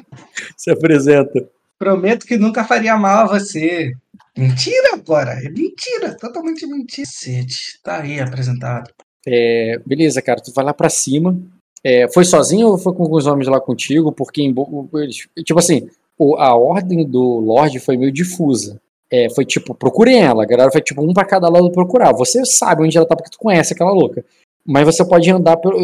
Se apresenta. Prometo que nunca faria mal a você. Mentira agora, é mentira, totalmente mentira. Cacete, tá aí apresentado. É, beleza, cara. Tu vai lá pra cima. É, foi sozinho ou foi com alguns homens lá contigo? Porque, em tipo assim, a ordem do Lorde foi meio difusa. É, foi tipo, procurem ela. A galera foi tipo um pra cada lado procurar. Você sabe onde ela tá porque tu conhece aquela louca. Mas você pode andar pelo-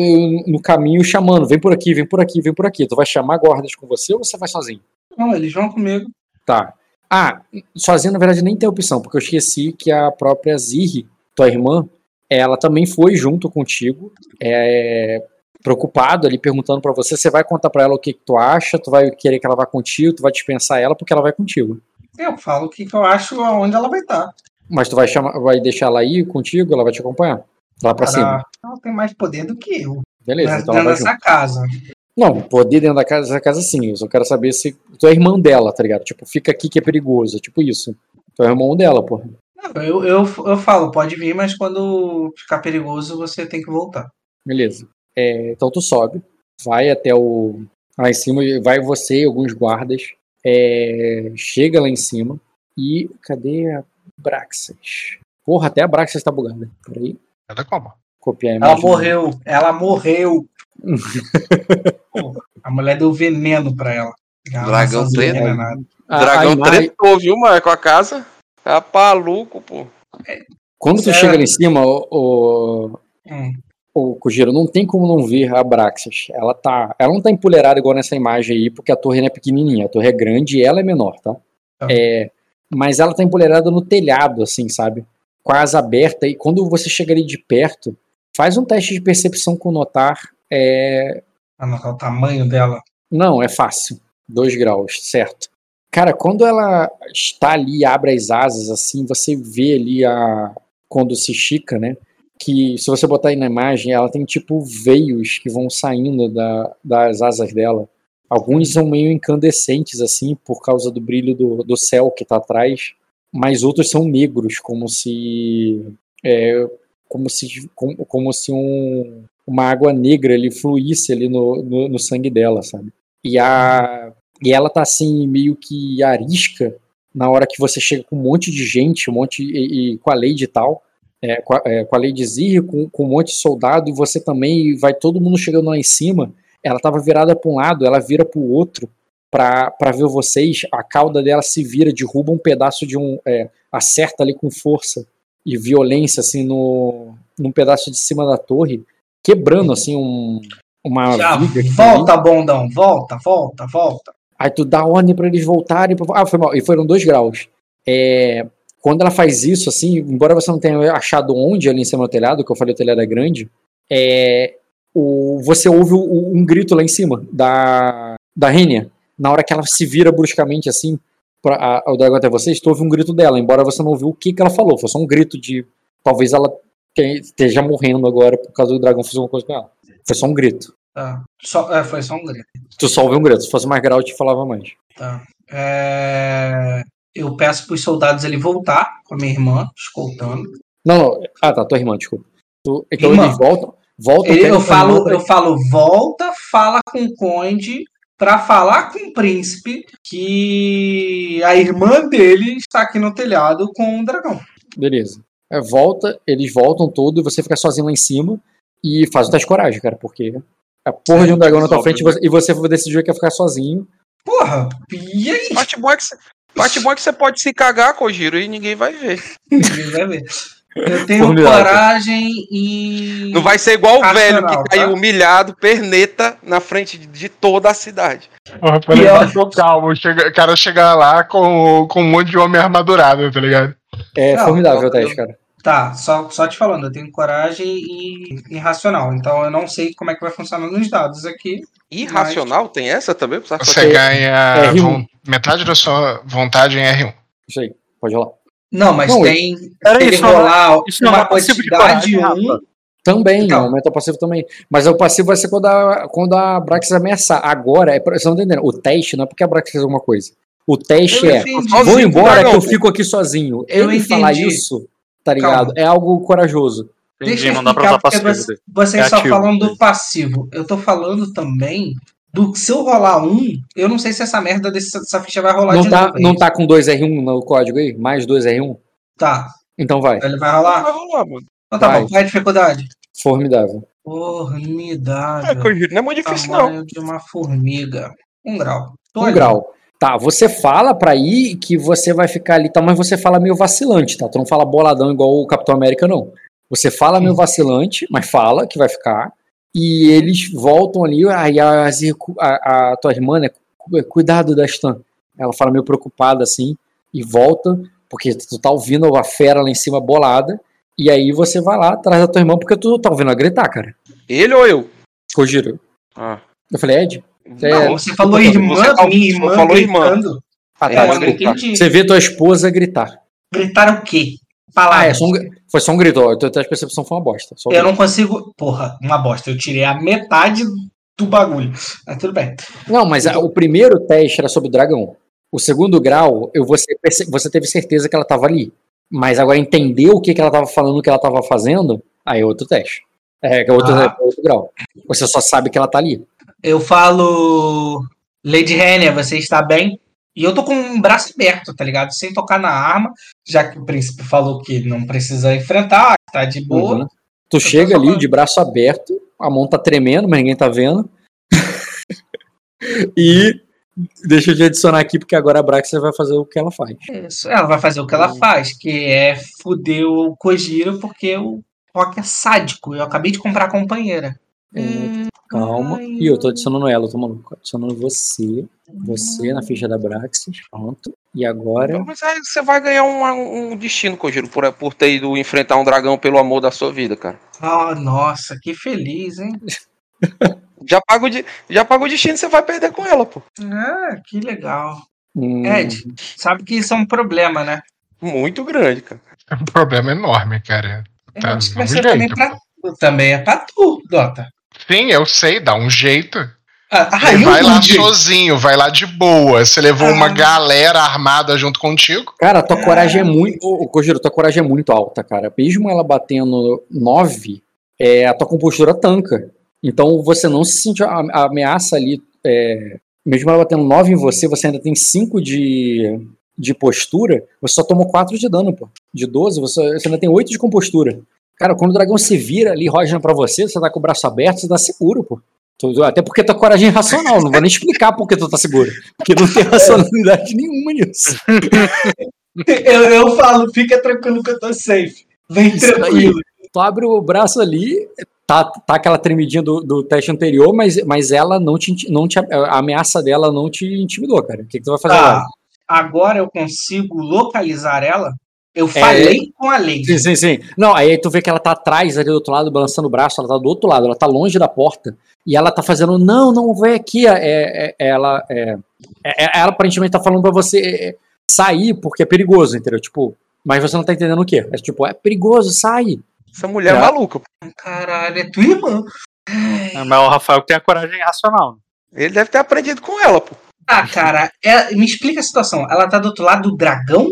no caminho chamando, vem por aqui, vem por aqui, vem por aqui. Tu vai chamar guardas com você ou você vai sozinho? Não, eles vão comigo. Tá. Ah, sozinho na verdade nem tem opção, porque eu esqueci que a própria Zirri, tua irmã, ela também foi junto contigo, é, preocupado ali, perguntando pra você, você vai contar pra ela o que, que tu acha, tu vai querer que ela vá contigo, tu vai dispensar ela porque ela vai contigo. Eu falo o que, que eu acho aonde ela vai estar. Mas tu vai, chamar, vai deixar ela ir contigo, ela vai te acompanhar? Lá pra cima. Ela tem mais poder do que eu. Beleza, então ela vai junto. dessa casa. Não, poder dentro da casa, dessa casa sim, eu só quero saber se tu é irmão dela, tá ligado? Tipo, fica aqui que é perigoso, tipo isso. Tu é irmão dela, porra. Não, Eu, eu, eu falo, pode vir, mas quando ficar perigoso, você tem que voltar. Beleza. É, então tu sobe, vai até o. Lá em cima, vai você e alguns guardas. é, chega lá em cima e. Cadê a Braxas? Porra, até a Braxas tá bugada. Peraí. Nada como. Copiar a Ela imagem. morreu, ela morreu. Pô, a mulher deu veneno pra ela. Ela Dragão maçãzinha preto? envenenada. A- a Dragão tretou, viu, mano, com a casa. Tá maluco, pô. Quando tu Certo. chega lá em cima, o, o, Hum. o Kojiro, não tem como não ver a Braxas. Ela tá. Ela não tá empolheirada igual nessa imagem aí, porque a torre não é pequenininha. A torre é grande e ela é menor, tá? Tá. É, mas ela tá empolheirada no telhado, assim, sabe? Com a asa aberta. E quando você chega ali de perto, faz um teste de percepção com notar. É, Anotar o tamanho dela. não, é fácil. Dois graus, certo. Cara, quando ela está ali abre as asas, assim, você vê ali a. Quando se estica, né? Que se você botar aí na imagem, ela tem tipo veios que vão saindo da, das asas dela. Alguns são meio incandescentes, assim, por causa do brilho do, do céu que tá atrás. Mas outros são negros, como se. é, como se, como, como se um, uma água negra ali fluísse ali no, no, no sangue dela, sabe? E, a, e ela tá assim, meio que arisca na hora que você chega com um monte de gente, um monte. E, e com a Lady e tal, é, com, a, é, com a Lady Zir, com, com um monte de soldado, e você também, vai todo mundo chegando lá em cima. Ela tava virada para um lado, ela vira para o outro para ver vocês. A cauda dela se vira, derruba um pedaço de um. É, acerta ali com força e violência, assim, no, num pedaço de cima da torre, quebrando, assim, um, uma Já volta, bondão, volta, volta, volta. Aí tu dá ordem pra eles voltarem. pra- Ah, foi mal. E foram dois graus. É, Quando ela faz isso, assim, embora você não tenha achado onde ali em cima do telhado, que eu falei o telhado é grande, é, o, você ouve o- um grito lá em cima da, da Renia. Na hora que ela se vira bruscamente assim, pra, a, o dragão até vocês, tu ouve um grito dela, embora você não ouviu o que, que ela falou. Foi só um grito de. Talvez ela te- esteja morrendo agora por causa do dragão fazer uma coisa com ela. Foi só um grito. Tá. Só, é, foi só um grito. Tu só ouviu um grito. Se fosse mais grau, eu te falava mais. Tá. É, Eu peço pros soldados ele voltar com a minha irmã, escoltando. Não, não. Ah, tá, tua irmã, desculpa. Tu- então Irmã. eles voltam. Voltam Ele- eu, irmã falo, eu falo, volta, fala com o conde pra falar com o príncipe que a irmã dele está aqui no telhado com o dragão. Beleza. É, volta, eles voltam todo e você fica sozinho lá em cima e faz o teste de coragem, cara, porque a porra de um dragão na tua frente e você- e você decidiu que ia ficar sozinho. Porra, e aí? Parte boa é que você, parte boa é que você pode se cagar, Kojiro, e ninguém vai ver. Ninguém vai ver. Eu tenho Formidável. coragem e. Não vai ser igual o velho que caiu tá? humilhado, perneta, na frente de- toda a cidade. Porra, peraí, E eu- mas tô calmo. O cara chegar lá com, com um monte de homem armadurado, tá ligado? É Não, formidável o teste, cara. Tá, só, só te falando, eu tenho coragem e irracional. Então eu não sei como é que vai funcionar nos dados aqui. Irracional? Tem essa também? Você É, ganha R1. von- metade da sua vontade em R1. Isso aí, pode rolar. Não, mas Não, tem. Ele isso não é- rolar isso não é uma passivo de quantidade coragem, 1. Rafa. Também, Então. aumenta o passivo também. Mas o passivo vai ser quando a, quando a Brax ameaçar. Agora, é, vocês não estão entendendo. O teste não é porque a Brax fez alguma coisa. O teste Eu é: entendi. vou embora que eu fico aqui sozinho. Eu Ele falar entendi. isso, tá ligado? Calma. É algo corajoso. Entendi, Deixa eu não dá pra usar passivo. você, vocês É só ativo. falando do passivo. Eu tô falando também do que se eu rolar um, eu não sei se essa merda desse, dessa ficha vai rolar Não de tá, novo. não tá com 2R1 no código aí? Mais 2R1? Tá. Então vai. Ele vai rolar? Vai rolar, mano. Então tá Vai. bom. Qual é a dificuldade? Formidável. Formidável. É, Kojiro, não é muito difícil, não. Tamanho de uma formiga. Um grau. Tô Um ali. grau. Tá, você fala pra ir que você vai ficar ali, tá, mas você fala meio vacilante, tá? Tu não fala boladão igual o Capitão América, não. Você fala meio vacilante, mas fala que vai ficar. E eles voltam ali, aí a, a, a tua irmã, né? cu- Cuidado da Stan. Ela fala meio preocupada assim, e volta, porque tu tá ouvindo a fera lá em cima bolada. E aí você vai lá atrás da tua irmã, porque tu tá ouvindo ela gritar, cara. Ele ou eu? Cogiro. Ah. Eu falei, Ed, É, Não, você falou você irmã, falou- minha você irmã falou irmã. gritando. ah, É, tá, É. Você vê tua esposa gritar. Gritaram o quê? Ah, Palavras. é só um, foi só um grito. ó, O teu teste de percepção foi uma bosta. Um Eu grito. não consigo. Porra, uma bosta. Eu tirei a metade do bagulho. Mas tudo bem. Não, mas a- o primeiro teste era sobre o dragão. O segundo grau, eu, você, você teve certeza que ela estava ali. Mas agora entendeu o que, que ela estava falando, o que ela estava fazendo, aí é outro teste. É, é outro, Ah. é outro grau. Você só sabe que ela tá ali. Eu falo. Lady Renner, você está bem? E eu tô com um braço aberto, tá ligado? Sem tocar na arma, já que o príncipe falou que não precisa enfrentar, tá de boa. Uhum. Tu chega só ali de braço aberto, a mão tá tremendo, mas ninguém tá vendo. e deixa eu te adicionar aqui, porque agora a Braxa vai fazer o que ela faz. Isso. Ela vai fazer o que ela faz, que é fuder o Kojiro, porque o Rock é sádico. Eu acabei de comprar a companheira. É, calma. E eu tô adicionando ela, eu tô maluco. Adicionando você, você na ficha da Braxis. Pronto. E agora. Mas aí você vai ganhar um, um destino, Kojiro, por, por ter ido enfrentar um dragão pelo amor da sua vida, cara. Ah, nossa, que feliz, hein? Já paga o, de- já paga o destino, você vai perder com ela, pô. Ah, que legal. hum, Ed, sabe que isso é um problema, né? Muito grande, cara. É um problema enorme, cara. Eu Tá, acho que vai dá ser também pra tu. Também é pra tu, Dota. Sim, eu sei, dá um jeito. Ah, ah, vai lá sozinho, vai lá de boa. Você levou Ah. uma galera armada junto contigo. Cara, tua coragem é muito. Ô, Kojiro, tua coragem é muito alta, cara. Mesmo ela batendo 9, é, a tua compostura tanca. Então você não se sente a, a ameaça ali. é, mesmo ela batendo 9 em você, você ainda tem 5 de, de postura. Você só tomou 4 de dano, pô. De 12, você, você ainda tem 8 de compostura. Cara, quando o dragão se vira ali, rojando pra você, você tá com o braço aberto, você tá seguro, pô. Até porque tua coragem é irracional, não vou nem explicar por que tu tá seguro. Porque não tem racionalidade nenhuma nisso. Eu, eu falo, fica tranquilo que eu tô safe. Vem Isso tranquilo. Tu abre o braço ali, tá, tá aquela tremidinha do, do teste anterior, mas, mas ela não te, não te. A ameaça dela não te intimidou, cara. O que, que tu vai fazer Tá. agora? Agora eu consigo localizar ela. Eu falei com a Lady. Sim, sim, sim. Não, aí tu vê que ela tá atrás ali do outro lado, balançando o braço, ela tá do outro lado, ela tá longe da porta. E ela tá fazendo, não, não, vai aqui. É, é- é- ela, é, é- ela aparentemente tá falando pra você é, sair porque é perigoso, entendeu? Tipo, mas você não tá entendendo o quê? É tipo, é perigoso, sai. Essa mulher é É. maluca. pô. Caralho, é tua irmã. É, mas o Rafael tem a coragem racional. Ele deve ter aprendido com ela, pô. Ah, cara, é- me explica a situação. Ela tá do outro lado do dragão?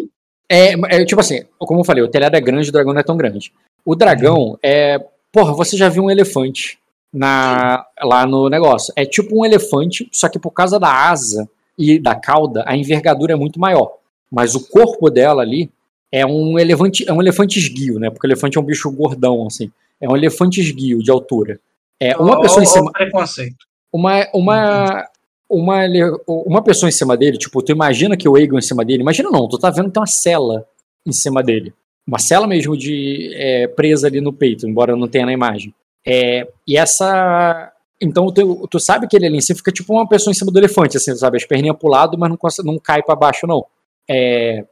É, é, tipo assim, como eu falei, o telhado é grande, o dragão não é tão grande. O dragão é. Porra, você já viu um elefante na, lá no negócio. É tipo um elefante, só que por causa da asa e da cauda, a envergadura é muito maior. Mas o corpo dela ali é um elefante, é um elefante esguio, né? Porque o elefante é um bicho gordão, assim. É um elefante esguio de altura. É uma pessoa em cima. preconceito. Uma, uma, uma, uma pessoa em cima dele, tipo, tu imagina que o Egon em cima dele, imagina não, tu tá vendo que tem uma cela em cima dele. Uma cela mesmo de é, presa ali no peito, embora não tenha na imagem. É, e essa. Então tu, tu sabe que ele ali em cima fica tipo uma pessoa em cima do elefante, assim, sabe? As perninhas pro lado, mas não, não cai pra baixo, não. É,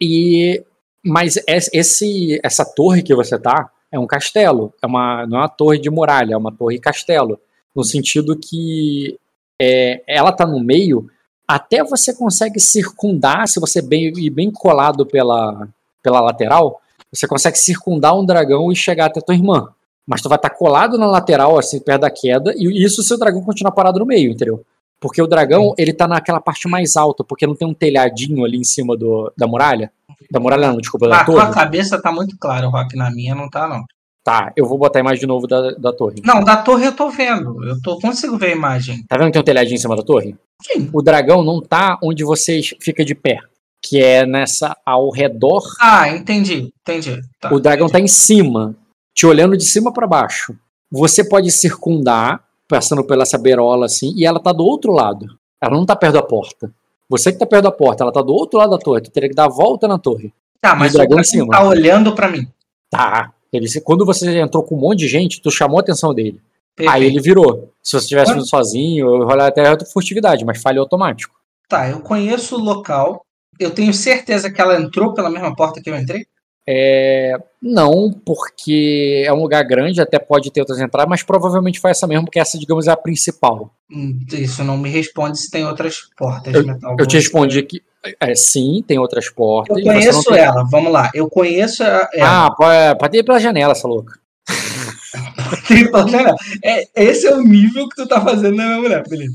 e Mas es- esse, essa torre que você tá é um castelo. É uma, não é uma torre de muralha, é uma torre castelo. No sentido que é, ela tá no meio, até você consegue circundar, se você bem, ir bem colado pela, pela lateral, você consegue circundar um dragão e chegar até tua irmã. Mas tu vai estar colado na lateral, assim, perto da queda, e isso se o dragão continuar parado no meio, entendeu? Porque o dragão, ele tá naquela parte mais alta, porque não tem um telhadinho ali em cima do, da muralha. Da muralha não, desculpa, da tua torre. cabeça tá muito claro, Rock. Na minha não tá, não. Tá, eu vou botar a imagem de novo da, da torre. Não, da torre eu tô vendo. Eu tô, consigo ver a imagem. Tá vendo que tem um telhadinho em cima da torre? Sim. O dragão não tá onde você fica de pé, que é nessa ao redor. Ah, entendi. Entendi. Tá, o dragão entendi. tá em cima, te olhando de cima para baixo. Você pode circundar, passando pela essa beirola assim, e ela tá do outro lado. Ela não tá perto da porta. Você que tá perto da porta, ela tá do outro lado da torre. Tu teria que dar a volta na torre. Tá, mas o o dragão dragão em cima. tá olhando pra mim. Tá. Ele, quando você entrou com um monte de gente, tu chamou a atenção dele. Perfeito. Aí ele virou. Se você tivesse vindo sozinho, eu rolar até outra furtividade, mas falha automático. Tá, eu conheço o local. Eu tenho certeza que ela entrou pela mesma porta que eu entrei. É, não, porque é um lugar grande, até pode ter outras entradas, mas provavelmente foi essa mesmo, porque essa, digamos, é a principal. Hum, Isso não me responde se tem outras portas Eu- de metal. Eu te respondi que é, sim, tem outras portas. Eu conheço tem- ela, vamos lá. Eu conheço a- ela. Ah, pode, pode ir pela janela, essa louca. Tem pela janela. É, esse é o nível que tu tá fazendo na minha mulher, Felipe.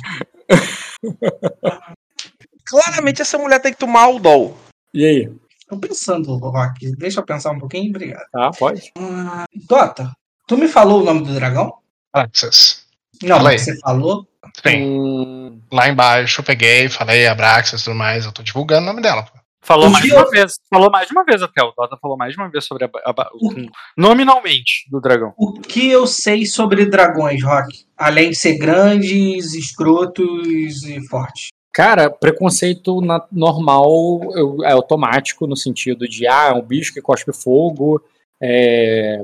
Claramente essa mulher tem que tomar Aldol. E aí? Tô pensando, Rock. Deixa eu pensar um pouquinho, obrigado. Tá, pode. Dota, tu me falou o nome do dragão? Abraxas. Não, Fala aí. você falou. Sim. Hum, Lá embaixo eu peguei, falei Abraxas e tudo mais. Eu tô divulgando o nome dela. pô. Falou O mais que de uma eu- vez. Falou mais de uma vez até. O Dota falou mais de uma vez sobre a, a- a- com- nominalmente do dragão. O que eu sei sobre dragões, Rock? Além de ser grandes, escrotos e fortes. Cara, preconceito na- normal eu- é automático, no sentido de, ah, é um bicho que cospe fogo, é,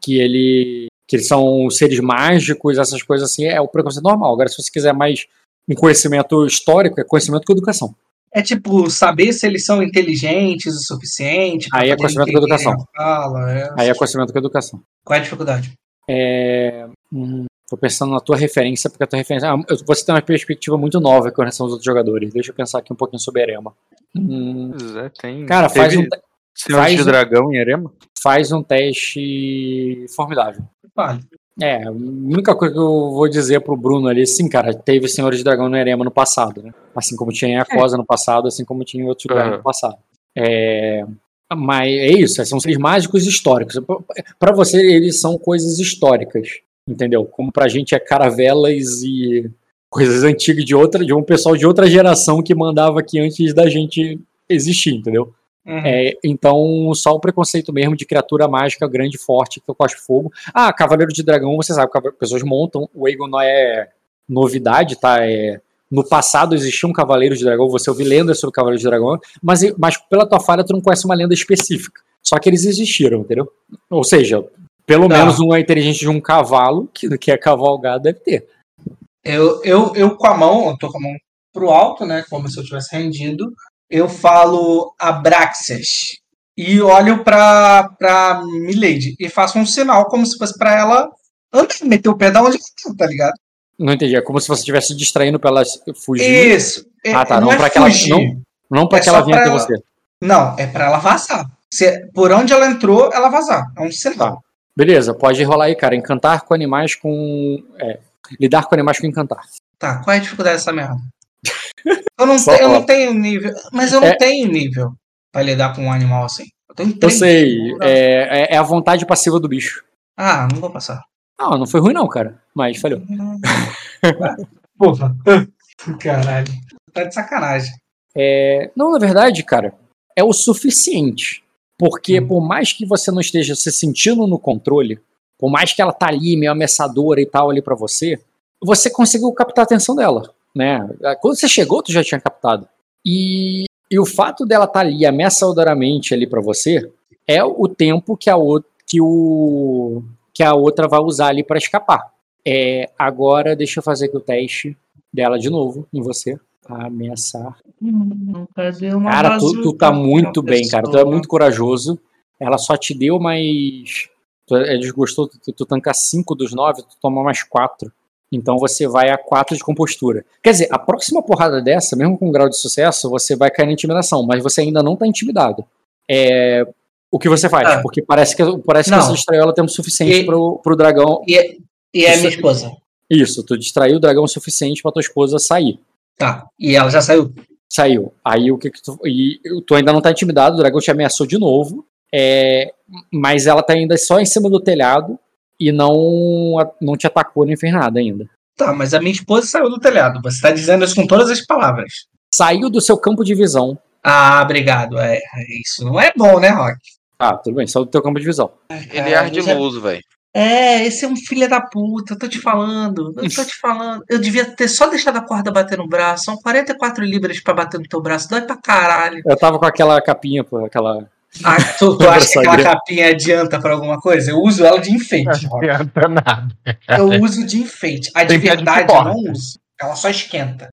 que ele que eles são seres mágicos, essas coisas assim, é o preconceito normal. Agora, se você quiser mais um conhecimento histórico, é conhecimento com educação. É tipo, saber se eles são inteligentes o suficiente. Aí é conhecimento com educação. a Fala, é. Aí é conhecimento com educação. Qual é a dificuldade? É, hum, tô pensando na tua referência, porque a tua referência. ah, eu- você tem uma perspectiva muito nova com relação aos outros jogadores. Deixa eu pensar aqui um pouquinho sobre Erema. Hum, Pois é, tem. cara, faz teve um, te- faz de um- Dragão em Erema? faz um teste formidável. Vale. É, a única coisa que eu vou dizer pro Bruno ali, sim, cara, teve Senhores de Dragão no Erema no passado, né? Assim como tinha em Acosa no passado, assim como tinha em outros lugares no passado. É, mas é isso, são seres mágicos históricos. Pra você, eles são coisas históricas, entendeu? Como pra gente é caravelas e coisas antigas de outra, de um pessoal de outra geração que mandava aqui antes da gente existir, entendeu? Uhum. É, então, só o preconceito mesmo de criatura mágica grande, forte, que cospe fogo. Ah, Cavaleiro de Dragão, você sabe, pessoas montam. O Aegon não é novidade, tá? É, no passado existia um Cavaleiro de Dragão, você ouviu lendas sobre Cavaleiro de Dragão, mas, mas pela tua falha tu não conhece uma lenda específica. Só que eles existiram, entendeu? Ou seja, pelo Tá. menos uma inteligência de um cavalo, que, que é cavalgado, deve ter. Eu, eu, eu com a mão, eu tô com a mão pro alto, né? Como se eu tivesse rendido. Eu falo Abraxas. E olho pra, pra Milady. E faço um sinal como se fosse pra ela andar, meter o pé da onde ela tá, tá ligado? Não entendi. É como se você estivesse distraindo pra ela fugir. Isso. É- Ah, tá, Não, não é pra que ela- não- Não pra é que ela pra até ela- você. Não, é pra ela vazar. Se, por onde ela entrou, ela vazar. É um sinal. Beleza, pode rolar aí, cara. Encantar com animais com. é, lidar com animais com encantar. Tá, qual é a dificuldade dessa merda? Eu não, Só te- eu não tenho nível. Mas eu não É. tenho nível pra lidar com um animal assim. Eu tenho Eu três. sei, é, é- é a vontade passiva do bicho. Ah, não vou passar. Não, não foi ruim, não, cara. Mas falhou. Porra. Caralho. Tá de sacanagem. É, não, na verdade, cara, é o suficiente. Porque por mais que você não esteja se sentindo no controle, por mais que ela tá ali, meio ameaçadora e tal ali pra você, você conseguiu captar a atenção dela, né? Quando você chegou, tu já tinha captado. E, e o fato dela estar tá ali ameaçadoramente ali pra você é o tempo que a, o- que o, que a outra vai usar ali pra escapar. É, agora, deixa eu fazer aqui o teste dela de novo em você. Ameaçar. Hum, Cara, tu, tu tá muito bem, cara. Tu é muito corajoso. Ela só te deu mais. Tu é desgostoso, tu, tu tanca 5 dos 9, tu toma mais 4. Então você vai a 4 de compostura. Quer dizer, a próxima porrada dessa, mesmo com grau de sucesso, você vai cair na intimidação, mas você ainda não tá intimidado. É. O que você faz? Ah. Porque parece que, parece que você distraiu ela tempo suficiente E- pro, pro dragão. E, é- e é Isso- minha esposa. Isso, tu distraiu o dragão o suficiente pra tua esposa sair. Tá. E ela já saiu. Saiu. Aí o que, que tu. E tu ainda não tá intimidado, o dragão te ameaçou de novo. É, mas ela tá ainda só em cima do telhado e não, não te atacou nem fez nada ainda. Tá, mas a minha esposa saiu do telhado. Você tá dizendo isso com todas as palavras. Saiu do seu campo de visão. Ah, obrigado. É, é isso não é bom, né, Rock? Ah, tudo bem, saiu do teu campo de visão. Ele é ardiloso, velho. É, esse é um filho da puta, eu tô te falando, eu tô te falando. Eu devia ter só deixado a corda bater no braço. São 44 libras pra bater no teu braço, dói pra caralho. Eu tava com aquela capinha, pô, aquela. Ah, tu, tu acha que aquela capinha adianta pra alguma coisa? Eu uso ela de enfeite, Não adianta nada. Eu uso de enfeite. A de Tem pé de verdade eu não uso. Ela só esquenta.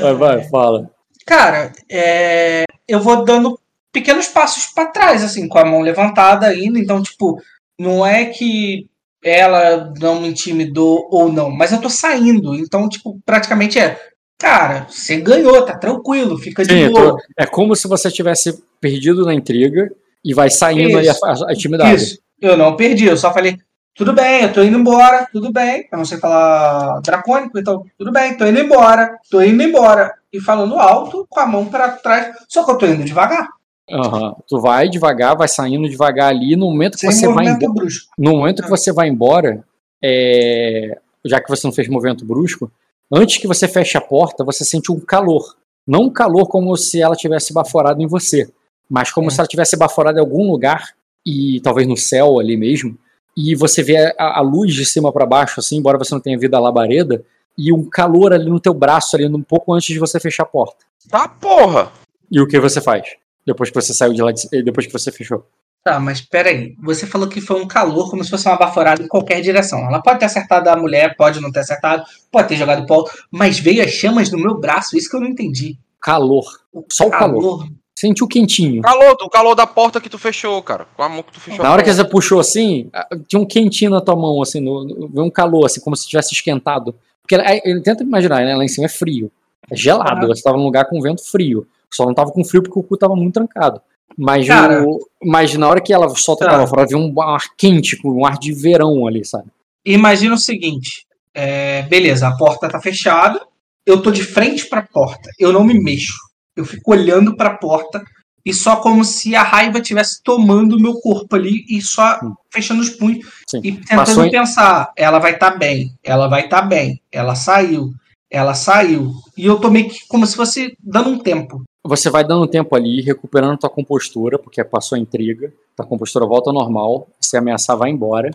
Vai, vai, fala. Cara, é, eu vou dando pequenos passos pra trás, assim, com a mão levantada ainda. Então, tipo, não é que ela não me intimidou ou não, mas eu tô saindo. Então, tipo, praticamente é. Cara, você ganhou, tá tranquilo, fica de Sim, boa. tô- é como se você tivesse perdido na intriga e vai saindo aí a, a, a intimidade. Isso, eu não perdi, eu só falei, tudo bem, eu tô indo embora, tudo bem. Eu não sei falar dracônico, então tudo bem, tô indo embora, tô indo embora. E falando alto, com a mão pra trás, só que eu tô indo devagar, Aham. Tu vai devagar, vai saindo devagar ali. No momento que sem você vai embora. brusco. No momento que você vai embora, é, já que você não fez movimento brusco, antes que você feche a porta, você sente um calor. Não um calor como se ela tivesse baforado em você, mas como É. se ela tivesse baforado em algum lugar, e talvez no céu ali mesmo, e você vê a, a luz de cima para baixo, assim, embora você não tenha visto a labareda, e um calor ali no teu braço, ali um pouco antes de você fechar a porta. Tá porra! E o que você faz? Depois que você saiu de lá, de, depois que você fechou. Tá, mas peraí. Você falou que foi um calor como se fosse uma baforada em qualquer direção. Ela pode ter acertado a mulher, pode não ter acertado, pode ter jogado pó, mas veio as chamas no meu braço, isso que eu não entendi. Calor. Só o calor. Sentiu quentinho. Calor, o calor da porta que tu fechou, cara. Com a mão que tu fechou. Na hora que você puxou assim, ah, tinha um quentinho na tua mão, assim, no, um calor, assim, como se tivesse esquentado. Porque é, ele tenta imaginar, né? Lá em cima é frio. É gelado. Você tava num lugar com vento frio. Só não tava com frio porque o cu tava muito trancado. Mas, Cara. o- mas na hora que ela solta Tá. aquela fora, veio um ar quente, com um ar de verão ali, sabe? Imagina o seguinte: é, beleza, a porta tá fechada, eu tô de frente pra porta, eu não me mexo. Eu fico olhando pra porta e só como se a raiva estivesse tomando o meu corpo ali e só fechando os punhos Sim. e tentando Passou pensar: ela vai estar bem, ela vai estar bem, ela saiu, ela saiu. E eu tô meio que como se fosse dando um tempo. Você vai dando tempo ali, recuperando tua compostura, porque passou a intriga, tua compostura volta ao normal, se ameaçar, vai embora.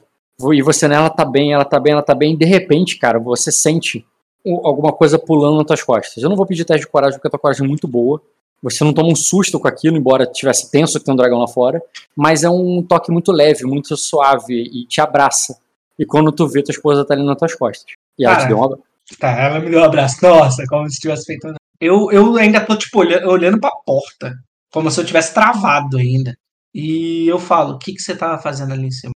E você nela tá bem, ela tá bem, ela tá bem, e de repente, cara, você sente alguma coisa pulando nas tuas costas. Eu não vou pedir teste de coragem, porque a tua coragem é muito boa. Você não toma um susto com aquilo, embora tivesse tenso que tem um dragão lá fora, mas é um toque muito leve, muito suave e te abraça. E quando tu vê, tua esposa tá ali nas tuas costas. E ela te Cara, deu um abraço. Tá, ela me deu um abraço. Nossa, como se tivesse feito. Eu, eu ainda tô, tipo, olhando, olhando pra porta. Como se eu tivesse travado ainda. E eu falo, o que, que você tava fazendo ali em cima?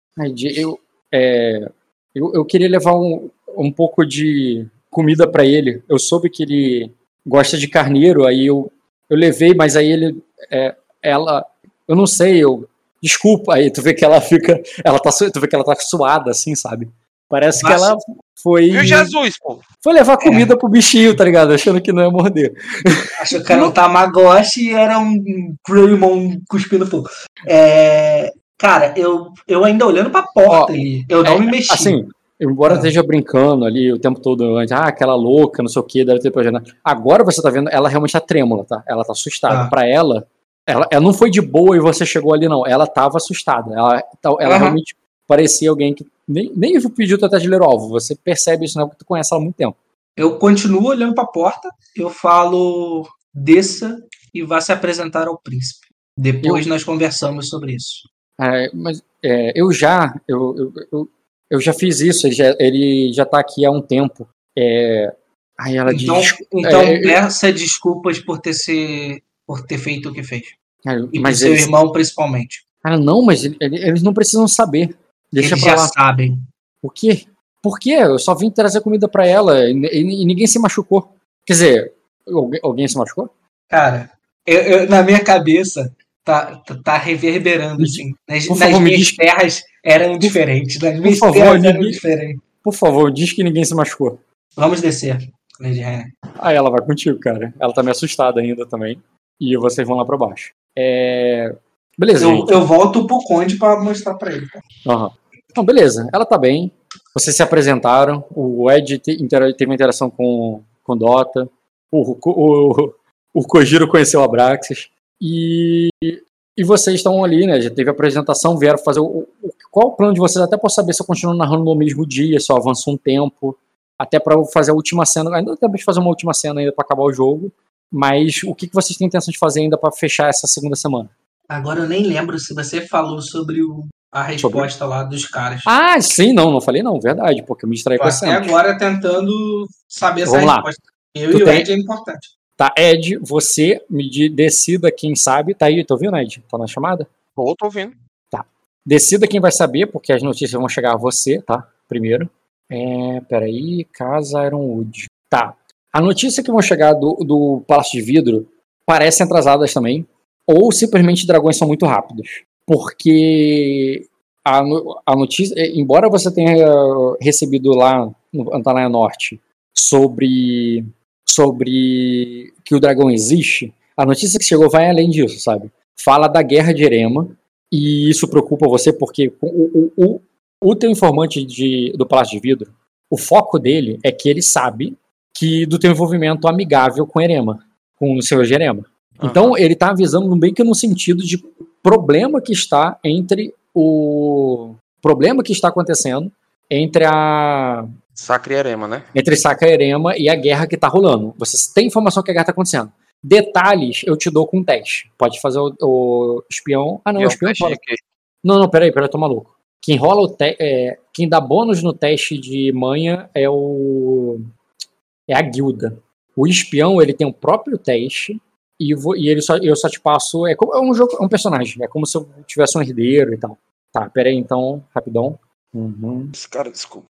Eu, é, eu, eu queria levar um, um pouco de comida pra ele. Eu soube que ele gosta de carneiro, aí eu, eu levei, mas aí ele, é, ela, eu não sei, eu, desculpa, aí tu vê que ela fica, ela tá, tu vê que ela tá suada, assim, sabe? Parece que Mas- ela foi, Viu Jesus, pô? foi levar comida pro bichinho, tá ligado? Achando que não ia morder. Achou que era um Tamagotchi e era um Greymon cuspindo fogo. É, cara, eu, eu ainda olhando pra porta Ó, ali. Eu não É, me mexi. Assim, embora Ah. esteja brincando ali o tempo todo, antes, ah, aquela louca, não sei o que, deve ter projeto. Agora você tá vendo, ela realmente tá trêmula, tá? Ela tá assustada. Ah. Pra ela, ela, ela não foi de boa e você chegou ali, não. Ela tava assustada. Ela, tá- ela realmente parecia alguém que nem, nem pediu teste de ler o alvo. Você percebe isso, não, porque tu conhece ela há muito tempo. Eu continuo olhando pra porta. Eu falo, desça e vá se apresentar ao príncipe. Depois nós conversamos sobre isso. É, mas é, eu já, eu, eu, eu, eu já fiz isso, ele já, ele já tá aqui há um tempo. É, Aí ela Então, diz. então é, peça desculpas por ter, se, por ter feito o que fez. Cara, E mas pro seu eles, irmão, principalmente. cara, não, mas ele- ele- eles não precisam saber. Deixa Eles pra já lá. sabem. O quê? Por quê? Eu só vim trazer comida pra ela e, e- e ninguém se machucou. Quer dizer, alguém, alguém se machucou? Cara, eu- eu- na minha cabeça tá, tá, tá reverberando, assim. Nas, favor, minhas diz- terras eram diferentes. Nas minhas favor, terras eram ninguém- diferentes. Por favor, diz que ninguém se machucou. Vamos descer, Lady. Aí ela vai contigo, cara. Ela tá meio assustada ainda também. E vocês vão lá pra baixo. É... Beleza, Eu, eu volto pro Conde pra mostrar pra ele. Aham. Então, beleza. Ela tá bem. Vocês se apresentaram. O Ed te- intera- teve uma interação com, com o Dota. O, o, o Kojiro conheceu a Braxis. E, e vocês estão ali, né? Já teve a apresentação, vieram fazer o, o- Qual o plano de vocês? Até posso saber se eu continuo narrando no mesmo dia, se eu avanço um tempo. Até pra eu fazer a última cena. Ainda de fazer uma última cena ainda pra acabar o jogo. Mas o que, que vocês têm intenção de fazer ainda pra fechar essa segunda semana? Agora eu nem lembro se você falou sobre o- a resposta lá dos caras. Ah, sim, não, não falei não, verdade, porque eu me distraí Tô com a até cena. agora tentando saber essa Vamos lá. resposta. Eu Tu e o tem- Ed é importante. Tá, Ed, você me decida quem sabe. Tá aí, tá ouvindo, Ed? Tá na chamada? Tô, tô ouvindo. Decida quem vai saber, porque as notícias vão chegar a você, tá? Primeiro. É, peraí, Casa Ironwood. Tá. A notícia que vão chegar do, do Palácio de Vidro parecem atrasadas também, ou simplesmente dragões são muito rápidos. Porque a, a notícia, eh, embora você tenha recebido lá no Antalaia Norte sobre, sobre que o dragão existe, a notícia que chegou vai além disso, sabe? Fala da guerra de Erema, e isso preocupa você porque o, o, o, o teu informante de, do Palácio de Vidro, o foco dele é que ele sabe que do teu envolvimento amigável com Erema, com o senhor Jerema. Então ele tá avisando bem que no sentido de problema que está entre o problema que está acontecendo entre a Sacre e Erema, né? entre Saca e Erema e a guerra que tá rolando. Você tem informação que a guerra tá acontecendo. Detalhes eu te dou com teste. Pode fazer o, o espião. Ah, não, o é espião teste rola. de quê? Não, não, peraí, peraí, eu tô maluco. Quem rola o te é, quem dá bônus no teste de manha é o é a guilda. O espião, ele tem o próprio teste e, vo- e ele só, eu só te passo, é, como, é um jogo, é um personagem, é como se eu tivesse um herdeiro e tal. Tá, peraí então, rapidão. Uhum. Esse cara, desculpa.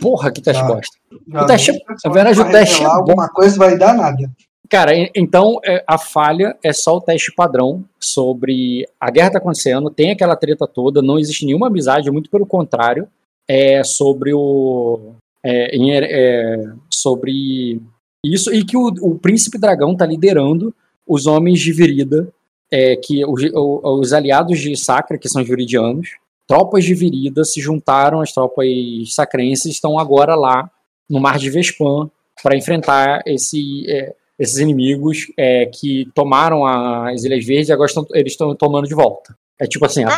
Porra, que teste Tá. bosta. O teste, na verdade, o teste é bom. alguma coisa vai dar nada. Cara, e- então é, a falha é só o teste padrão sobre a guerra tá acontecendo, tem aquela treta toda, não existe nenhuma amizade, muito pelo contrário, é sobre o é, em- é, sobre isso e que o, o príncipe dragão tá liderando os homens de Virida, é, que os, os aliados de Sacra, que são os viridianos, tropas de Virida se juntaram às tropas sacrenses, estão agora lá no Mar de Vespan para enfrentar esse é, esses inimigos é, que tomaram as Ilhas Verdes e agora estão, eles estão tomando de volta. É tipo assim, Eu,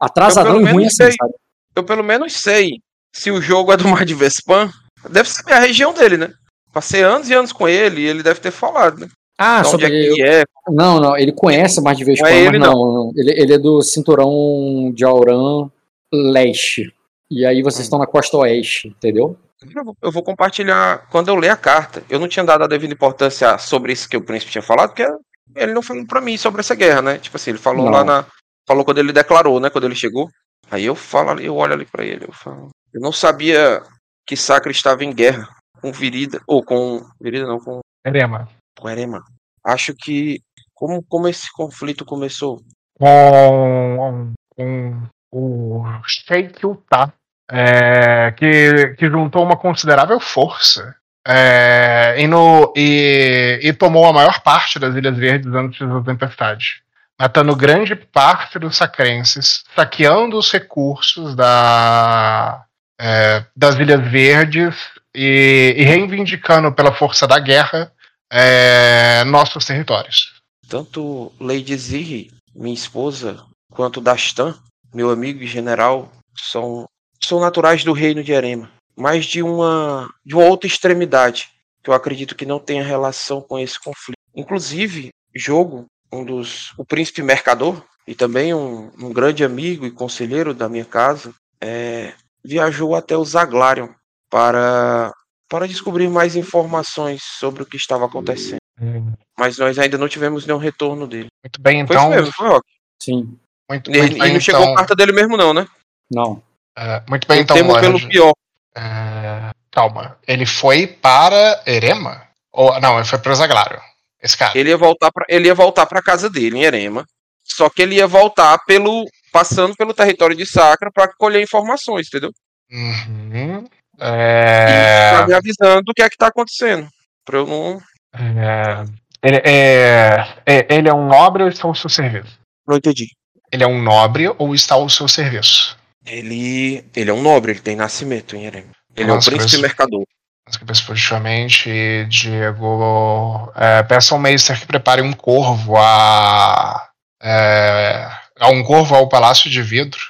atrasadão eu e ruim assim, sabe? eu pelo menos sei se o jogo é do Mar de Vespan. Deve ser a região dele, né? Passei anos e anos com ele e ele deve ter falado, né? Ah, onde sobre é é. Não, não, ele conhece mais de vez Não é ele, não. não. Ele, ele é do cinturão de Auran leste. E aí vocês Hum. estão na costa oeste, entendeu? Eu vou- Eu vou compartilhar quando eu ler a carta. Eu não tinha dado a devida importância sobre isso que o príncipe tinha falado, porque ele não falou pra mim sobre essa guerra, né? Tipo assim, ele falou Não. lá na. Falou quando ele declarou, né? Quando ele chegou. Aí eu falo ali, eu olho ali pra ele, eu falo. Eu não sabia que Sacra estava em guerra com Virida. Ou com. Virida não, com, Erema. com Erema. Acho que. Como, como esse conflito começou? Com, com o Sheikh Utah, é, que, que juntou uma considerável força é, e, no- e- e tomou a maior parte das Ilhas Verdes antes da tempestade, matando grande parte dos sacrenses, saqueando os recursos da, é, das Ilhas Verdes e, e reivindicando pela força da guerra é, nossos territórios. Tanto Lady Zirri, minha esposa, quanto Dastan, meu amigo e general, são, são naturais do reino de Erema. Mas de uma, de uma outra extremidade, que eu acredito que não tenha relação com esse conflito. Inclusive, Jogo, um dos, o príncipe mercador, e também um, um grande amigo e conselheiro da minha casa, é, viajou até o Zaglarion para, para descobrir mais informações sobre o que estava acontecendo. Hum, Mas nós ainda não tivemos nenhum retorno dele. Muito bem, Foi então. isso mesmo, foi. Sim. Muito, E, muito e bem, não chegou então. carta dele mesmo, não, né? Não. É, muito bem, Eu então, temo pelo pior. É, calma. Ele foi para Erema? Ou, não, ele foi para Zaglário. Esse cara. Ele ia voltar para ele ia voltar para casa dele em Erema. Só que ele ia voltar pelo passando pelo território de Sacra para colher informações, entendeu? Uhum. E tá É, me avisando do que é que tá acontecendo. Pra eu não. é, ele, é, é- ele é um nobre ou está ao seu serviço? Não entendi. Ele é um nobre ou está ao seu serviço? Ele. Ele é um nobre, ele tem nascimento em Erema. Ele Nossa, é um príncipe mercador. Mas que positivamente, Diego. É, peça ao Meister que prepare um corvo a. É, um corvo ao Palácio de Vidro.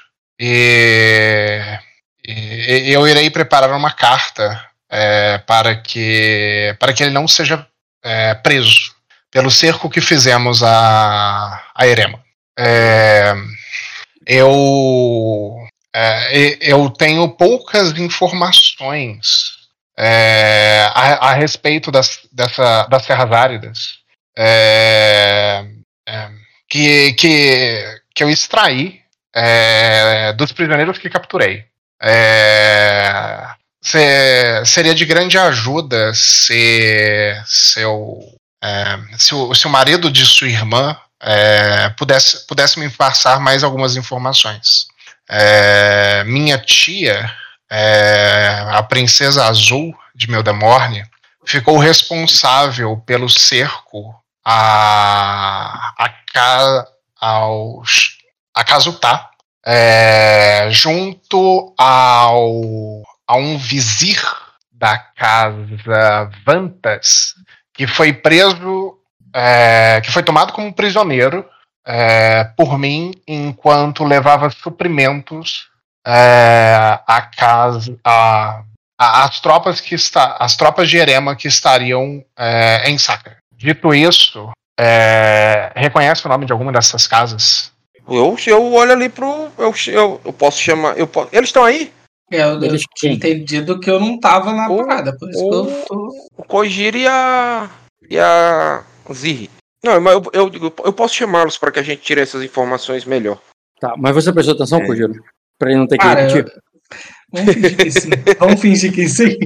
E, e- e eu irei preparar uma carta é, para que para que ele não seja é, preso pelo cerco que fizemos a, a Erema. É, eu é, eu tenho poucas informações é, a, a respeito das, dessa, das terras áridas é, é, que, que, que eu extraí é, dos prisioneiros que capturei. É, se- seria de grande ajuda se, seu, se, o, se o marido de sua irmã pudesse, pudesse me passar mais algumas informações. É, minha tia é, a princesa azul de Meldemorne ficou responsável pelo cerco a a, Ca- aos, a Casutá, é, junto ao a um vizir da casa Vantas que foi preso é, que foi tomado como prisioneiro é, por mim enquanto levava suprimentos é, a casa, a, a- as tropas que está, as tropas de Erema que estariam é, em Sacra. Dito isso, é, reconhece o nome de alguma dessas casas? Eu, eu olho ali pro. Eu, eu, eu posso chamar. Eu posso, eles estão aí? É, eu, eu Eles tinha entendido que eu não tava na Ou- parada, por isso ou- que eu tô. O Kojiro e a. E a. Zirri. Não, mas eu, eu, eu posso chamá-los para que a gente tire essas informações melhor. Tá, mas você prestou atenção, É. Kojiro? Pra ele não ter que Cara, repetir? Vamos fingir que sim. Vamos fingir que sim.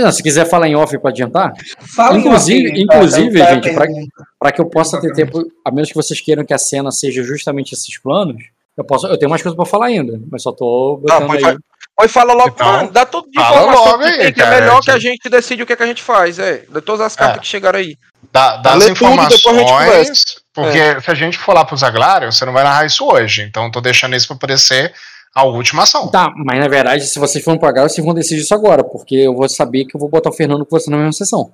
Não, Se quiser falar em off pra adiantar, Fala Inclusive- off, inclusive, cara, gente, para que eu possa ter Exatamente. tempo, a menos que vocês queiram que a cena seja justamente esses planos, eu posso, eu tenho mais coisas pra falar ainda, mas só tô botando pode aí. Oi, fala logo, Então, mano, dá tudo de fala informação logo que aí, que é melhor que- que a gente decide o que, é que a gente faz, é. De todas as cartas É. que chegaram aí. Da, das Lê tudo, depois a gente informações, porque se a gente for lá pro Zaglário, você não vai narrar isso hoje. Então eu tô deixando isso pra poder ser a última ação. Tá, mas na verdade, se vocês forem pagar, vocês vão decidir isso agora, porque eu vou saber que eu vou botar o Fernando com você na mesma sessão.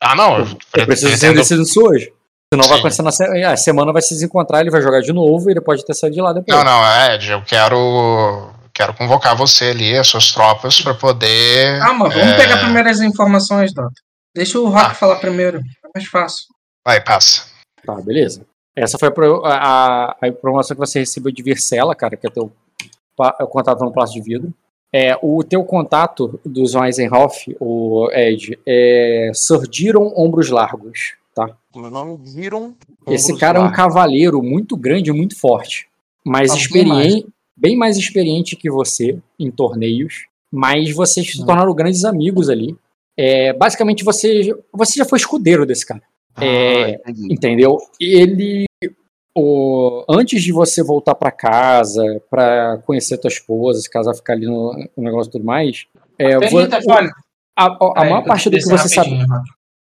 Ah, não. Eu, Eu preciso pretendo- decidido isso hoje. Senão vai Sim. acontecer na se- a semana, vai se desencontrar, ele vai jogar de novo e ele pode ter saído de lá depois. Não, não, Ed, eu quero. Quero convocar você ali, as suas tropas, pra poder. Ah, mas vamos é, pegar primeiro as informações, Dota. Deixa o Rock Ah. falar primeiro. É mais fácil. Vai, passa. Tá, beleza. Essa foi a, a- a- informação que você recebeu de Vircela, cara, que é teu é o contato no Palácio de Vidro. É, o teu contato dos Weisenhoff, o Ed, é Sir Diron Ombros Largos, tá? Meu nome é Giron. Esse cara é um cavaleiro muito grande e muito forte, mas Ah, experiente, bem mais experiente que você em torneios, mas vocês Hum. se tornaram grandes amigos ali. É, basicamente, você, você já foi escudeiro desse cara. É, Entendeu? Ele. O, antes de você voltar pra casa, pra conhecer tua esposa, se casar, ficar ali no, no negócio e tudo mais. É, Tem vo- telefone? a, a- a Peraí, maior parte do que você sabe.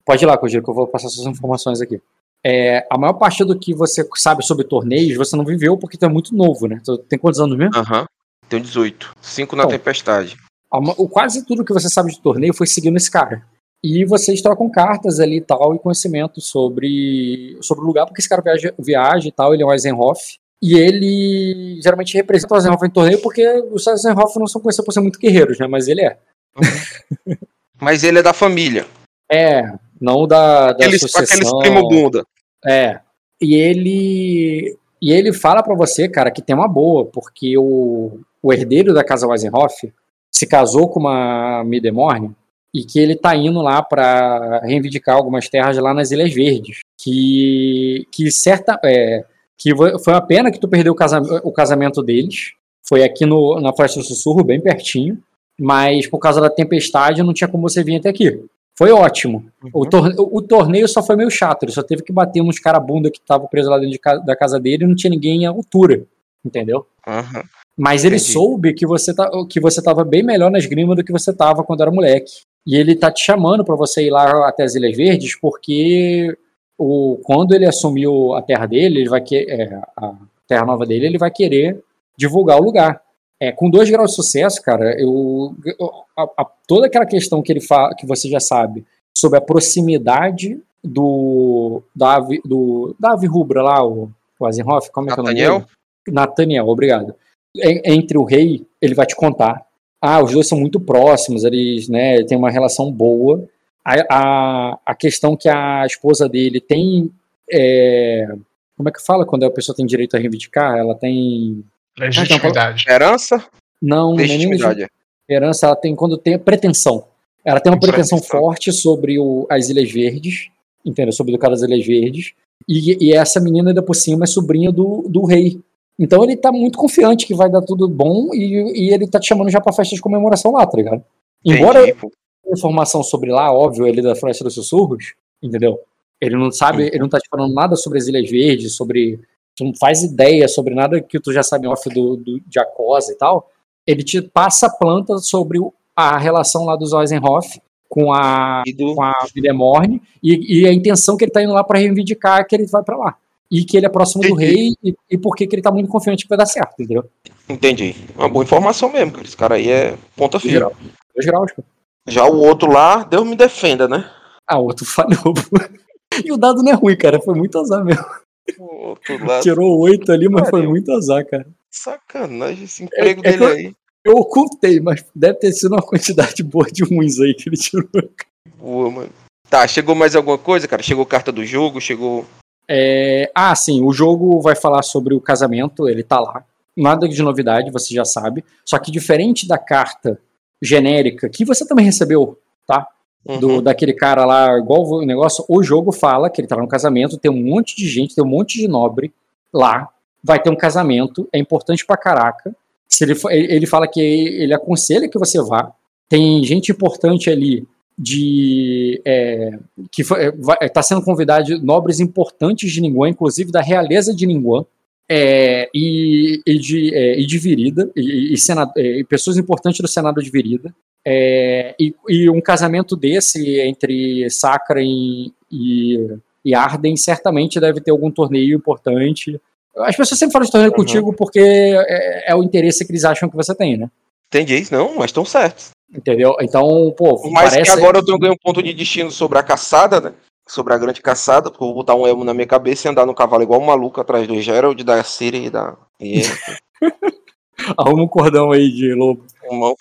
Pode ir lá, Cogiro, que eu vou passar suas informações aqui. É, a maior parte do que você sabe sobre torneios, você não viveu porque tu é muito novo, né? Tu tem quantos anos mesmo? Aham. Tenho 18. 5 na Bom. tempestade. O- quase tudo que você sabe de torneio foi seguindo esse cara. E vocês trocam cartas ali e tal, e conhecimento sobre, sobre o lugar, porque esse cara viaja, viaja e tal, ele é um Eisenhoff. E ele geralmente representa o Eisenhoff em torneio, porque os Eisenhoff não são conhecidos por ser muito guerreiros, né? Mas ele é. Mas ele é da família. É, não da, da Aqueles, sucessão. aqueles primo bunda. É. E ele. E ele fala pra você, cara, que tem uma boa, porque o, o herdeiro da casa Weisenhoff se casou com uma Midemorne e que ele tá indo lá para reivindicar algumas terras lá nas Ilhas Verdes, que que certa é, que foi uma pena que tu perdeu o casamento, o casamento deles, foi aqui no, na Floresta do Sussurro, bem pertinho, mas por causa da tempestade não tinha como você vir até aqui. Foi ótimo. Uhum. O, torneio, o, torneio só foi meio chato, ele só teve que bater uns cara bunda que estavam presos lá dentro de da casa dele e não tinha ninguém em altura, entendeu? Uhum. Mas ele Entendi. soube que você, tá, que você tava bem melhor na esgrima do que você tava quando era moleque. E ele tá te chamando para você ir lá até as Ilhas Verdes, porque o, quando ele assumiu a terra dele, ele vai que, é, a terra nova dele, ele vai querer divulgar o lugar. É, com dois graus de sucesso, cara, eu, a, a, toda aquela questão que ele fala, que você já sabe, sobre a proximidade do da ave, do, da ave rubra lá, o, o Azenhoff, como é que é o nome dele? Nathaniel, obrigado. Entre o rei, ele vai te contar. Ah, os dois são muito próximos, eles né, têm uma relação boa. A, a, a questão que a esposa dele tem. É, como é que fala quando a pessoa tem direito a reivindicar? Ela tem Legitimidade. Herança? Não, Legitimidade. herança ela tem quando tem pretensão. Ela tem uma tem pretensão, pretensão, forte sobre o, as Ilhas Verdes, entendeu? Sobre o cara das Ilhas Verdes. E, e, essa menina, ainda por cima, é sobrinha do, do rei. Então ele tá muito confiante que vai dar tudo bom e, e ele tá te chamando já pra festa de comemoração lá, tá ligado? Embora Entendi. informação sobre lá, óbvio, ele é da Floresta dos Sussurros, entendeu? Ele não sabe, ele não tá te falando nada sobre as Ilhas Verdes, sobre tu não faz ideia sobre nada que tu já sabe off do, do, de Acosa e tal, ele te passa a planta sobre a relação lá dos Eisenhoff com a, do... com a Villemorne e, e, a intenção que ele tá indo lá para reivindicar que ele vai para lá. E que ele é próximo Entendi. do rei e, e porque que ele tá muito confiante que vai dar certo, entendeu? Entendi. Uma boa informação mesmo, cara. Esse cara aí é ponta firme. Dois graus, pô. Já o outro lá, Deus me defenda, né? Ah, o outro falhou, E o dado não é ruim, cara. Foi muito azar mesmo. Tirou oito ali, mas foi muito azar, cara. Sacanagem esse emprego é, é dele eu, aí. Eu ocultei, mas deve ter sido uma quantidade boa de ruins aí que ele tirou. Boa, mano. Tá, chegou mais alguma coisa, cara? Chegou carta do jogo, chegou. É... Ah, sim, o jogo vai falar sobre o casamento, ele tá lá. Nada de novidade, você já sabe. Só que diferente da carta genérica, que você também recebeu, tá? do, uhum. daquele cara lá, igual o negócio, o jogo fala que ele tá no casamento, tem um monte de gente, tem um monte de nobre lá, vai ter um casamento, é importante pra caraca. Se ele, ele fala que ele aconselha que você vá, tem gente importante ali de é, que está sendo convidado nobres importantes de Ninguã, inclusive da realeza de Ninguã, é, e, e, de, é, e de Virida, e, e, senado, é, e, pessoas importantes do Senado de Virida. É, e, um casamento desse entre Sacra e, e, Arden certamente deve ter algum torneio importante. As pessoas sempre falam de torneio uhum. contigo porque é, é, o interesse que eles acham que você tem, né? Entendi, não, mas estão certos. Entendeu? Então, pô. Mas parece... que agora eu tenho ganho um ponto de destino sobre a caçada, né? Sobre a grande caçada, porque eu vou botar um elmo na minha cabeça e andar no cavalo igual um maluco atrás do Gerald, da Siri e da. E... Arruma um cordão aí de lobo. Um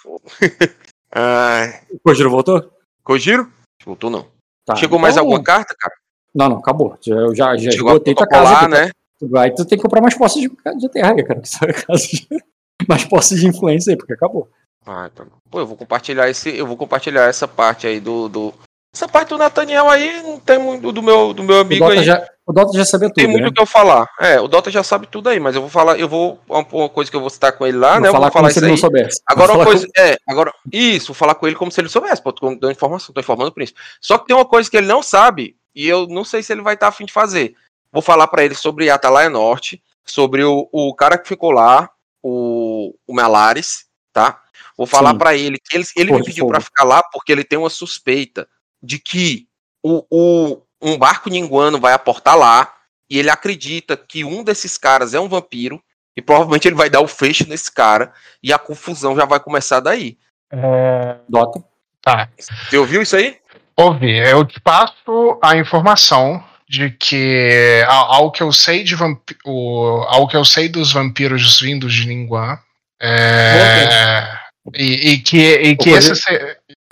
Ai. O Kojiro voltou? Kojiro? Voltou não. Tá, Chegou então... mais alguma carta, cara? Não, não, acabou. Eu já, já Chegou esgotei tua casa. Aqui, né? Vai, tu tem que comprar mais posses de, de terra, cara. mais posses de influência aí, porque acabou. Ah, então. Pô, eu vou compartilhar esse. Eu vou compartilhar essa parte aí do, do, essa parte do Nathaniel aí não tem muito do meu, do meu amigo o aí. Já, o Dota já sabe tudo. Tem muito o né? que eu falar. É, o Dota já sabe tudo aí, mas eu vou falar, eu vou. Uma coisa que eu vou citar com ele lá, vou né? Falar eu vou falar isso ele aí. não soubesse. Agora uma coisa. Com... É, agora. Isso, vou falar com ele como se ele soubesse. Pô, tô dando informação, tô informando o príncipe. Só que tem uma coisa que ele não sabe, e eu não sei se ele vai estar tá afim de fazer. Vou falar para ele sobre Atalaia Norte, sobre o, o cara que ficou lá, o, o Melares, tá? Vou falar para ele que ele, ele me pediu para ficar lá porque ele tem uma suspeita de que o, o, um barco ninguano vai aportar lá e ele acredita que um desses caras é um vampiro e provavelmente ele vai dar o fecho nesse cara e a confusão já vai começar daí. É... Dota. Tá. Você ouviu isso aí? Ouvi. Eu te passo a informação de que ao que eu sei de vamp... o, ao que eu sei dos vampiros vindos de Ninguan é... e, e, que, e que esse,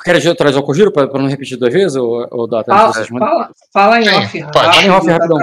Quer trazer o Kojiro para não repetir duas vezes, ou, ou Data? Fala, fala, fala em Sim, off. Pode. Fala em off rapidão.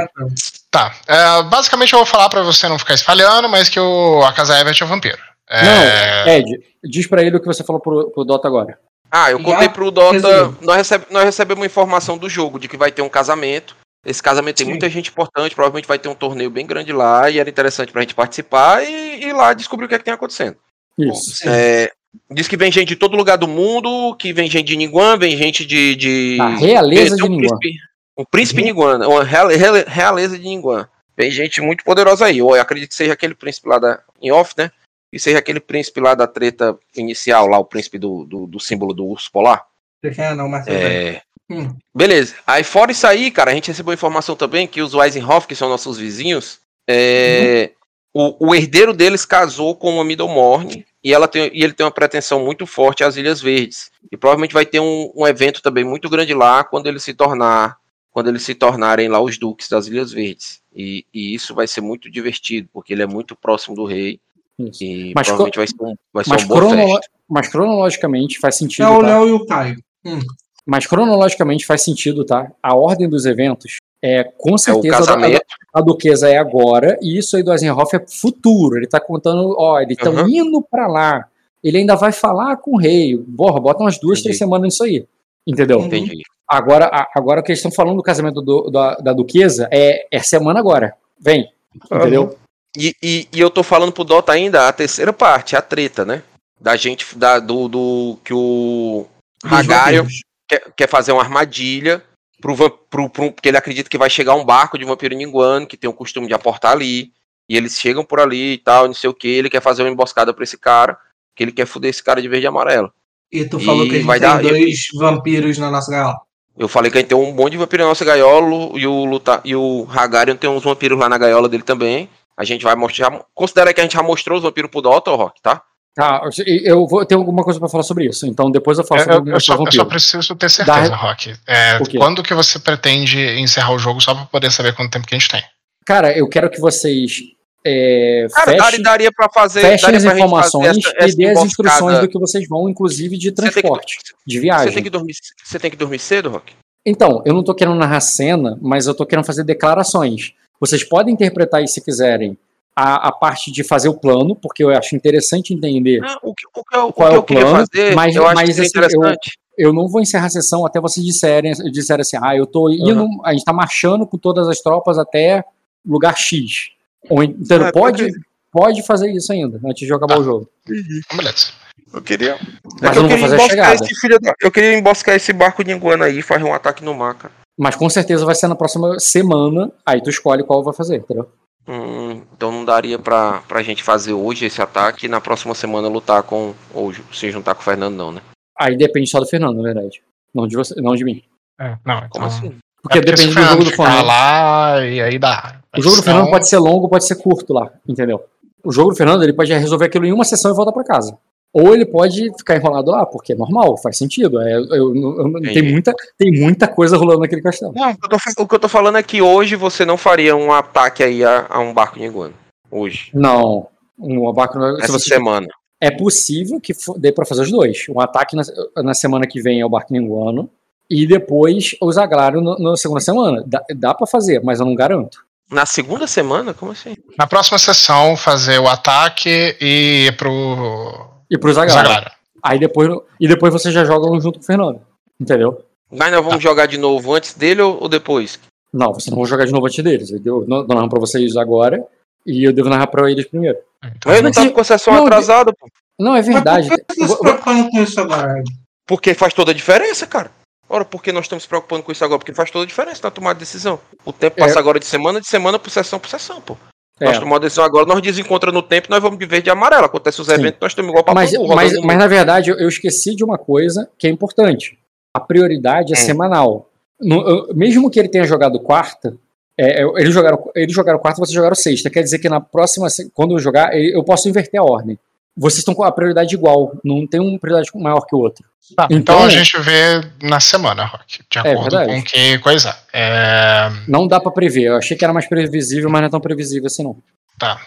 Tá. É, basicamente eu vou falar para você não ficar espalhando, mas que o, a Casa Everett é vampiro. É... Não, Ed, diz para ele o que você falou pro, pro Dota agora. Ah, eu contei pro Dota. Nós, recebe, nós recebemos uma informação do jogo de que vai ter um casamento. Esse casamento tem Sim. muita gente importante, provavelmente vai ter um torneio bem grande lá e era interessante pra gente participar e ir lá descobrir o que é que tem acontecendo. Isso. Sim. É, diz que vem gente de todo lugar do mundo, que vem gente de Ninguan, vem gente de. de... Da realeza um de Ninguan. príncipe- Um príncipe Ninguan, uma real- real- realeza de Ninguan. Vem gente muito poderosa aí. Eu acredito que seja aquele príncipe lá da. Em off, né? E seja aquele príncipe lá da treta inicial, lá, o príncipe do, do, do símbolo do urso polar. É, não. É. Hum. Beleza. Aí fora isso aí, cara, a gente recebeu informação também que os Weisenhoff, que são nossos vizinhos, é, o, o herdeiro deles casou com uma Middlemorne e, ela tem, e ele tem uma pretensão muito forte às Ilhas Verdes. E provavelmente vai ter um, um evento também muito grande lá quando ele se tornar quando eles se tornarem lá os duques das Ilhas Verdes. E, e isso vai ser muito divertido, porque ele é muito próximo do rei Isso. e Mas provavelmente vai ser, um- vai ser Mas, crono- festa. mas cronologicamente faz sentido. É o tá? Léo e o Caio. Hum. Mas cronologicamente faz sentido, tá? A ordem dos eventos é com É o certeza a, casamento. a duquesa é agora e isso aí do Eisenhoff é futuro. Ele tá contando, ó, eles estão Uhum. indo pra lá. Ele ainda vai falar com o rei. Borra, bota umas duas, Entendi. três semanas nisso aí. Entendeu? Entendi. Agora, a- agora o que eles estão falando do casamento do- da, da duquesa é, é semana agora. Vem. Entendeu? E, e, e eu tô falando pro Dota ainda a terceira parte, a treta, né? Da gente, da, do, do que o vampiros. quer, quer fazer uma armadilha pro, pro, pro, porque ele acredita que vai chegar um barco de vampiro ninguano que tem o costume de aportar ali. E eles chegam por ali e tal, não sei o que. Ele quer fazer uma emboscada pra esse cara, que ele quer foder esse cara de verde e amarelo. E tu falou E que a gente vai tem dar- dois vampiros na nossa gaiola. Eu falei que a gente tem um monte de vampiro na nossa gaiola e o, Luta, e o Hagarion tem uns vampiros lá na gaiola dele também. A gente vai mostrar. Considera que a gente já mostrou os vampiros pro Dota, Rock, tá? Tá, eu vou ter alguma coisa pra falar sobre isso. Então depois eu falo Eu, sobre eu- só, eu só preciso ter certeza, Rock. É, quando que você pretende encerrar o jogo só pra poder saber quanto tempo que a gente tem? Cara, eu quero que vocês é, Cara, fechem, daria, daria pra fazer. fechem daria as informações fazer essa- essa e dê as instruções do que vocês vão, inclusive de Você tem que- transporte, de Você viagem. tem, que dormir, você tem que dormir cedo, Rock? Então, eu não tô querendo narrar cena, mas eu tô querendo fazer declarações. Vocês podem interpretar isso se quiserem. A, a parte de fazer o plano, porque eu acho interessante entender. Não, o que, o que eu, o Qual que é eu o plano? fazer, Mas- eu acho mas, assim, eu- interessante. Eu não vou encerrar a sessão até vocês disserem, disserem assim, ah, eu tô indo, a gente tá marchando com todas as tropas até lugar X. Ou, en- então, Ah, pode, pode- pode fazer isso ainda, antes de acabar Ah. o jogo. Beleza. Eu queria. Mas eu queria fazer a emboscar esse filho da. Eu queria emboscar esse barco de iguana aí e fazer um ataque no mar, cara. Mas com certeza vai ser na próxima semana, aí tu escolhe qual vai fazer, entendeu? Hum, então não daria pra, pra gente fazer hoje esse ataque e na próxima semana lutar com. Ou se juntar com o Fernando, não, né? Aí depende só do Fernando, na verdade. Não de você, não de mim. É, não, então, Como assim? Porque é depende do jogo do Fernando. lá e aí dá. O jogo do Fernando pode ser longo, pode ser curto lá, entendeu? O jogo do Fernando, ele pode resolver aquilo em uma sessão e voltar pra casa. Ou ele pode ficar enrolado lá, porque é normal, faz sentido. É, eu, eu- eu- tem, muita, tem muita coisa rolando naquele castelo. Não, o que, eu tô, fa- o que eu tô falando é que hoje você não faria um ataque aí a, a um barco de iguana. Hoje. Não, um se Essa você, semana. é possível que dê pra fazer os dois. Um ataque na, na semana que vem é o barco ninguano, e depois o Zaglário no- na segunda semana. Dá, dá para fazer, mas eu não garanto. Na segunda semana? Como assim? Na próxima sessão, fazer o ataque e ir pro E pro. Zaglara. Aí depois, e depois você já joga junto com o Fernando. Entendeu? Mas nós vamos jogar de novo antes dele ou, depois? Não, vocês não vão jogar de novo antes deles. Eu não narro pra vocês agora e eu devo narrar pra eles primeiro. Então, Mas ele tá com a sessão não, atrasada, pô. Não, é verdade. Mas por que você tá se preocupando com isso agora? Porque faz toda a diferença, cara. Ora, por que nós estamos se preocupando com isso agora? Porque faz toda a diferença na tomada de decisão. O tempo passa É. agora de semana, de semana por sessão por sessão, pô. É, Nós tomamos a decisão agora, nós desencontramos no tempo, nós vamos de verde e amarelo. Acontece os Sim. eventos, nós estamos igual pra mas, todo mas, mas na verdade eu, eu esqueci de uma coisa que é importante. A prioridade é Hum. semanal. No- mesmo que ele tenha jogado quarta, é, eles, jogaram, eles jogaram quarta, vocês jogaram sexta. Quer dizer que na próxima, quando eu jogar, eu posso inverter a ordem. Vocês estão com a prioridade igual, não tem uma prioridade maior que o outro. Tá, então, Então- a gente vê na semana, Rock. De acordo verdade. com que coisa. É, Não dá pra prever. Eu achei que era mais previsível, mas não é tão previsível assim não. Tá.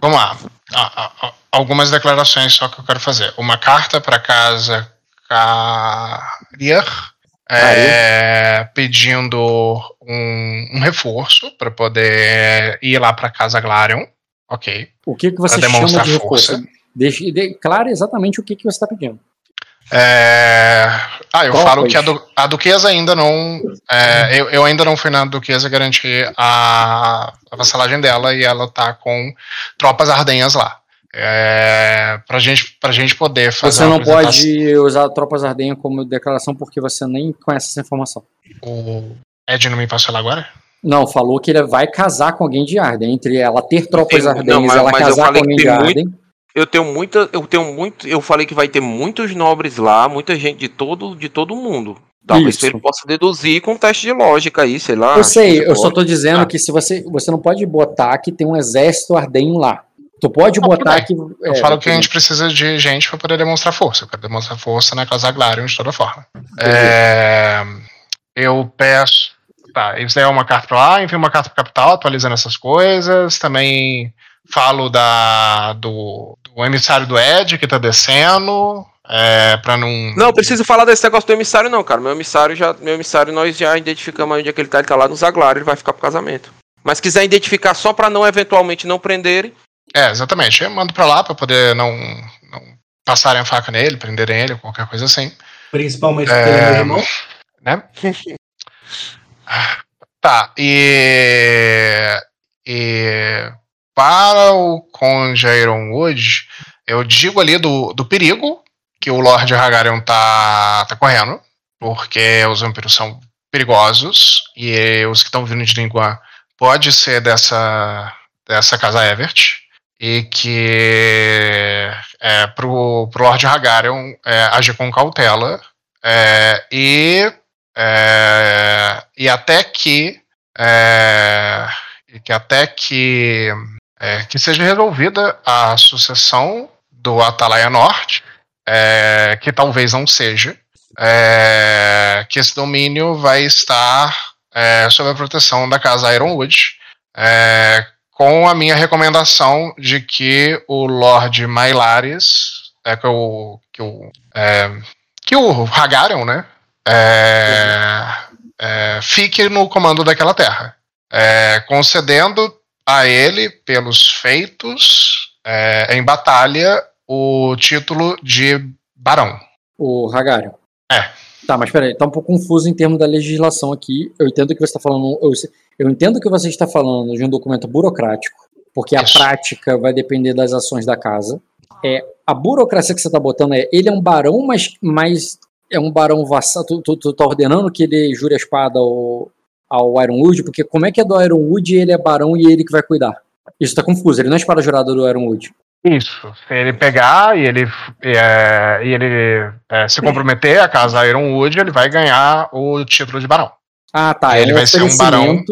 Vamos lá. Ah, ah, ah, Algumas declarações só que eu quero fazer. Uma carta para casa Carrier é, pedindo um, um reforço para poder ir lá para casa Glarion. Ok. O que, que você Pra chama de reforço? força. Deixe, declare exatamente o que, que você está pedindo. É, Ah, eu Tropas. falo que a, du- a duquesa ainda não. é, eu, eu ainda não fui na duquesa garantir a, a vassalagem dela e ela tá com tropas ardenhas lá. É, pra, gente, pra gente poder fazer Você não pode usar tropas ardenhas como declaração porque você nem conhece essa informação. O Ed não me passou ela agora? Não, falou que ele vai casar com alguém de Arden. Entre ela ter tropas ardenhas e ela mas eu casar com alguém que de tem muito- Arden. Eu tenho muita, eu tenho muito, eu falei que vai ter muitos nobres lá, muita gente de todo, de todo mundo. Talvez Isso. ele possa deduzir com um teste de lógica aí, sei lá. Eu sei, eu só pode. tô dizendo Ah. que se você. Você não pode botar que tem um exército ardenho lá. Tu pode Não, botar que. Eu é, falo que a gente precisa de gente pra poder demonstrar força. Eu quero demonstrar força na Casa Glarion de toda forma. É, eu peço. Tá, isso daí é uma carta pra lá, envio uma carta pra capital, atualizando essas coisas. Também falo da, do, do emissário do Ed que tá descendo. É, pra não. Não, eu preciso falar desse negócio do emissário, não, cara. Meu emissário já. Meu emissário nós já identificamos onde é que ele tá. Ele tá lá no Zaglar, ele vai ficar pro casamento. Mas quiser identificar só pra não eventualmente não prenderem. É, exatamente. Eu mando pra lá pra poder não, não passarem a faca nele, prenderem ele, qualquer coisa assim. Principalmente É, porque ele é meu irmão. né? tá, e, e para o Conde Ironwood, eu digo ali do, do perigo que o Lord Hagarion tá, tá correndo, porque os vampiros são perigosos e os que estão vindo de língua pode ser dessa, dessa casa Evert e que é, pro, pro Lord Hagarion é, agir com cautela é, e é, e até que é, que até que é, que seja resolvida a sucessão do Atalaia Norte, é, que talvez não seja, é, que esse domínio vai estar é, sob a proteção da casa Ironwood, é, com a minha recomendação de que o Lord Mailares, é, que o, que o, que o Hagarion, né, é, fique no comando daquela terra, concedendo a ele, pelos feitos é, em batalha, o título de barão. O Hagarion. É. Tá, mas peraí, tá um pouco confuso em termos da legislação aqui. Eu entendo que você está falando. Eu, eu entendo que você está falando de um documento burocrático, porque a Isso. prática vai depender das ações da casa. É, a burocracia que você está botando é. Ele é um barão, mas, mas é um barão vassal. Tu, tu, tu tá ordenando que ele jure a espada ao, ao Ironwood, porque como é que é do Ironwood e ele é barão e ele que vai cuidar? Isso tá confuso, ele não é espada jurada do Ironwood. Isso. Se ele pegar e ele, é, e ele é, se comprometer a casa Ironwood, ele vai ganhar o título de barão. Ah, tá. Ele é um vai ser um barão.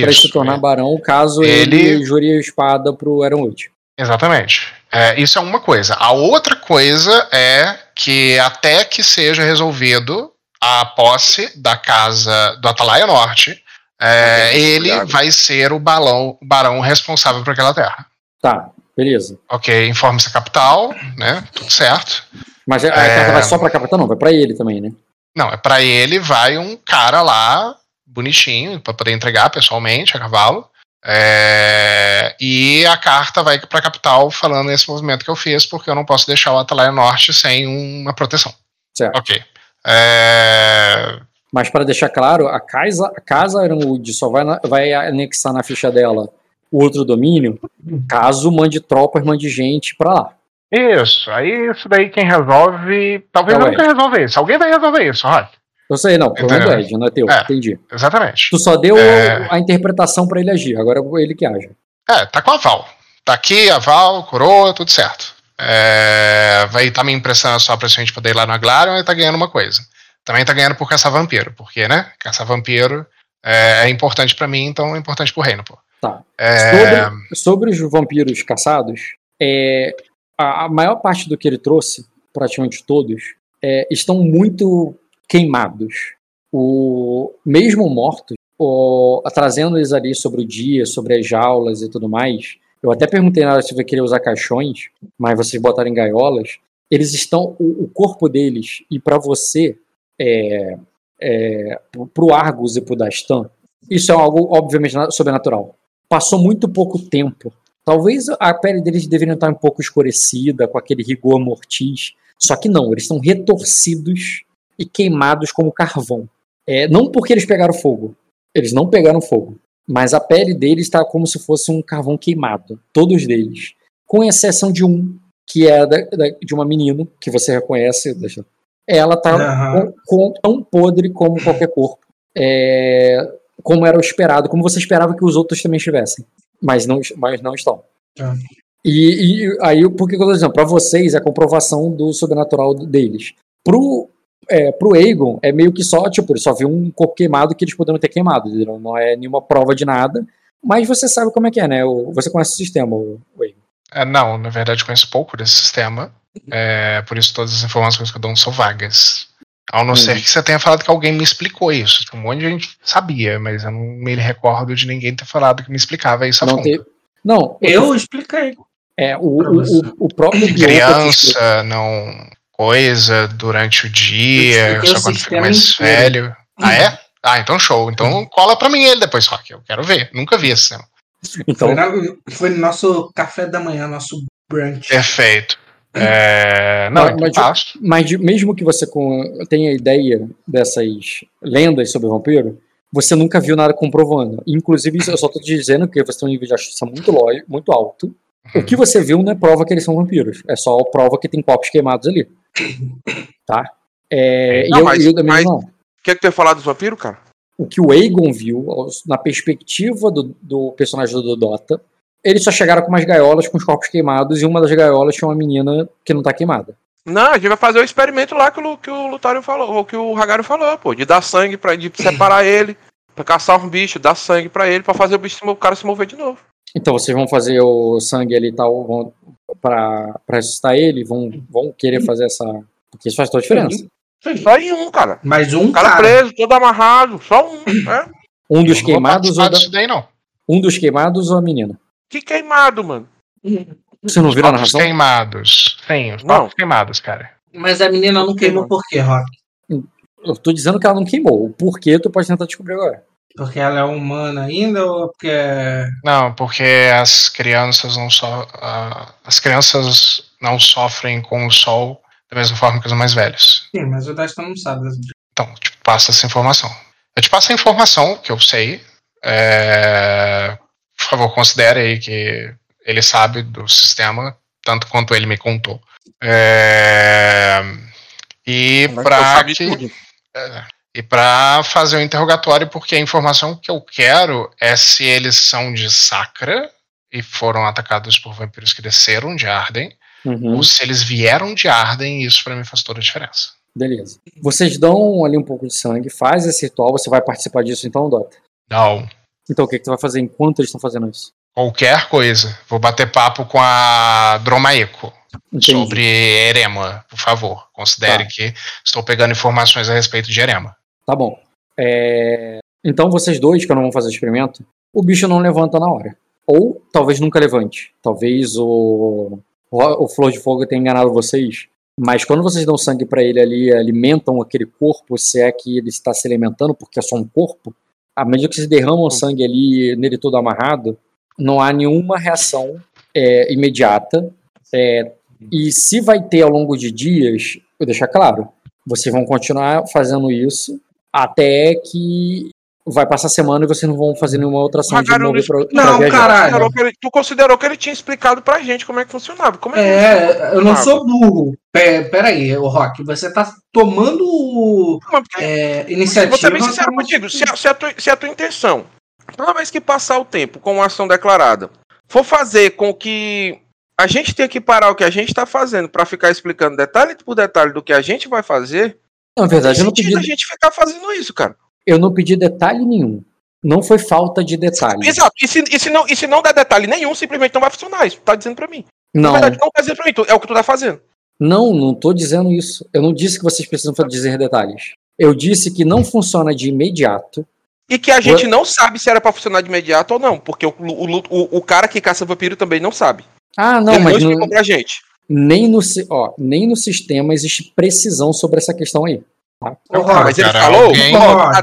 para se tornar barão caso ele, Ele- jure a espada pro Ironwood. Exatamente. É, isso é uma coisa. A outra coisa é que até que seja resolvido a posse da casa do Atalaia Norte, é, Entendi. ele Obrigado. vai ser o balão, o barão responsável por aquela terra. Tá, beleza. Ok, informe-se a capital, né? Tudo certo. Mas a a É. carta vai só pra capitão, não, vai pra ele também, né? Não, é para ele vai um cara lá bonitinho para poder entregar pessoalmente a cavalo. É, e a carta vai para a capital falando esse movimento que eu fiz porque eu não posso deixar o Atalaia Norte sem uma proteção. Certo. Ok. É, Mas para deixar claro, a casa, a casa Ironwood só vai, na- vai anexar na ficha dela o outro domínio caso mande tropas, mande gente pra lá. Isso, aí isso daí quem resolve. Talvez É eu nunca resolva isso. Alguém vai resolver isso, Rod. Eu sei, não, o problema é do? Ed, não é teu, É. entendi. Exatamente. Tu só deu É. a interpretação pra ele agir, agora é ele que age. É, tá com aval. Tá aqui, aval, coroa, tudo certo. É, vai estar me emprestando só pra gente poder ir lá no Aglarion e tá ganhando uma coisa. Também tá ganhando por caçar vampiro, porque, né? Caçar vampiro é, é importante pra mim, então é importante pro reino, pô. Tá. É, Sobre, sobre os vampiros caçados, é, a, a maior parte do que ele trouxe, praticamente todos, é, estão muito queimados. O, mesmo mortos, o, trazendo eles ali sobre o dia, sobre as jaulas e tudo mais. Eu até perguntei na hora se você queria usar caixões, mas vocês botaram em gaiolas. Eles estão. O, o corpo deles, e para você, é, é, pro Argus e pro Dastan, isso é algo, obviamente, na- sobrenatural passou muito pouco tempo. Talvez a pele deles deveria estar um pouco escurecida, com aquele rigor mortis. Só que não, eles estão retorcidos e queimados como carvão. É, não porque eles pegaram fogo. Eles não pegaram fogo. Mas a pele deles está como se fosse um carvão queimado. Todos deles. Com exceção de um, que é da, da, de uma menina, que você reconhece. Deixa, ela tá Aham. com, com- tão podre como qualquer corpo. É, como era o esperado, como você esperava que os outros também estivessem. Mas não, mas não estão. Tá. E, e aí, por que eu tô dizendo? Pra vocês é a comprovação do sobrenatural deles. Pro, é, pro Aegon, é meio que só, tipo, ele só viu um corpo queimado que eles poderiam ter queimado. entendeu? Não é nenhuma prova de nada. Mas você sabe como é que é, né? Você conhece o sistema, o, o Aegon. É, não, na verdade conheço pouco desse sistema. É, por isso todas as informações que eu dou são vagas. Ao não Hum. ser que você tenha falado que alguém me explicou isso. Um monte de gente sabia, mas eu não me recordo de ninguém ter falado que me explicava isso a Não, fundo. teve, não Eu expliquei. é, o, o, o, o próprio. Criança, não coisa durante o dia, só quando fica mais inteiro. velho. Ah, é? Ah, então show. Então cola pra mim ele depois, Rock. Eu quero ver. Nunca vi esse. Então, Foi, na- foi no nosso café da manhã, nosso brunch. Perfeito. É, não, Mas- mas- faço. Mas mesmo que você tenha ideia dessas lendas sobre vampiro, você nunca viu nada comprovando. Inclusive, eu só tô te dizendo que você tem um nível de astúcia muito, muito alto. O que você viu não é prova que eles são vampiros. É só prova que tem corpos queimados ali. Tá? É, Não, eu, mas- eu também mas- não. O que é que tu ia falar dos vampiros, cara? O que o Aegon viu, na perspectiva do, do personagem do Dota, eles só chegaram com umas gaiolas com os corpos queimados e uma das gaiolas tinha uma menina que não tá queimada. Não, a gente vai fazer o experimento lá que o, que o Lutário falou, ou que o Hagário falou, pô, de dar sangue pra de separar ele, pra caçar um bicho, dar sangue pra ele, pra fazer o bicho o cara se mover de novo. Então vocês vão fazer o sangue ali e tal, vão, pra, pra ressuscitar ele, vão, vão querer fazer essa. Porque isso faz toda a diferença. Só em um, cara. Mais um O cara, cara. preso, todo amarrado, só um. É? Um dos queimados ou da- daí, não. um dos queimados ou a menina? Que queimado, mano. Você não viu a narração? queimados. Sim, os Não. queimados, cara. Mas a menina não queimou por quê, Rock? Eu tô dizendo que ela não queimou. O porquê tu pode tentar descobrir agora. Porque ela é humana ainda ou porque. Não, porque as crianças não só as crianças não sofrem com o sol da mesma forma que os mais velhos. Sim, mas o Dastan não sabe. Então, te passo essa informação. Eu te passo a informação que eu sei. é, Por favor, considere aí que ele sabe do sistema, tanto quanto ele me contou. É, E para que tudo. e para fazer o interrogatório, porque a informação que eu quero é se eles são de Sacra e foram atacados por vampiros que desceram de Arden, Uhum, ou se eles vieram de Arden, e isso para mim faz toda a diferença. beleza. Vocês dão ali um pouco de sangue, faz esse ritual, você vai participar disso então, Dota? Não, Então o que, que tu vai fazer enquanto eles estão fazendo isso? qualquer coisa. Vou bater papo com a Dromaeco sobre Erema, por favor. Considere Tá. que estou pegando informações a respeito de Erema. Tá bom. É, Então vocês dois, que eu não vou fazer experimento, o bicho não levanta na hora. Ou talvez nunca levante. Talvez o, o Flor de Fogo tenha enganado vocês. Mas quando vocês dão sangue pra ele ali, alimentam aquele corpo, se é que ele está se alimentando, porque é só um corpo, à medida que vocês derramam sangue ali, nele todo amarrado, não há nenhuma reação é, imediata. É, e se vai ter ao longo de dias, vou deixar claro, vocês vão continuar fazendo isso até que vai passar a semana e vocês não vão fazer nenhuma outra ação de mover pra, pra Não, viajar. cara. Considerou que ele- tu considerou que ele tinha explicado pra gente como é que funcionava. Como é que É, eu não sou burro. Pera, pera aí, ô Rock, você tá tomando porque é, Vou iniciativa. ser bem sincero pra- contigo, se a, se, a tua, se a tua intenção, toda vez que passar o tempo com uma ação declarada, for fazer com que a gente tenha que parar o que a gente tá fazendo pra ficar explicando detalhe por detalhe do que a gente vai fazer, Na verdade, eu não não, tem pedi, a gente ficar fazendo isso, cara. Eu não pedi detalhe nenhum. Não foi falta de detalhe. Exato. E se, e, se não, e se não der detalhe nenhum, simplesmente não vai funcionar. Isso tu tá dizendo pra mim. Na Não, verdade, não tá dizendo pra mim, tu- é o que tu tá fazendo. não, não tô dizendo isso. Eu não disse que vocês precisam dizer detalhes. Eu disse que não funciona de imediato. E que a gente não sabe se era pra funcionar de imediato ou não, porque o, o, o, o cara que caça vampiro também não sabe. Ah, não, Ele não mas não- pra gente. nem, no, ó, nem no sistema existe precisão sobre essa questão aí. Ah, mas ele cara, falou, alguém-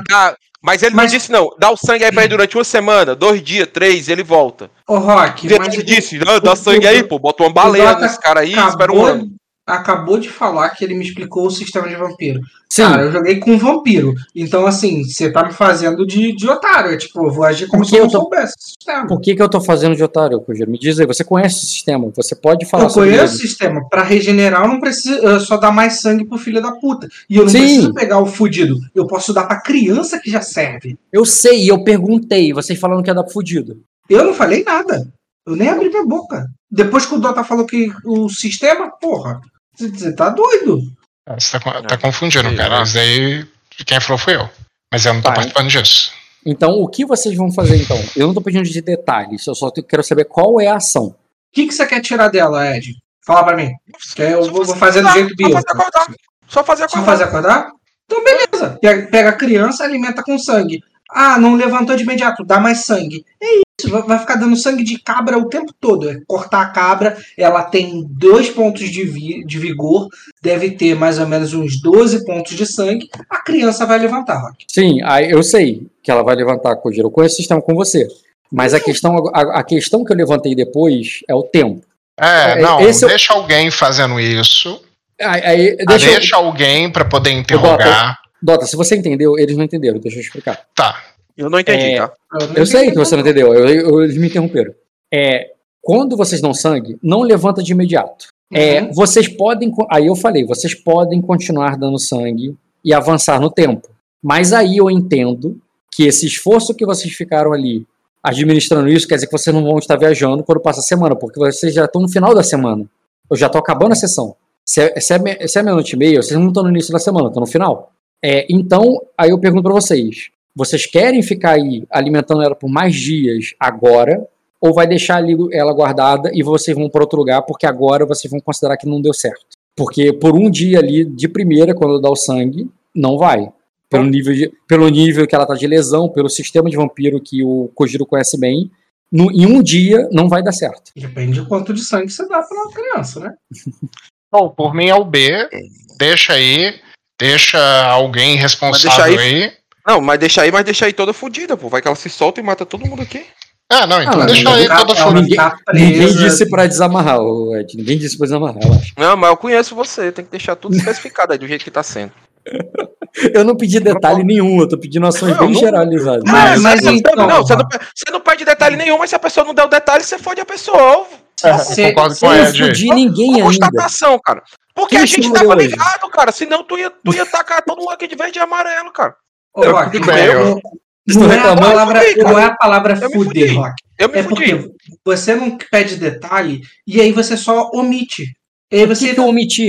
dá- mas ele Mas- não disse não, dá o sangue aí pra ele durante uma semana, dois dias, três, ele volta. ô Rock, Ele mas disse, dá o- sangue aí, pô, bota uma baleia nesse cara aí, espera um ano. Acabou de falar que ele me explicou o sistema de vampiro. Sim, Cara, eu joguei com um vampiro. Então, assim, você tá me fazendo de, de otário. É, tipo, eu vou agir como se eu eu não tô- soubesse o sistema. por que, que eu tô fazendo de otário, Kojiro? Me diz aí, você conhece o sistema, você pode falar Eu sobre conheço o sistema. Pra regenerar, eu não preciso eu só dar mais sangue pro filho da puta. E eu não Sim. preciso pegar o fudido. Eu posso dar pra criança que já serve. Eu sei, eu perguntei, vocês falando que ia dar fudido. Eu não falei nada. Eu nem abri minha boca. Depois que o Dota falou que o sistema, porra, você- tá doido. Ah, Você tá, tá É. confundindo, cara. é. Isso daí, quem falou foi eu. Mas eu não tô Tá, participando disso. Então, o que vocês vão fazer então? Eu não tô pedindo de detalhes, eu só quero saber qual é a ação. O que, que você quer tirar dela, Ed? Fala pra mim. Que eu Só vou, vou fazer do jeito Só bio. fazer acordar. Só fazer Só acordar. fazer acordar? Então, beleza. Pega, pega a criança, alimenta com sangue. Ah, não levantou de imediato, dá mais sangue. É isso, vai, ficar dando sangue de cabra o tempo todo. É cortar a cabra, ela tem dois pontos de, vi- de vigor, deve ter mais ou menos uns 12 pontos de sangue. A criança vai levantar, Rock. Sim, eu sei que ela vai levantar, Kojiro. Eu conheço o sistema com você. Mas a questão, a, a questão que eu levantei depois é o tempo. É, É, não, esse é deixa alguém fazendo isso. Aí, aí, Ah, deixa Deixa, eu, alguém pra poder interrogar. Dota, se você entendeu, eles não entenderam, deixa eu explicar. Tá. Eu não entendi, É, tá? Eu sei que você não entendeu, eu, eu- eles me interromperam. É, quando vocês dão sangue, não levanta de imediato. É, Uhum. vocês podem. Aí eu falei, vocês podem continuar dando sangue e avançar no tempo. Mas aí eu entendo que esse esforço que vocês ficaram ali administrando isso quer dizer que vocês não vão estar viajando quando passa a semana, porque vocês já estão no final da semana. Eu já estou acabando a sessão. Se é, se é, se é meia-noite e meia, vocês não estão no início da semana, estão no final. É, então, aí eu pergunto para vocês: vocês querem ficar aí alimentando ela por mais dias agora? Ou vai deixar ali ela guardada e vocês vão para outro lugar porque agora vocês vão considerar que não deu certo? Porque por um dia ali, de primeira, quando dá o sangue, não vai. Pelo nível, de- pelo nível que ela tá de lesão, pelo sistema de vampiro que o Kojiro conhece bem, no- em um dia não vai dar certo. Depende do quanto de sangue você dá pra uma criança, né? Bom, por mim é o B. Deixa aí. Deixa alguém responsável Mas deixa aí. Não, mas deixa aí, mas deixa aí toda fodida, pô. Vai que ela se solta e mata todo mundo aqui. Ah, não, então Ah, deixa mas aí toda ninguém- tá Ninguém disse pra desamarrar, Ed. Ninguém disse pra desamarrar, relaxa. Não, mas eu conheço você. Tem que deixar tudo especificado aí do jeito que tá sendo. Eu não pedi detalhe nenhum, eu tô pedindo ações Não, bem não- generalizadas. Mas- mas Não, então, não, você não, você não pede detalhe nenhum, mas se a pessoa não der o detalhe, você fode a pessoa. É, Você- eu concordo com Eu não ninguém ainda. Constatação, cara. Porque Quem a gente tava hoje? ligado, cara. Senão tu ia, tu ia tacar todo mundo aqui de verde e amarelo, cara. Ô, Rock, tudo bem, eu- não, Estão não é a palavra, Eu fudi, não é a palavra Eu fuder. Rock. Eu me É fudi. porque você não pede detalhe e aí você só omite. E aí O que, você que eu omiti?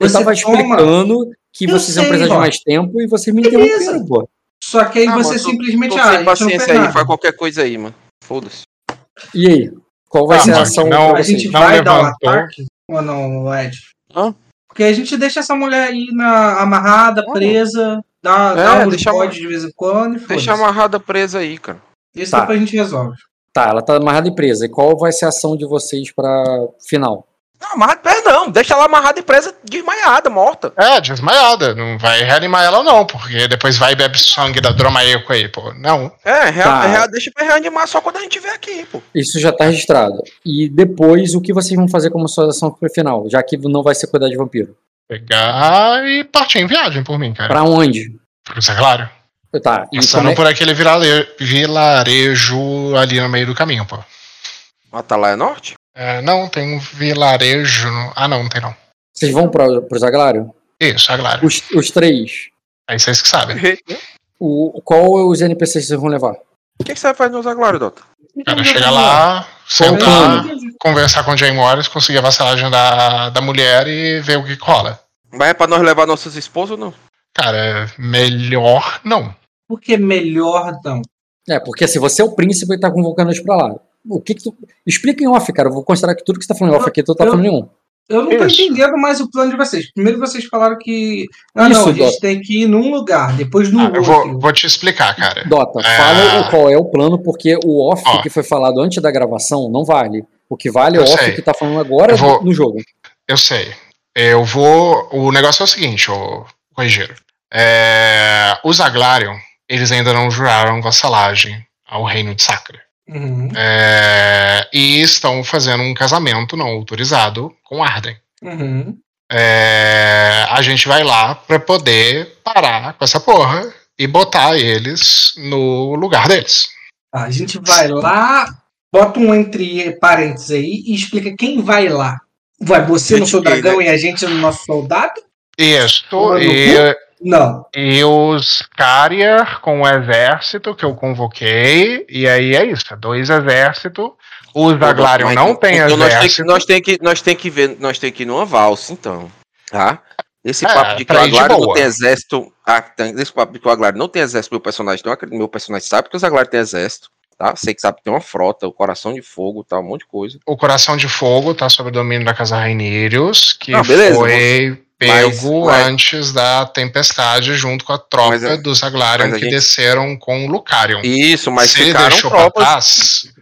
Eu Você tava toma- explicando que Eu vocês iam precisar de Rock. mais tempo e vocês me Beleza. interromperam, pô. Só que aí Ah, você mano, tô- simplesmente Tô ah, a sem gente não paciência aí, faz qualquer coisa aí, mano. Foda-se. E aí? Qual vai Ah, ser a ação não- A gente Não vai dar o levantou. ataque ou não, Ed? Hã? Porque a gente deixa essa mulher aí na, amarrada, presa, dá, É, dá um deixa bode de vez em quando e Deixa amarrada presa aí, cara. Isso Tá. depois a gente resolve. Tá, ela tá amarrada e presa. E qual vai ser a ação de vocês pra final? Não, amarrada presa não. Deixa ela amarrada e presa desmaiada, morta. É, desmaiada. Não vai reanimar ela, não, porque depois vai e bebe sangue da Dromaeco aí, pô. Não. É, rea, Tá. rea- deixa pra reanimar só quando a gente vier aqui, pô. Isso já tá registrado. E depois, o que vocês vão fazer como sua ação pro final? Já que não vai ser cuidar de vampiro. Pegar e partir em viagem por mim, cara. Pra onde? Pro Saglário. Tá, e Passando é... por aquele vilarejo ali no meio do caminho, pô. Atalaia Norte? É, não, tem um vilarejo. No... Ah, não, não tem não. vocês vão pra, pro Zaglário? Isso, Saglário. Os, os três. Aí vocês que sabem. O O, qual os NPCs vocês vão levar? que, que você vai fazer no Zaglário, Dota? Cara, chega lá, o sentar, conversar com o Jay Morris, conseguir a vassalagem da, da mulher e ver o que cola. Mas é pra nós levar nossas esposas ou não? Cara, melhor não. Por que melhor não? É, porque se você é o príncipe e tá convocando eles pra lá. O que que tu... Explica em off, cara. Eu vou considerar que tudo que você tá falando em off aqui, tu tá Eu- falando em um. Eu não tô Isso. entendendo mais o plano de vocês. Primeiro vocês falaram que. Ah, Isso, não, a gente Dota. tem que ir num lugar, depois no Ah, outro. eu vou, vou te explicar, cara. Dota, É. fala o- qual é o plano, porque o off Ó. que foi falado antes da gravação não vale. O que vale é o Eu off sei. que tá falando agora vou- no jogo. Eu sei. Eu vou. O negócio é o seguinte, ô corrigeiro. É, os Aglarion, eles ainda não juraram vassalagem ao reino de Sacra. Uhum, É, e estão fazendo um casamento não autorizado com Arden. uhum. é, a gente vai lá pra poder parar com essa porra e botar eles no lugar deles. A gente vai lá, bota um entre parênteses aí e explica quem vai lá. Vai você no seu dragão e a gente no nosso soldado? Isso, no e, Não. e os Carrier com o exército que eu convoquei, e aí é isso, dois exércitos. Os Aglarion Mas não então- tem então nós tem, que, exército. nós tem que nós tem que ver, nós tem que ir numa valsa, então. Tá? Esse É, papo de que o Aglário não tem exército. Ah, tem- esse papo de que o Aglário não tem exército, meu personagem não acredito. Meu personagem sabe que os Aglários têm exército. Tá? Sei que sabe que tem uma frota, o coração de fogo, tá, um monte de coisa. O Coração de Fogo tá sob o domínio da Casa Rainírios, que Ah, beleza, foi mas- pego mas- antes da tempestade junto com a tropa Mas é- dos Aglarion que gente- desceram com o Lucarion. Isso, mas Se ficaram deixou tropas. trás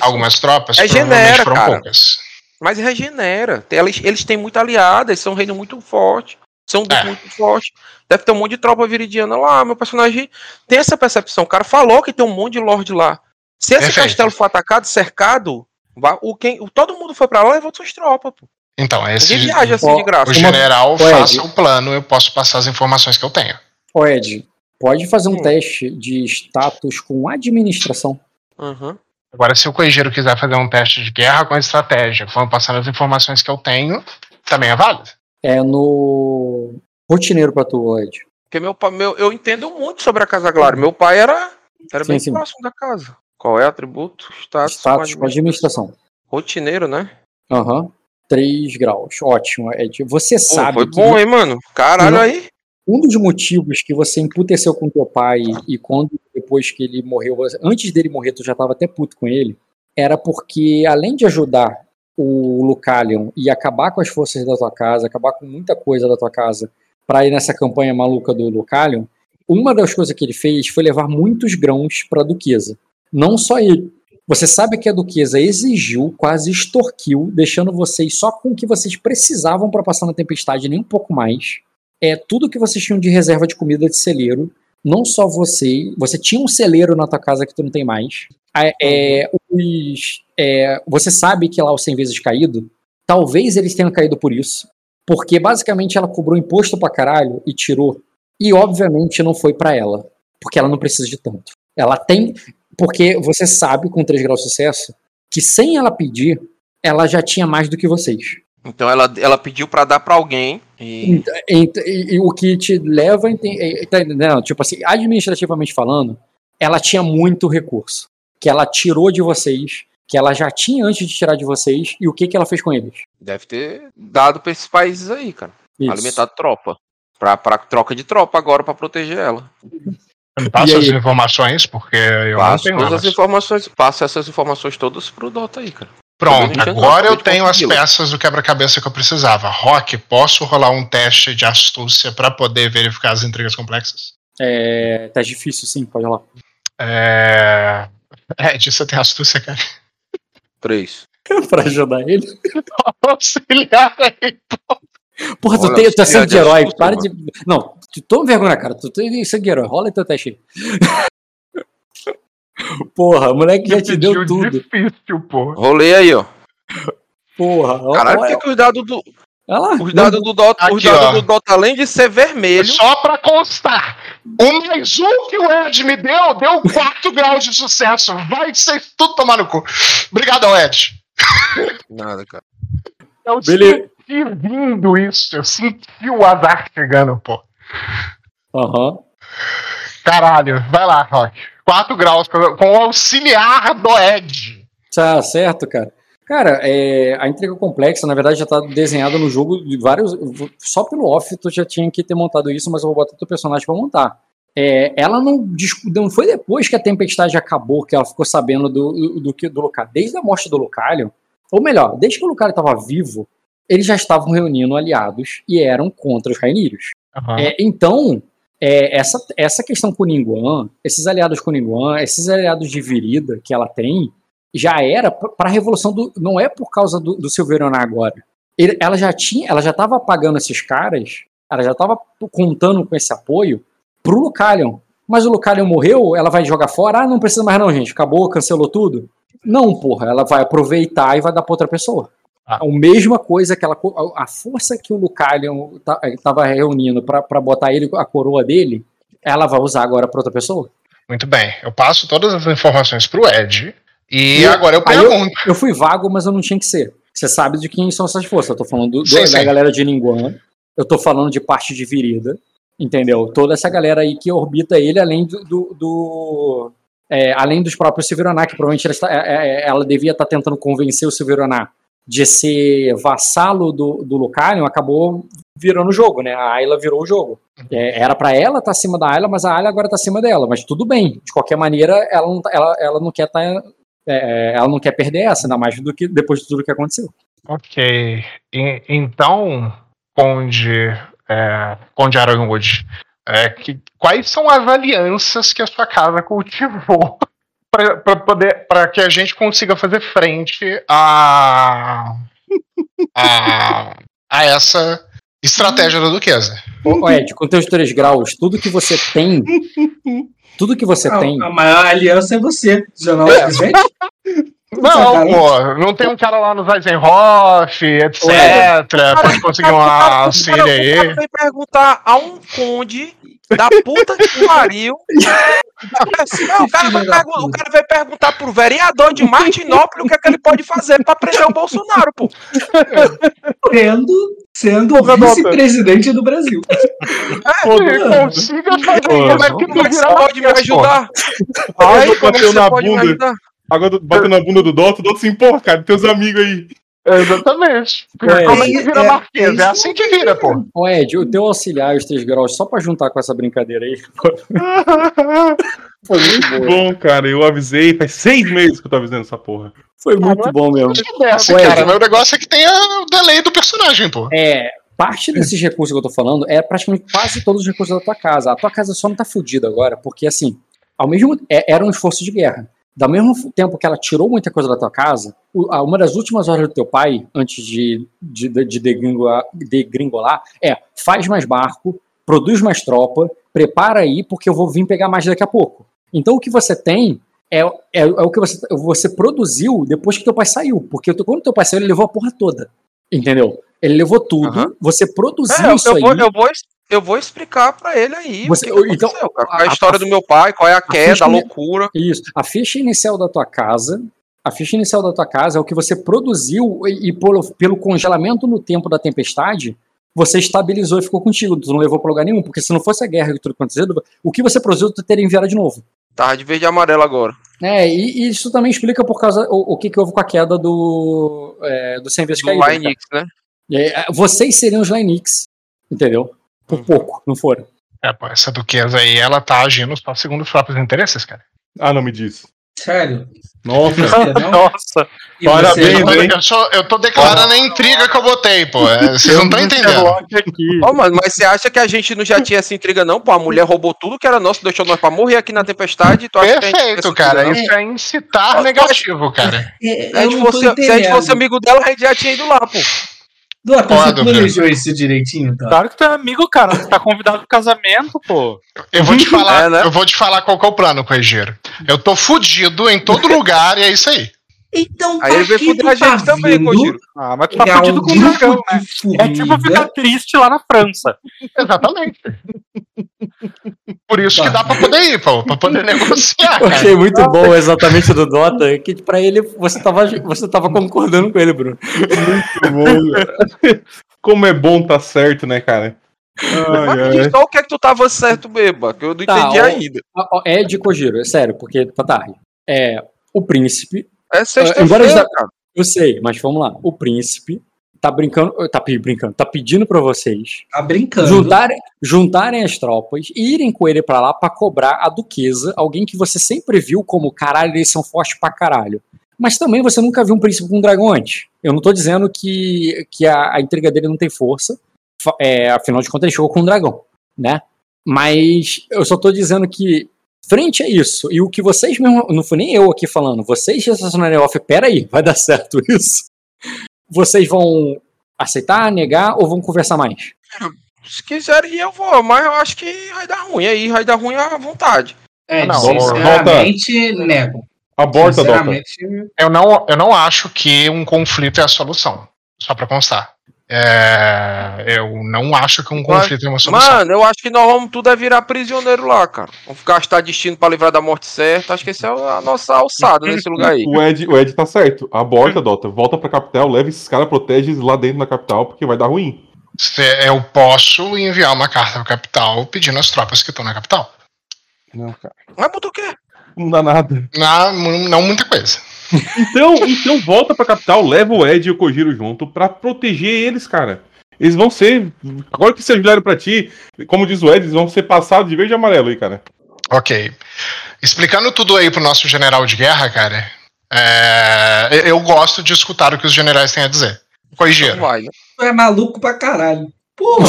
algumas tropas, Regenera, foram cara. poucas. Mas regenera. Eles, eles têm muita aliada, eles são um reino muito forte. São um É. muito forte. Deve ter um monte de tropa viridiana lá. Meu personagem tem essa percepção. O cara falou que tem um monte de lord lá. Se esse Perfeito. castelo for atacado, cercado, o quem, o- todo mundo foi pra lá e levou suas tropas. Pô. Então, esse Ninguém viaja assim de graça. o general faça o plano, eu posso passar as informações que eu tenho. Ô Ed, pode fazer um Hum. teste de status com administração. Uhum. Agora, se o coigeiro quiser fazer um teste de guerra com estratégia, vamos passando as informações que eu tenho, também é válido. É no rotineiro pra tu, Ed. Porque meu, meu, eu entendo muito sobre a Casa Clara. Meu pai era, era Sim, bem sim. próximo da casa. Qual é o atributo? Status, Status com administração. Rotineiro, né? Aham. 3 graus. Ótimo, Ed. Você Pô, sabe foi que bom, hein, mano? Caralho Não. aí. um dos motivos que você emputeceu com teu pai e quando depois que ele morreu, antes dele morrer, tu já tava até puto com ele, era porque além de ajudar o Lucalion e acabar com as forças da tua casa, acabar com muita coisa da tua casa pra ir nessa campanha maluca do Lucalion, uma das coisas que ele fez foi levar muitos grãos pra duquesa. Não só ele. Você sabe que a duquesa exigiu, quase extorquiu, deixando vocês só com o que vocês precisavam pra passar na tempestade, nem um pouco mais é tudo que vocês tinham de reserva de comida de celeiro. Não só você, você tinha um celeiro na tua casa que tu não tem mais. É, é, os, é, você sabe que lá os 100 vezes caído, talvez eles tenham caído por isso. Porque basicamente ela cobrou imposto pra caralho e tirou. E obviamente não foi pra ela. Porque ela não precisa de tanto. Ela tem. Porque você sabe, com 3 graus de sucesso, que sem ela pedir, ela já tinha mais do que vocês. Então ela, ela pediu pra dar pra alguém. E... E, e- e o que te leva a tá entendendo? Tipo assim, administrativamente falando, ela tinha muito recurso. Que ela tirou de vocês, que ela já tinha antes de tirar de vocês, e o que, que ela fez com eles? Deve ter dado pra esses países aí, cara. Isso. Alimentado tropa. Pra, pra troca de tropa agora pra proteger ela. Passa as informações, porque eu não Passo tenho todas elas. as informações, passo essas informações todas pro Dota aí, cara. Pronto, não agora eu tenho as peças do quebra-cabeça que eu precisava. Rock, posso rolar um teste de astúcia pra poder verificar as intrigas complexas? É, tá difícil, sim, pode lá. É. Ed, você tem astúcia, cara? Três. pra ajudar ele. Auxiliar aí. Porra, tu, tem, tu é auxiliar sangue de herói, para de. Não, toma vergonha na cara, tu tem sangue de herói, rola teu teste aí. Porra, o moleque já te deu tudo. difícil, pô. Rolei aí, ó. Porra, ó, Caralho, que os dados do, olha lá. os dados do Dota, os Aqui, ó. dados do Dota, além de ser vermelho, Só pra constar, o mais um que o Ed me deu, deu 4 graus de sucesso. Vai ser tudo tomar no cu. Obrigado, Ed. nada, cara. Eu Beleza. senti vindo isso. Eu senti o azar chegando, pô. Aham. Caralho, vai lá, Rock. 4 graus com o auxiliar do Ed. Tá certo, cara. Cara, é, a intriga complexa, na verdade, já tá desenhada no jogo de vários. Só pelo off tu já tinha que ter montado isso, mas eu vou botar teu personagem pra montar. É, ela não, não foi depois que a tempestade acabou que ela ficou sabendo do, do, do, que- do Lucario. Desde a morte do Lucario, ou melhor, desde que o Lucario estava vivo, eles já estavam reunindo aliados e eram contra os Rainírios. É, então, é, essa, essa questão com Ninguan, esses aliados com Ninguan, esses aliados de Virida que ela tem, já era para a revolução do. Não é por causa do, do Silveirona agora. Ele- ela já tinha, ela já estava pagando esses caras, ela já estava contando com esse apoio pro Lucalion. Mas o Lucalion morreu, ela vai jogar fora? Ah, não precisa mais não, gente. Acabou, cancelou tudo? Não, porra, ela vai aproveitar e vai dar pra outra pessoa. A mesma coisa, aquela a força que o Lucalion estava reunindo pra pra botar ele, a coroa dele, ela vai usar agora pra outra pessoa? Muito bem. Eu passo todas as informações pro Ed. E E agora eu aí eu- pergunto. Eu fui vago, mas eu não tinha que ser. Você sabe de quem são essas forças. Eu tô falando do- do- Sim, da sim. galera de Ninguan. Eu tô falando de parte de Virida. Entendeu? Toda essa galera aí que orbita ele, além do. do- do- é, além dos próprios Silveronar, que provavelmente ela, está- é, é, ela devia estar tentando convencer o Silveronar de ser vassalo do, do Lucalion, acabou virando o jogo, né? A Ayla virou o jogo. É, era pra ela estar acima da Ayla, mas a Ayla agora tá acima dela. Mas tudo bem. De qualquer maneira, ela não, tá- ela, ela não quer estar é, ela não quer perder essa, ainda mais do que depois de tudo que aconteceu. Ok. E- então, Conde, é, Conde Ironwood, é, que, quais são as alianças que a sua casa cultivou para poder para que a gente consiga fazer frente a, a, a essa estratégia da Duquesa? Ô, ô, Ed, com teus três graus, tudo que você tem, tudo que você A, tem, a maior aliança é você, não é presente? Não, pô, não tem um cara lá no Weizenhoff, etc. Pode conseguir um auxílio O aí. cara vem perguntar a um conde da puta que pariu. Não, o, cara vai o cara vai perguntar pro vereador de Martinópolis o que, é que ele pode fazer pra prender o Bolsonaro, pô. Sendo, sendo o vice-presidente do Brasil. Consiga fazer Pô, como é que Como tu é que você pode me ajudar? Aí, como é que você na pode me bunda. ajudar? Água do- bateu na bunda do Dota, o Dota assim, porra, cara, teus amigos aí. Exatamente. É, como é que vira é, Marquês? é É assim que vira, pô. ô Ed, o teu auxiliar, os três graus, só pra juntar com essa brincadeira aí, foi muito. Bom, cara, eu avisei, faz seis meses que eu tô avisando essa porra. Foi muito bom mesmo. Dessa, Ué, cara, meu negócio é que tem a- o delay do personagem, pô. É, parte desses recursos que eu tô falando é praticamente quase todos os recursos da tua casa. A tua casa só não tá fudida agora, porque assim, ao mesmo é, era um esforço de guerra. Do mesmo tempo que ela tirou muita coisa da tua casa, uma das últimas horas do teu pai, antes de, de, de degringolar, degringolar, é faz mais barco, produz mais tropa, prepara aí, porque eu vou vir pegar mais daqui a pouco. Então o que você tem é, é, é o que você, você produziu depois que teu pai saiu. Porque quando teu pai saiu, ele levou a porra toda. Entendeu? Ele levou tudo, Aham. você produziu É, eu, isso eu aí. vou, eu, vou, eu vou explicar pra ele aí Você- então, aconteceu, é a- a história a- do meu pai, qual é a queda, ficha a loucura. Isso. A ficha inicial da tua casa, a ficha inicial da tua casa é o que você produziu e, e pelo, pelo congelamento no tempo da tempestade, você estabilizou e ficou contigo. Tu não levou pra lugar nenhum, porque se não fosse a guerra que tudo acontecendo, o que você produziu, tu teria enviado de novo. Tava de verde e amarelo agora. É, e, e isso também explica por causa o, o que, que houve com a queda do, é, do 100 vezes Do caído. Linux, né? É, vocês seriam os Linux, entendeu? Por pouco, não foram. É, pô, essa duquesa aí, ela tá agindo só segundo os próprios interesses, cara. Ah, não me diz. Sério? Nossa, não? Nossa, E Parabéns, você hein? Eu, só- eu tô declarando a intriga que eu botei, pô. É, Vocês não estão entendendo. Ó, mano, mas você acha que a gente não já tinha essa intriga, não? Pô, a mulher roubou tudo que era nosso, deixou nós pra morrer aqui na tempestade. Perfeito, cara. intriga, Isso é incitar negativo, cara. É? Se a gente fosse amigo dela, a gente já tinha ido lá, pô. Ó, você planejou isso direitinho, tá? Claro que tu é amigo, cara. Tu tá convidado pro casamento, pô. Eu vou te falar, É, né? eu vou te falar qual que é o plano, Coegeiro. Eu tô fudido em todo lugar e é isso aí. Então, Aí ele pra veio que fuder a gente tá também, Kojiro. Ah, mas tu tá é fudido com o dragão, né? É tipo ficar formiga. triste lá na França. Exatamente. Por isso que Tá. dá pra poder ir, pô, pra poder negociar, Eu cara. achei muito bom exatamente do Dota, que pra ele você tava, você tava concordando com ele, Bruno. muito bom, cara. Como é bom tá certo, né, cara? Ai, ai. só o que é que tu tava certo, beba, que eu não Tá, entendi ó. ainda. Ó, É de Kojiro, é sério, porque tá tarde. É, o príncipe, É embora sexta-feira, eles- cara. eu sei, mas vamos lá. O príncipe tá brincando, tá brincando, tá pedindo pra vocês Tá brincando. juntarem, juntarem as tropas e irem com ele pra lá pra cobrar a duquesa, alguém que você sempre viu como caralho, eles são fortes pra caralho. Mas também você nunca viu um príncipe com um dragão antes. Eu não tô dizendo que, que a, a intriga dele não tem força, é, afinal de contas ele chegou com um dragão, né? Mas eu só tô dizendo que, frente a isso, e o que vocês mesmo, não foi nem eu aqui falando, vocês raciocinaram off, peraí, vai dar certo isso? Vocês vão aceitar, negar ou vão conversar mais? Se quiserem eu vou, mas eu acho que vai dar ruim aí, vai dar ruim à vontade. É, Não, sinceramente, nego. Aborta, Dota. Sinceramente, Eu não, eu não acho que um conflito é a solução. Só pra constar. É, eu não acho que um conflito é uma solução. Mano, eu acho que nós vamos tudo é virar prisioneiro lá, cara. Vamos gastar destino pra livrar da morte certa. Acho que essa é a nossa alçada nesse lugar aí. O Ed, o Ed tá certo. Aborta, Dota. Volta pra capital, leva esses caras, protege eles lá dentro da capital, porque vai dar ruim. Se- Eu posso enviar uma carta pra capital pedindo as tropas que estão na capital. Não, cara. Mas botou o quê? Não dá nada. Na- não muita coisa. Então, então volta pra capital, leva o Ed e o Kojiro junto pra proteger eles, cara. Eles vão ser. Agora que se ajudaram pra ti, como diz o Ed, eles vão ser passados de verde e amarelo aí, cara. Ok. Explicando tudo aí pro nosso general de guerra, cara, é, eu gosto de escutar o que os generais têm a dizer. Vai, né? Tu é maluco pra caralho. Porra!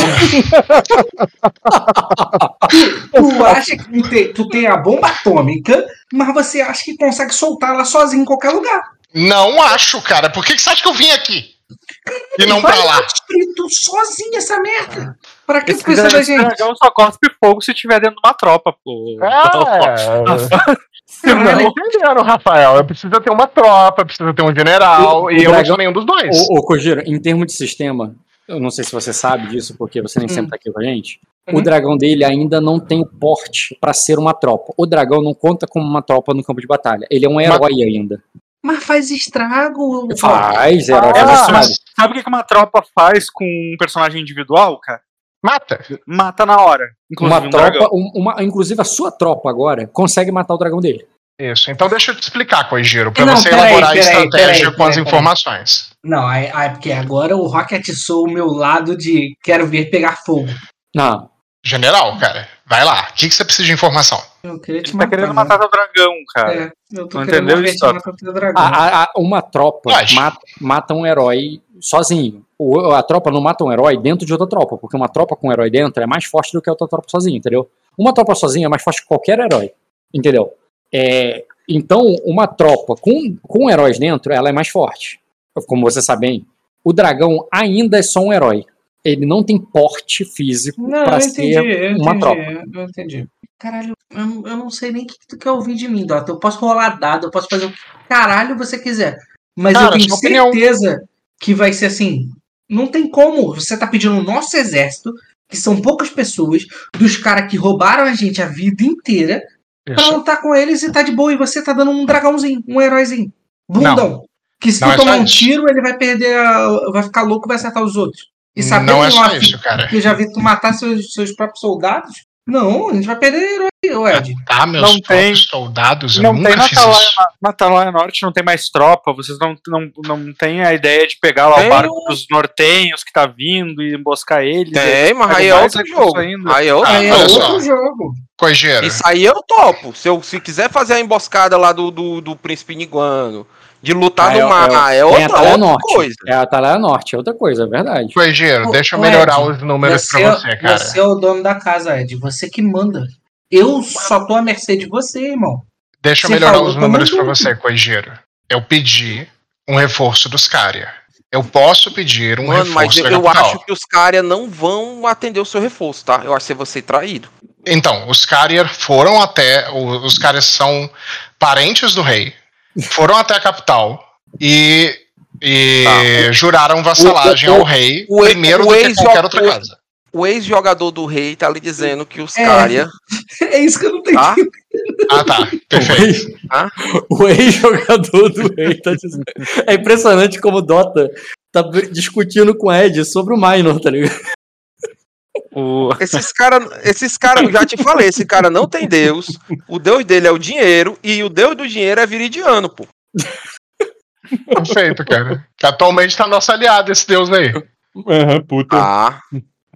tu, tu acha que tu tem, tu tem a bomba atômica, mas você acha que consegue soltar ela sozinho em qualquer lugar. Não acho, cara. Por que, que você acha que eu vim aqui? E não pra lá? destruir tu sozinho essa merda. Pra que Esse tu precisa da gente? dragão só cospe fogo se tiver dentro de uma tropa, pô. Você não tá entendendo, Rafael. Eu preciso ter uma tropa, preciso ter um general, O- e o eu não sou nenhum dos dois. Ô, ô Kojiro, em termos de sistema, eu não sei se você sabe disso, porque você nem Hum. sempre tá aqui com a gente. Uhum. O dragão dele ainda não tem o porte pra ser uma tropa. O dragão não conta como uma tropa no campo de batalha. Ele é um herói ainda. Mas faz estrago. Faz, herói Ah, mas sabe. o que uma tropa faz com um personagem individual, cara? Mata. Mata na hora. Inclusive Uma um tropa, um- uma, inclusive a sua tropa agora consegue matar o dragão dele. Isso. Então deixa eu te explicar, Corrigeiro, pra Não, você peraí, elaborar a peraí, estratégia peraí, com as peraí, informações. Não, aí, aí, porque agora o Rock atiçou o meu lado de quero ver pegar fogo. Não. General, cara, vai lá. O que, que você precisa de informação? Eu queria te Ele tá querendo né? matar o dragão, cara. É, eu tô Não querendo entendeu isso, matar. A- a- a- uma tropa mata, mata um herói sozinho. O- a tropa não mata um herói dentro de outra tropa, porque uma tropa com um herói dentro é mais forte do que a outra tropa sozinha, entendeu? Uma tropa sozinha é mais forte que qualquer herói, entendeu? É, então, uma tropa com, com heróis dentro, ela é mais forte. Como você sabe bem, o dragão ainda é só um herói. Ele não tem porte físico Não, para eu ser eu uma entendi, tropa. eu entendi. Caralho, eu, não- eu não sei nem o que tu quer ouvir de mim, Dota. Eu posso rolar dado, eu posso fazer o que caralho você quiser. Mas Cara, eu tenho sua opinião. certeza que vai ser assim. Não tem como. Você tá pedindo o nosso exército, que são poucas pessoas, dos caras que roubaram a gente a vida inteira, pra Isso. lutar com eles e tá de boa. E você tá dando um dragãozinho, um heróizinho. Bundão. Que se Não tu é tomar um isso. tiro, ele vai perder. a- vai ficar louco e vai acertar os outros. E saber Não é só isso, cara. que eu já vi tu matar seus, seus próprios soldados. Não, a gente vai perder herói, Ed. Tá, meus Não tem- soldados, eu Não tem nunca na fiz Atalaia, isso. na Atalaia Norte, não tem mais tropa. Vocês não, não, não têm a ideia de pegar lá Tem o barco um- dos nortenhos que tá vindo e emboscar eles. Tem, mas Pega aí é outro jogo. Aí é outro Ah, Aí é outro jogo. Corrigeiro. Isso aí eu topo. Se eu se quiser fazer a emboscada lá do, do, do príncipe Niguano, de lutar Ah, no é- mar, é, Tem a outra, outra Norte. coisa. É a Atalaia Norte, é outra coisa, é verdade. Ô, deixa eu melhorar Ed, os números Você, pra você, cara. você é o dono da casa, Ed. Você que manda. Eu só tô à mercê de você, irmão. Deixa eu Você melhorar falou, os números pra junto. você, Corrigeiro. Eu pedi um reforço dos Cária. Eu posso pedir um Mano, mas reforço eu, da eu capital. acho que os caras não vão atender o seu reforço, tá? Eu acho que você traído. Então, os Carrier foram até. Os caras são parentes do rei, foram até a capital e, e juraram vassalagem O- o- ao rei o- primeiro o do que ex- qualquer outra casa. O ex-jogador do rei tá lhe dizendo que os É. caras. É isso que eu não entendi. Tá? Ah, tá. Perfeito. O ex-jogador do rei tá dizendo. É impressionante como o Dota tá discutindo com o Ed sobre o Minor, tá ligado? O- Esses caras, esses cara, eu já te falei, esse cara não tem Deus. O Deus dele é o dinheiro e o Deus do dinheiro é viridiano, pô. Perfeito, cara. Que atualmente tá nosso aliado, esse deus aí. Aham, puta. Ah,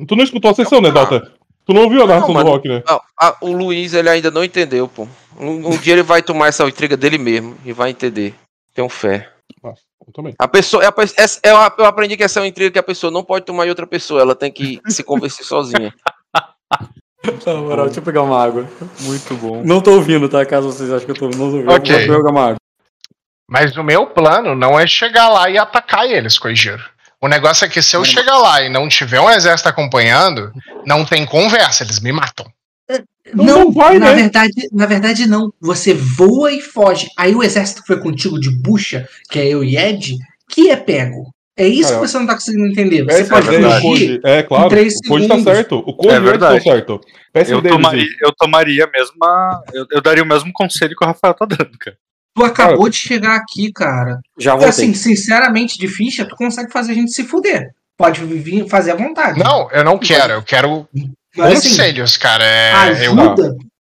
Tu não escutou a sessão, né. Dota? Tu não ouviu a narração do Rock, né? ah, o Luiz ele ainda não entendeu, pô. Um, um dia ele vai tomar essa intriga dele mesmo e vai entender. Tenho fé. Eu também. A pessoa, é a pe- essa- eu, eu aprendi que essa é uma intriga que a pessoa não pode tomar de outra pessoa, ela tem que se convencer sozinha. Na moral, deixa eu pegar uma água. Muito bom. Não tô ouvindo, tá? Caso vocês achem que eu tô ouvindo, não tô ouvindo. Ok. Eu vou pegar uma água. Mas o meu plano não é chegar lá e atacar eles, Corrigeiro. O negócio é que se eu chegar lá e não tiver um exército acompanhando, não tem conversa, eles me matam. Não, Não, não vai, na né? verdade, na verdade não. Você voa e foge. Aí o exército que foi contigo de bucha, que é eu e Ed, que é pego. É isso Cara, que você não tá conseguindo entender. Você Essa pode verdade. fugir. É, claro. três O Code tá certo. O Code É é verdade. tá certo. Eu tomaria, eu tomaria a mesma. Eu, eu daria o mesmo conselho que o Rafael tá dando, cara. Tu acabou de chegar aqui, cara. Já voltei. Assim, sinceramente, de ficha, tu consegue fazer a gente se fuder. Pode vir fazer à vontade. Não, eu não quero. Eu quero Mas assim, conselhos, cara. É, eu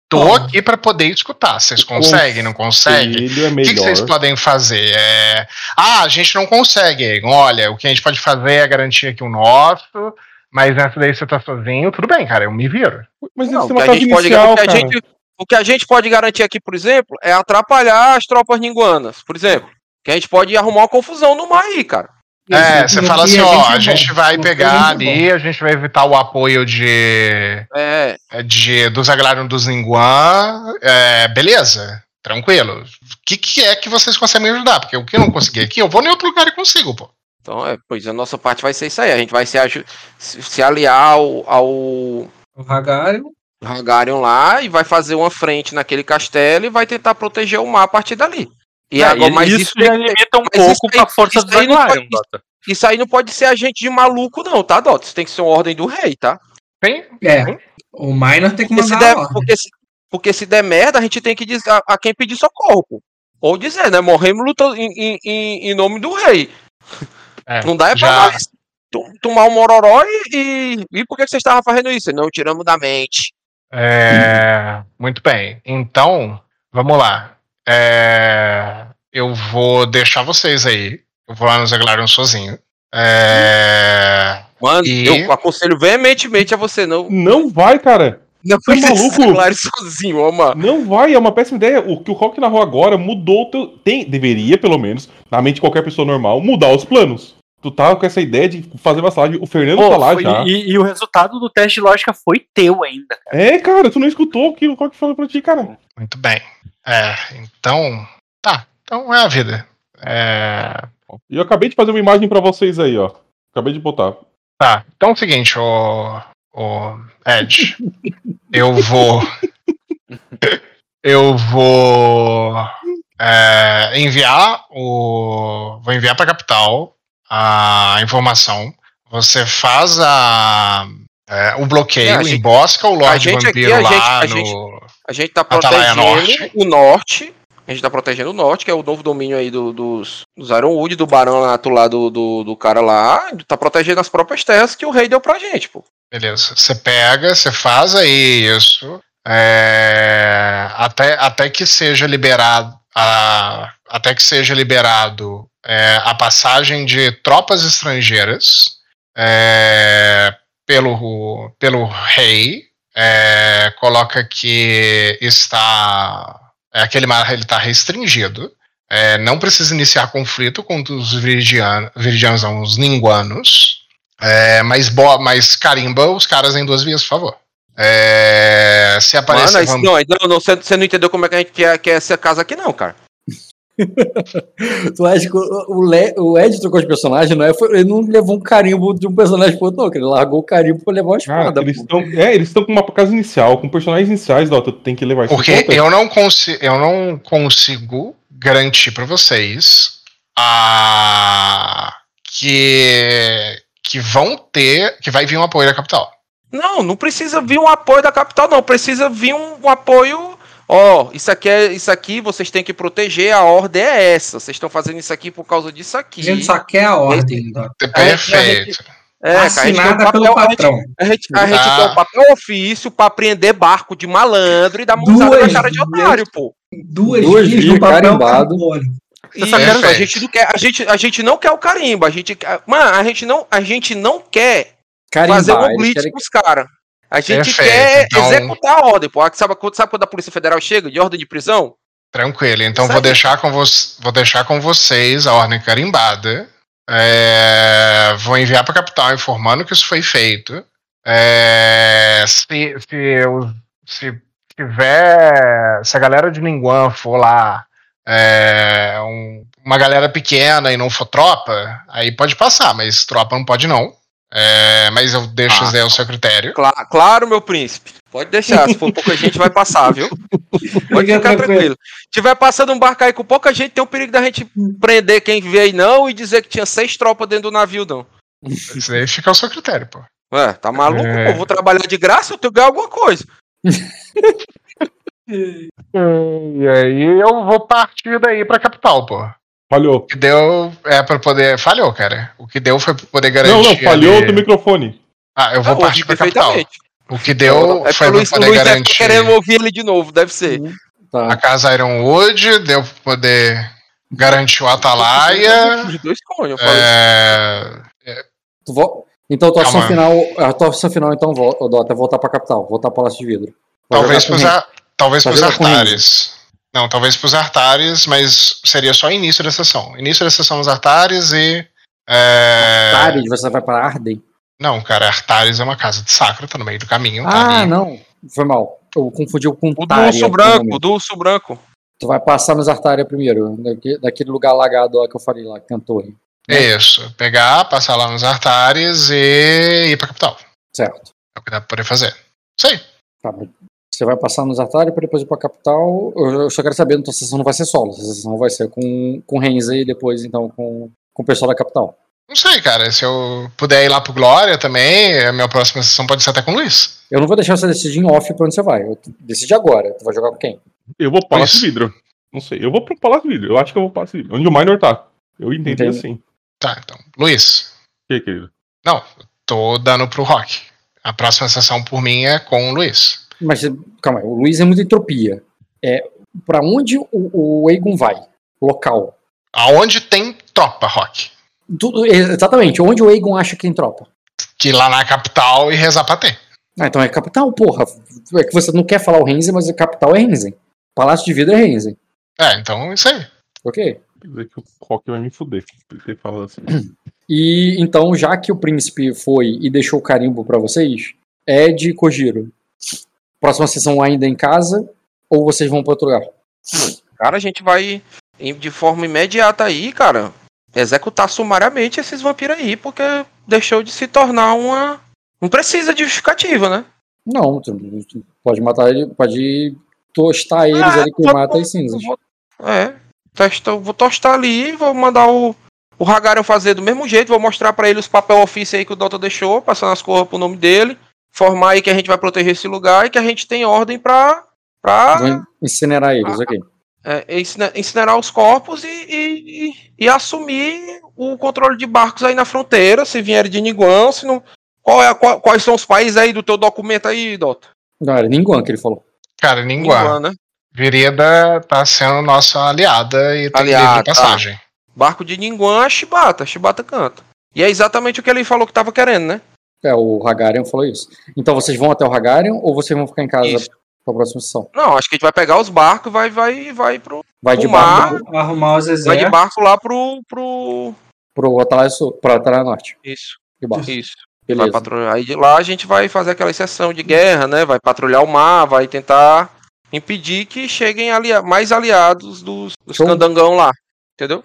tô aqui pra poder escutar. Vocês conseguem, não conseguem? É O que, vocês podem fazer? É... Ah, a gente não consegue. Olha, o que a gente pode fazer é garantir aqui o nosso, mas nessa daí você tá sozinho. Tudo bem, cara, eu me viro. Mas Não, eles o que a gente pode, inicial, o que a gente, o que a gente pode garantir aqui, por exemplo, é atrapalhar as tropas ninguanas, por exemplo. Que a gente pode arrumar uma confusão no mar aí, cara. É, você fala assim, ó, a é gente vai que pegar é ali, a gente vai evitar o apoio de, É, de dos Agrarium dos Ninguan, é, beleza, tranquilo. O que, que é que vocês conseguem me ajudar? Porque o que eu não consegui aqui, eu vou em outro lugar e consigo, pô. então, é, pois a nossa parte vai ser isso aí. A gente vai se, se aliar ao, ao O Hagarion. Hagarion lá e vai fazer uma frente naquele castelo e vai tentar proteger o mar a partir dali. E É, agora, mas isso, isso, já limita um pouco aí- pra força não Agrarium, pode- Dota. isso aí não pode ser agente de maluco, não, tá, Dota? Isso tem que ser uma ordem do rei, tá? Tem? É. O Minor tem que Porque mandar der, a porque, se, porque se der merda, a gente tem que dizer a, a quem pedir socorro, pô. Ou dizer, né? Morremos lutando em, em, em, nome do rei. É, Não dá é pra já- nós to- tomar um mororó e, e. E por que que vocês estavam fazendo isso? Não, tiramos da mente. É, muito bem. Então, vamos lá. É, eu vou deixar vocês aí. Eu vou lá no Zaglarion sozinho. É, Mano, E- eu aconselho veementemente a você não. Não vai, cara. Não Você é precisa maluco? sozinho, ó, mano. Não vai, é uma péssima ideia. O que o Rock narrou agora mudou o teu. Tem, deveria, pelo menos, na mente de qualquer pessoa normal, mudar os planos. Tu tá com essa ideia de fazer vassalagem. O Fernando Pô, tá lá foi- já. e, e o resultado do teste de lógica foi teu ainda. É, cara, tu não escutou o que o Rock falou pra ti, cara. muito bem. É, então. Tá. Então é a vida. É, E eu acabei de fazer uma imagem pra vocês aí, ó. Acabei de botar. tá. Então é o seguinte, o, o Ed. eu vou. Eu vou é, enviar o. Vou enviar pra capital a informação. Você faz a. é, o bloqueio, É, gente- embosca o Lorde gente aqui, Vampiro a lá gente- a no. gente- A gente tá Atalaia protegendo Norte. o norte. A gente tá protegendo o norte, que é o novo domínio aí do- dos, dos Ironwood, do barão lá do lado do, do cara lá. Tá protegendo as próprias terras que o rei deu pra gente, pô. Beleza. Você pega, você faz aí isso. é, até, até que seja liberado. A, até que seja liberado é, a passagem de tropas estrangeiras é, pelo, pelo rei. é, coloca que está. é, aquele mar ele está restringido. é, não precisa iniciar conflito contra os viridianos, viridianos não, os ninguanos. É, mas, bo mas carimba os caras em duas vias, por favor. É, se Mano, aparecer. isso, vamp- não, não, não, você, você não entendeu como é que a gente quer, quer essa casa aqui, não, cara. Tu acha que o, Le- o Ed trocou os personagens, não é? Ele não levou um carimbo de um personagem pro outro, não, que ele largou o carimbo pra levar uma Cara, espada. eles pô. estão. É, eles estão com uma casa inicial, com personagens iniciais, Dota. Tu tem que levar isso em Porque conta. eu não, consi eu não consigo garantir para vocês a que que vão ter que vai vir um apoio da capital. Não, não precisa vir um apoio da capital, não. Precisa vir um, um apoio. Ó, isso aqui é isso aqui, vocês têm que proteger, a ordem é essa. Vocês estão fazendo isso aqui por causa disso aqui. A gente só quer a ordem. Perfeito. É, cara, a gente tem Assinada pelo papel, patrão. a gente, a gente tem um papel ofício pra prender barco de malandro e dar mãozada na cara de otário, pô. Duas, Duas no papel carimbado. quero- a gente não quer, a gente, a gente não quer o carimbo, a gente, mano, a gente não, a gente não quer Carimbar, fazer um blitz querem- com os caras. A gente Perfeito, quer então- executar a ordem, pô. Sabe, sabe quando a Polícia Federal chega de ordem de prisão? Tranquilo. Então vou deixar com vo- vou deixar com vocês a ordem carimbada. É, vou enviar para a capital informando que isso foi feito. É, se, se, os- se tiver. Se a galera de Ninguan for lá, é, um- uma galera pequena e não for tropa, aí pode passar, mas tropa não pode não. É, mas eu deixo Ah. daí ao seu critério. Cla- claro, meu príncipe. Pode deixar. Se for pouca gente, vai passar, viu? Pode Fica ficar tranquilo. Tiver passando um barco aí com pouca gente, tem o perigo da gente prender quem veio não e dizer que tinha seis tropas dentro do navio, não. Isso daí fica ao seu critério, pô. Ué, tá maluco? É. pô? Vou trabalhar de graça, eu tenho que ganhar alguma coisa. E aí eu vou partir daí pra capital, pô. Falhou. O que deu é pra poder. Falhou, cara. O que deu foi pra poder garantir. Não, não, falhou ali- o microfone. Ah, eu vou Eu partir pra capital. O que deu é foi pra poder Luiz deve garantir estar querendo ouvir ele de novo, deve ser. a Tá. casa Ironwood, deu pra poder garantir o Atalaia. Os dois eu falo. É, Tu vo- Então, tua ação final. A tua ação final, então, vo- ô, Dota, é voltar pra capital, voltar pro Palácio de Vidro. Vai talvez pros, talvez Vai pros Artares. Não, talvez pros Artares, mas seria só início da sessão. Início da sessão nos Artares e. É... Ares, você vai pra Arden? Não, cara, Artares é uma casa de sacro, tá no meio do caminho. tá Ah, ali. não. Foi mal. Eu confundi com O do Tária, urso por branco, o do urso branco. Tu vai passar nos Artária primeiro, daqui- daquele lugar alagado lá que eu falei lá, que tem a torre. Isso. Pegar, passar lá nos Artares e ir pra capital. Certo. É o que dá pra poder fazer. Isso aí. Tá bom. Você vai passar nos Artária pra depois ir pra capital. Eu, só quero saber, então a sessão não vai ser solo. A sessão vai ser com, com Renzi e depois, então, com, com o pessoal da capital. Não sei, cara. Se eu puder ir lá pro Glória também, a minha próxima sessão pode ser até com o Luiz. Eu não vou deixar você decidir em off pra onde você vai. Eu decide agora. Tu vai jogar com quem? Eu vou pro Palácio Vidro. Não sei. Eu vou pro Palácio de Vidro. Eu acho que eu vou pro Palácio de Vidro. Onde o Minor tá. Eu entendi Entendi. assim. Tá, então. Luiz. O que, querido? Não, tô dando pro Rock. A próxima sessão por mim é com o Luiz. Mas, calma aí. O Luiz é muita entropia. É, pra onde o, o Aegon vai? Local. Aonde tem tropa, Rock? Tudo, exatamente. Onde o Aegon acha que tem tropa? Que ir lá na capital e rezar pra ter. Ah, então é capital, porra. É que você não quer falar o Renzen, mas a capital é Renzen. Palácio de Vidro é Renzen. É, então isso aí. Ok? Quer dizer que o Rock vai me fuder. Ter falado assim. E então, já que o príncipe foi e deixou o carimbo pra vocês, Ed e Kojiro. Próxima sessão ainda em casa ou vocês vão pra outro lugar? Cara, a gente vai de forma imediata aí, cara, executar sumariamente esses vampiros aí, porque deixou de se tornar uma. Não precisa de justificativa, né? Não, pode matar ele, pode tostar eles Ah, ali, as cinzas. Eu vou- É, testa, eu vou tostar ali, vou mandar o, o Hagarion fazer do mesmo jeito, vou mostrar pra ele os papel ofício aí que o Dota deixou, passando as cores pro nome dele, formar aí que a gente vai proteger esse lugar e que a gente tem ordem pra, pra incinerar eles, ok. é, incinerar os corpos e, e, e- e assumir o controle de barcos aí na fronteira, se vierem de Niguan, se não. Qual é, a- qual- quais são os países aí do teu documento aí, Dota? Não, era Ninguan que ele falou. Cara, Ninguá. né? Virida tá sendo nossa aliada e tem Aliada, livre passagem. Barco de Niguan, Shibata, Shibata canta. E é exatamente o que ele falou que tava querendo, né? É, o Hagarion falou isso. Então vocês vão até o Hagarion ou vocês vão ficar em casa Isso. pra próxima sessão? Não, acho que a gente vai pegar os barcos e vai, vai, vai pro. Vai de mar- barco Arrumar os Vai de exércitos. barco lá pro. pro... pro Atalaya Sul, pro Atalaya Norte. Isso, De barco. isso. Vai patrulhar. Aí de lá a gente vai fazer aquela exceção de guerra, né? Vai patrulhar o mar, vai tentar impedir que cheguem alia mais aliados dos, dos candangão lá. Entendeu?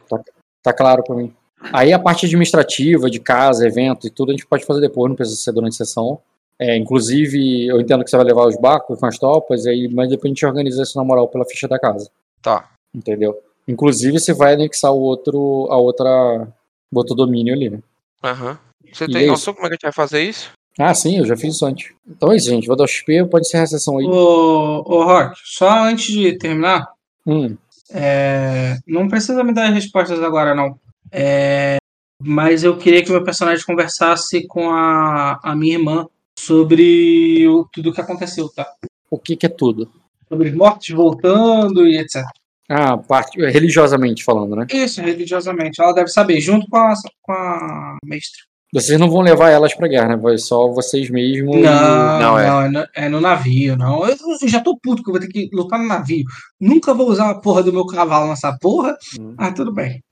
Tá claro pra mim. Aí a parte administrativa de casa, evento e tudo a gente pode fazer depois, não precisa ser durante a sessão. É, inclusive, eu entendo que você vai levar os barcos com as tropas, aí, mas depois a gente organiza isso na moral pela ficha da casa. Tá. Entendeu? Inclusive, você vai anexar o outro, a outra, o outro domínio ali, né? Aham. Você E tem é noção como é que a gente vai fazer isso? Ah, sim, eu já fiz isso antes. Então é isso, gente. Vou dar o XP, pode encerrar a sessão aí. Ô, ô Rock, só antes de terminar, Hum, é, não precisa me dar as respostas agora, não. É, mas eu queria que meu personagem conversasse com a, a minha irmã sobre o, tudo o que aconteceu, tá? o que que é tudo? Sobre mortos voltando e etc. Ah, parte, religiosamente falando, né? Isso, religiosamente. Ela deve saber, junto com a, com a mestra. Vocês não vão levar elas pra guerra, né? Vai só vocês mesmos. Não, Não, não, é. é. no, é no navio, não. Eu, eu já tô puto que eu vou ter que lutar no navio. Nunca vou usar a porra do meu cavalo nessa porra. Hum. Ah, tudo bem.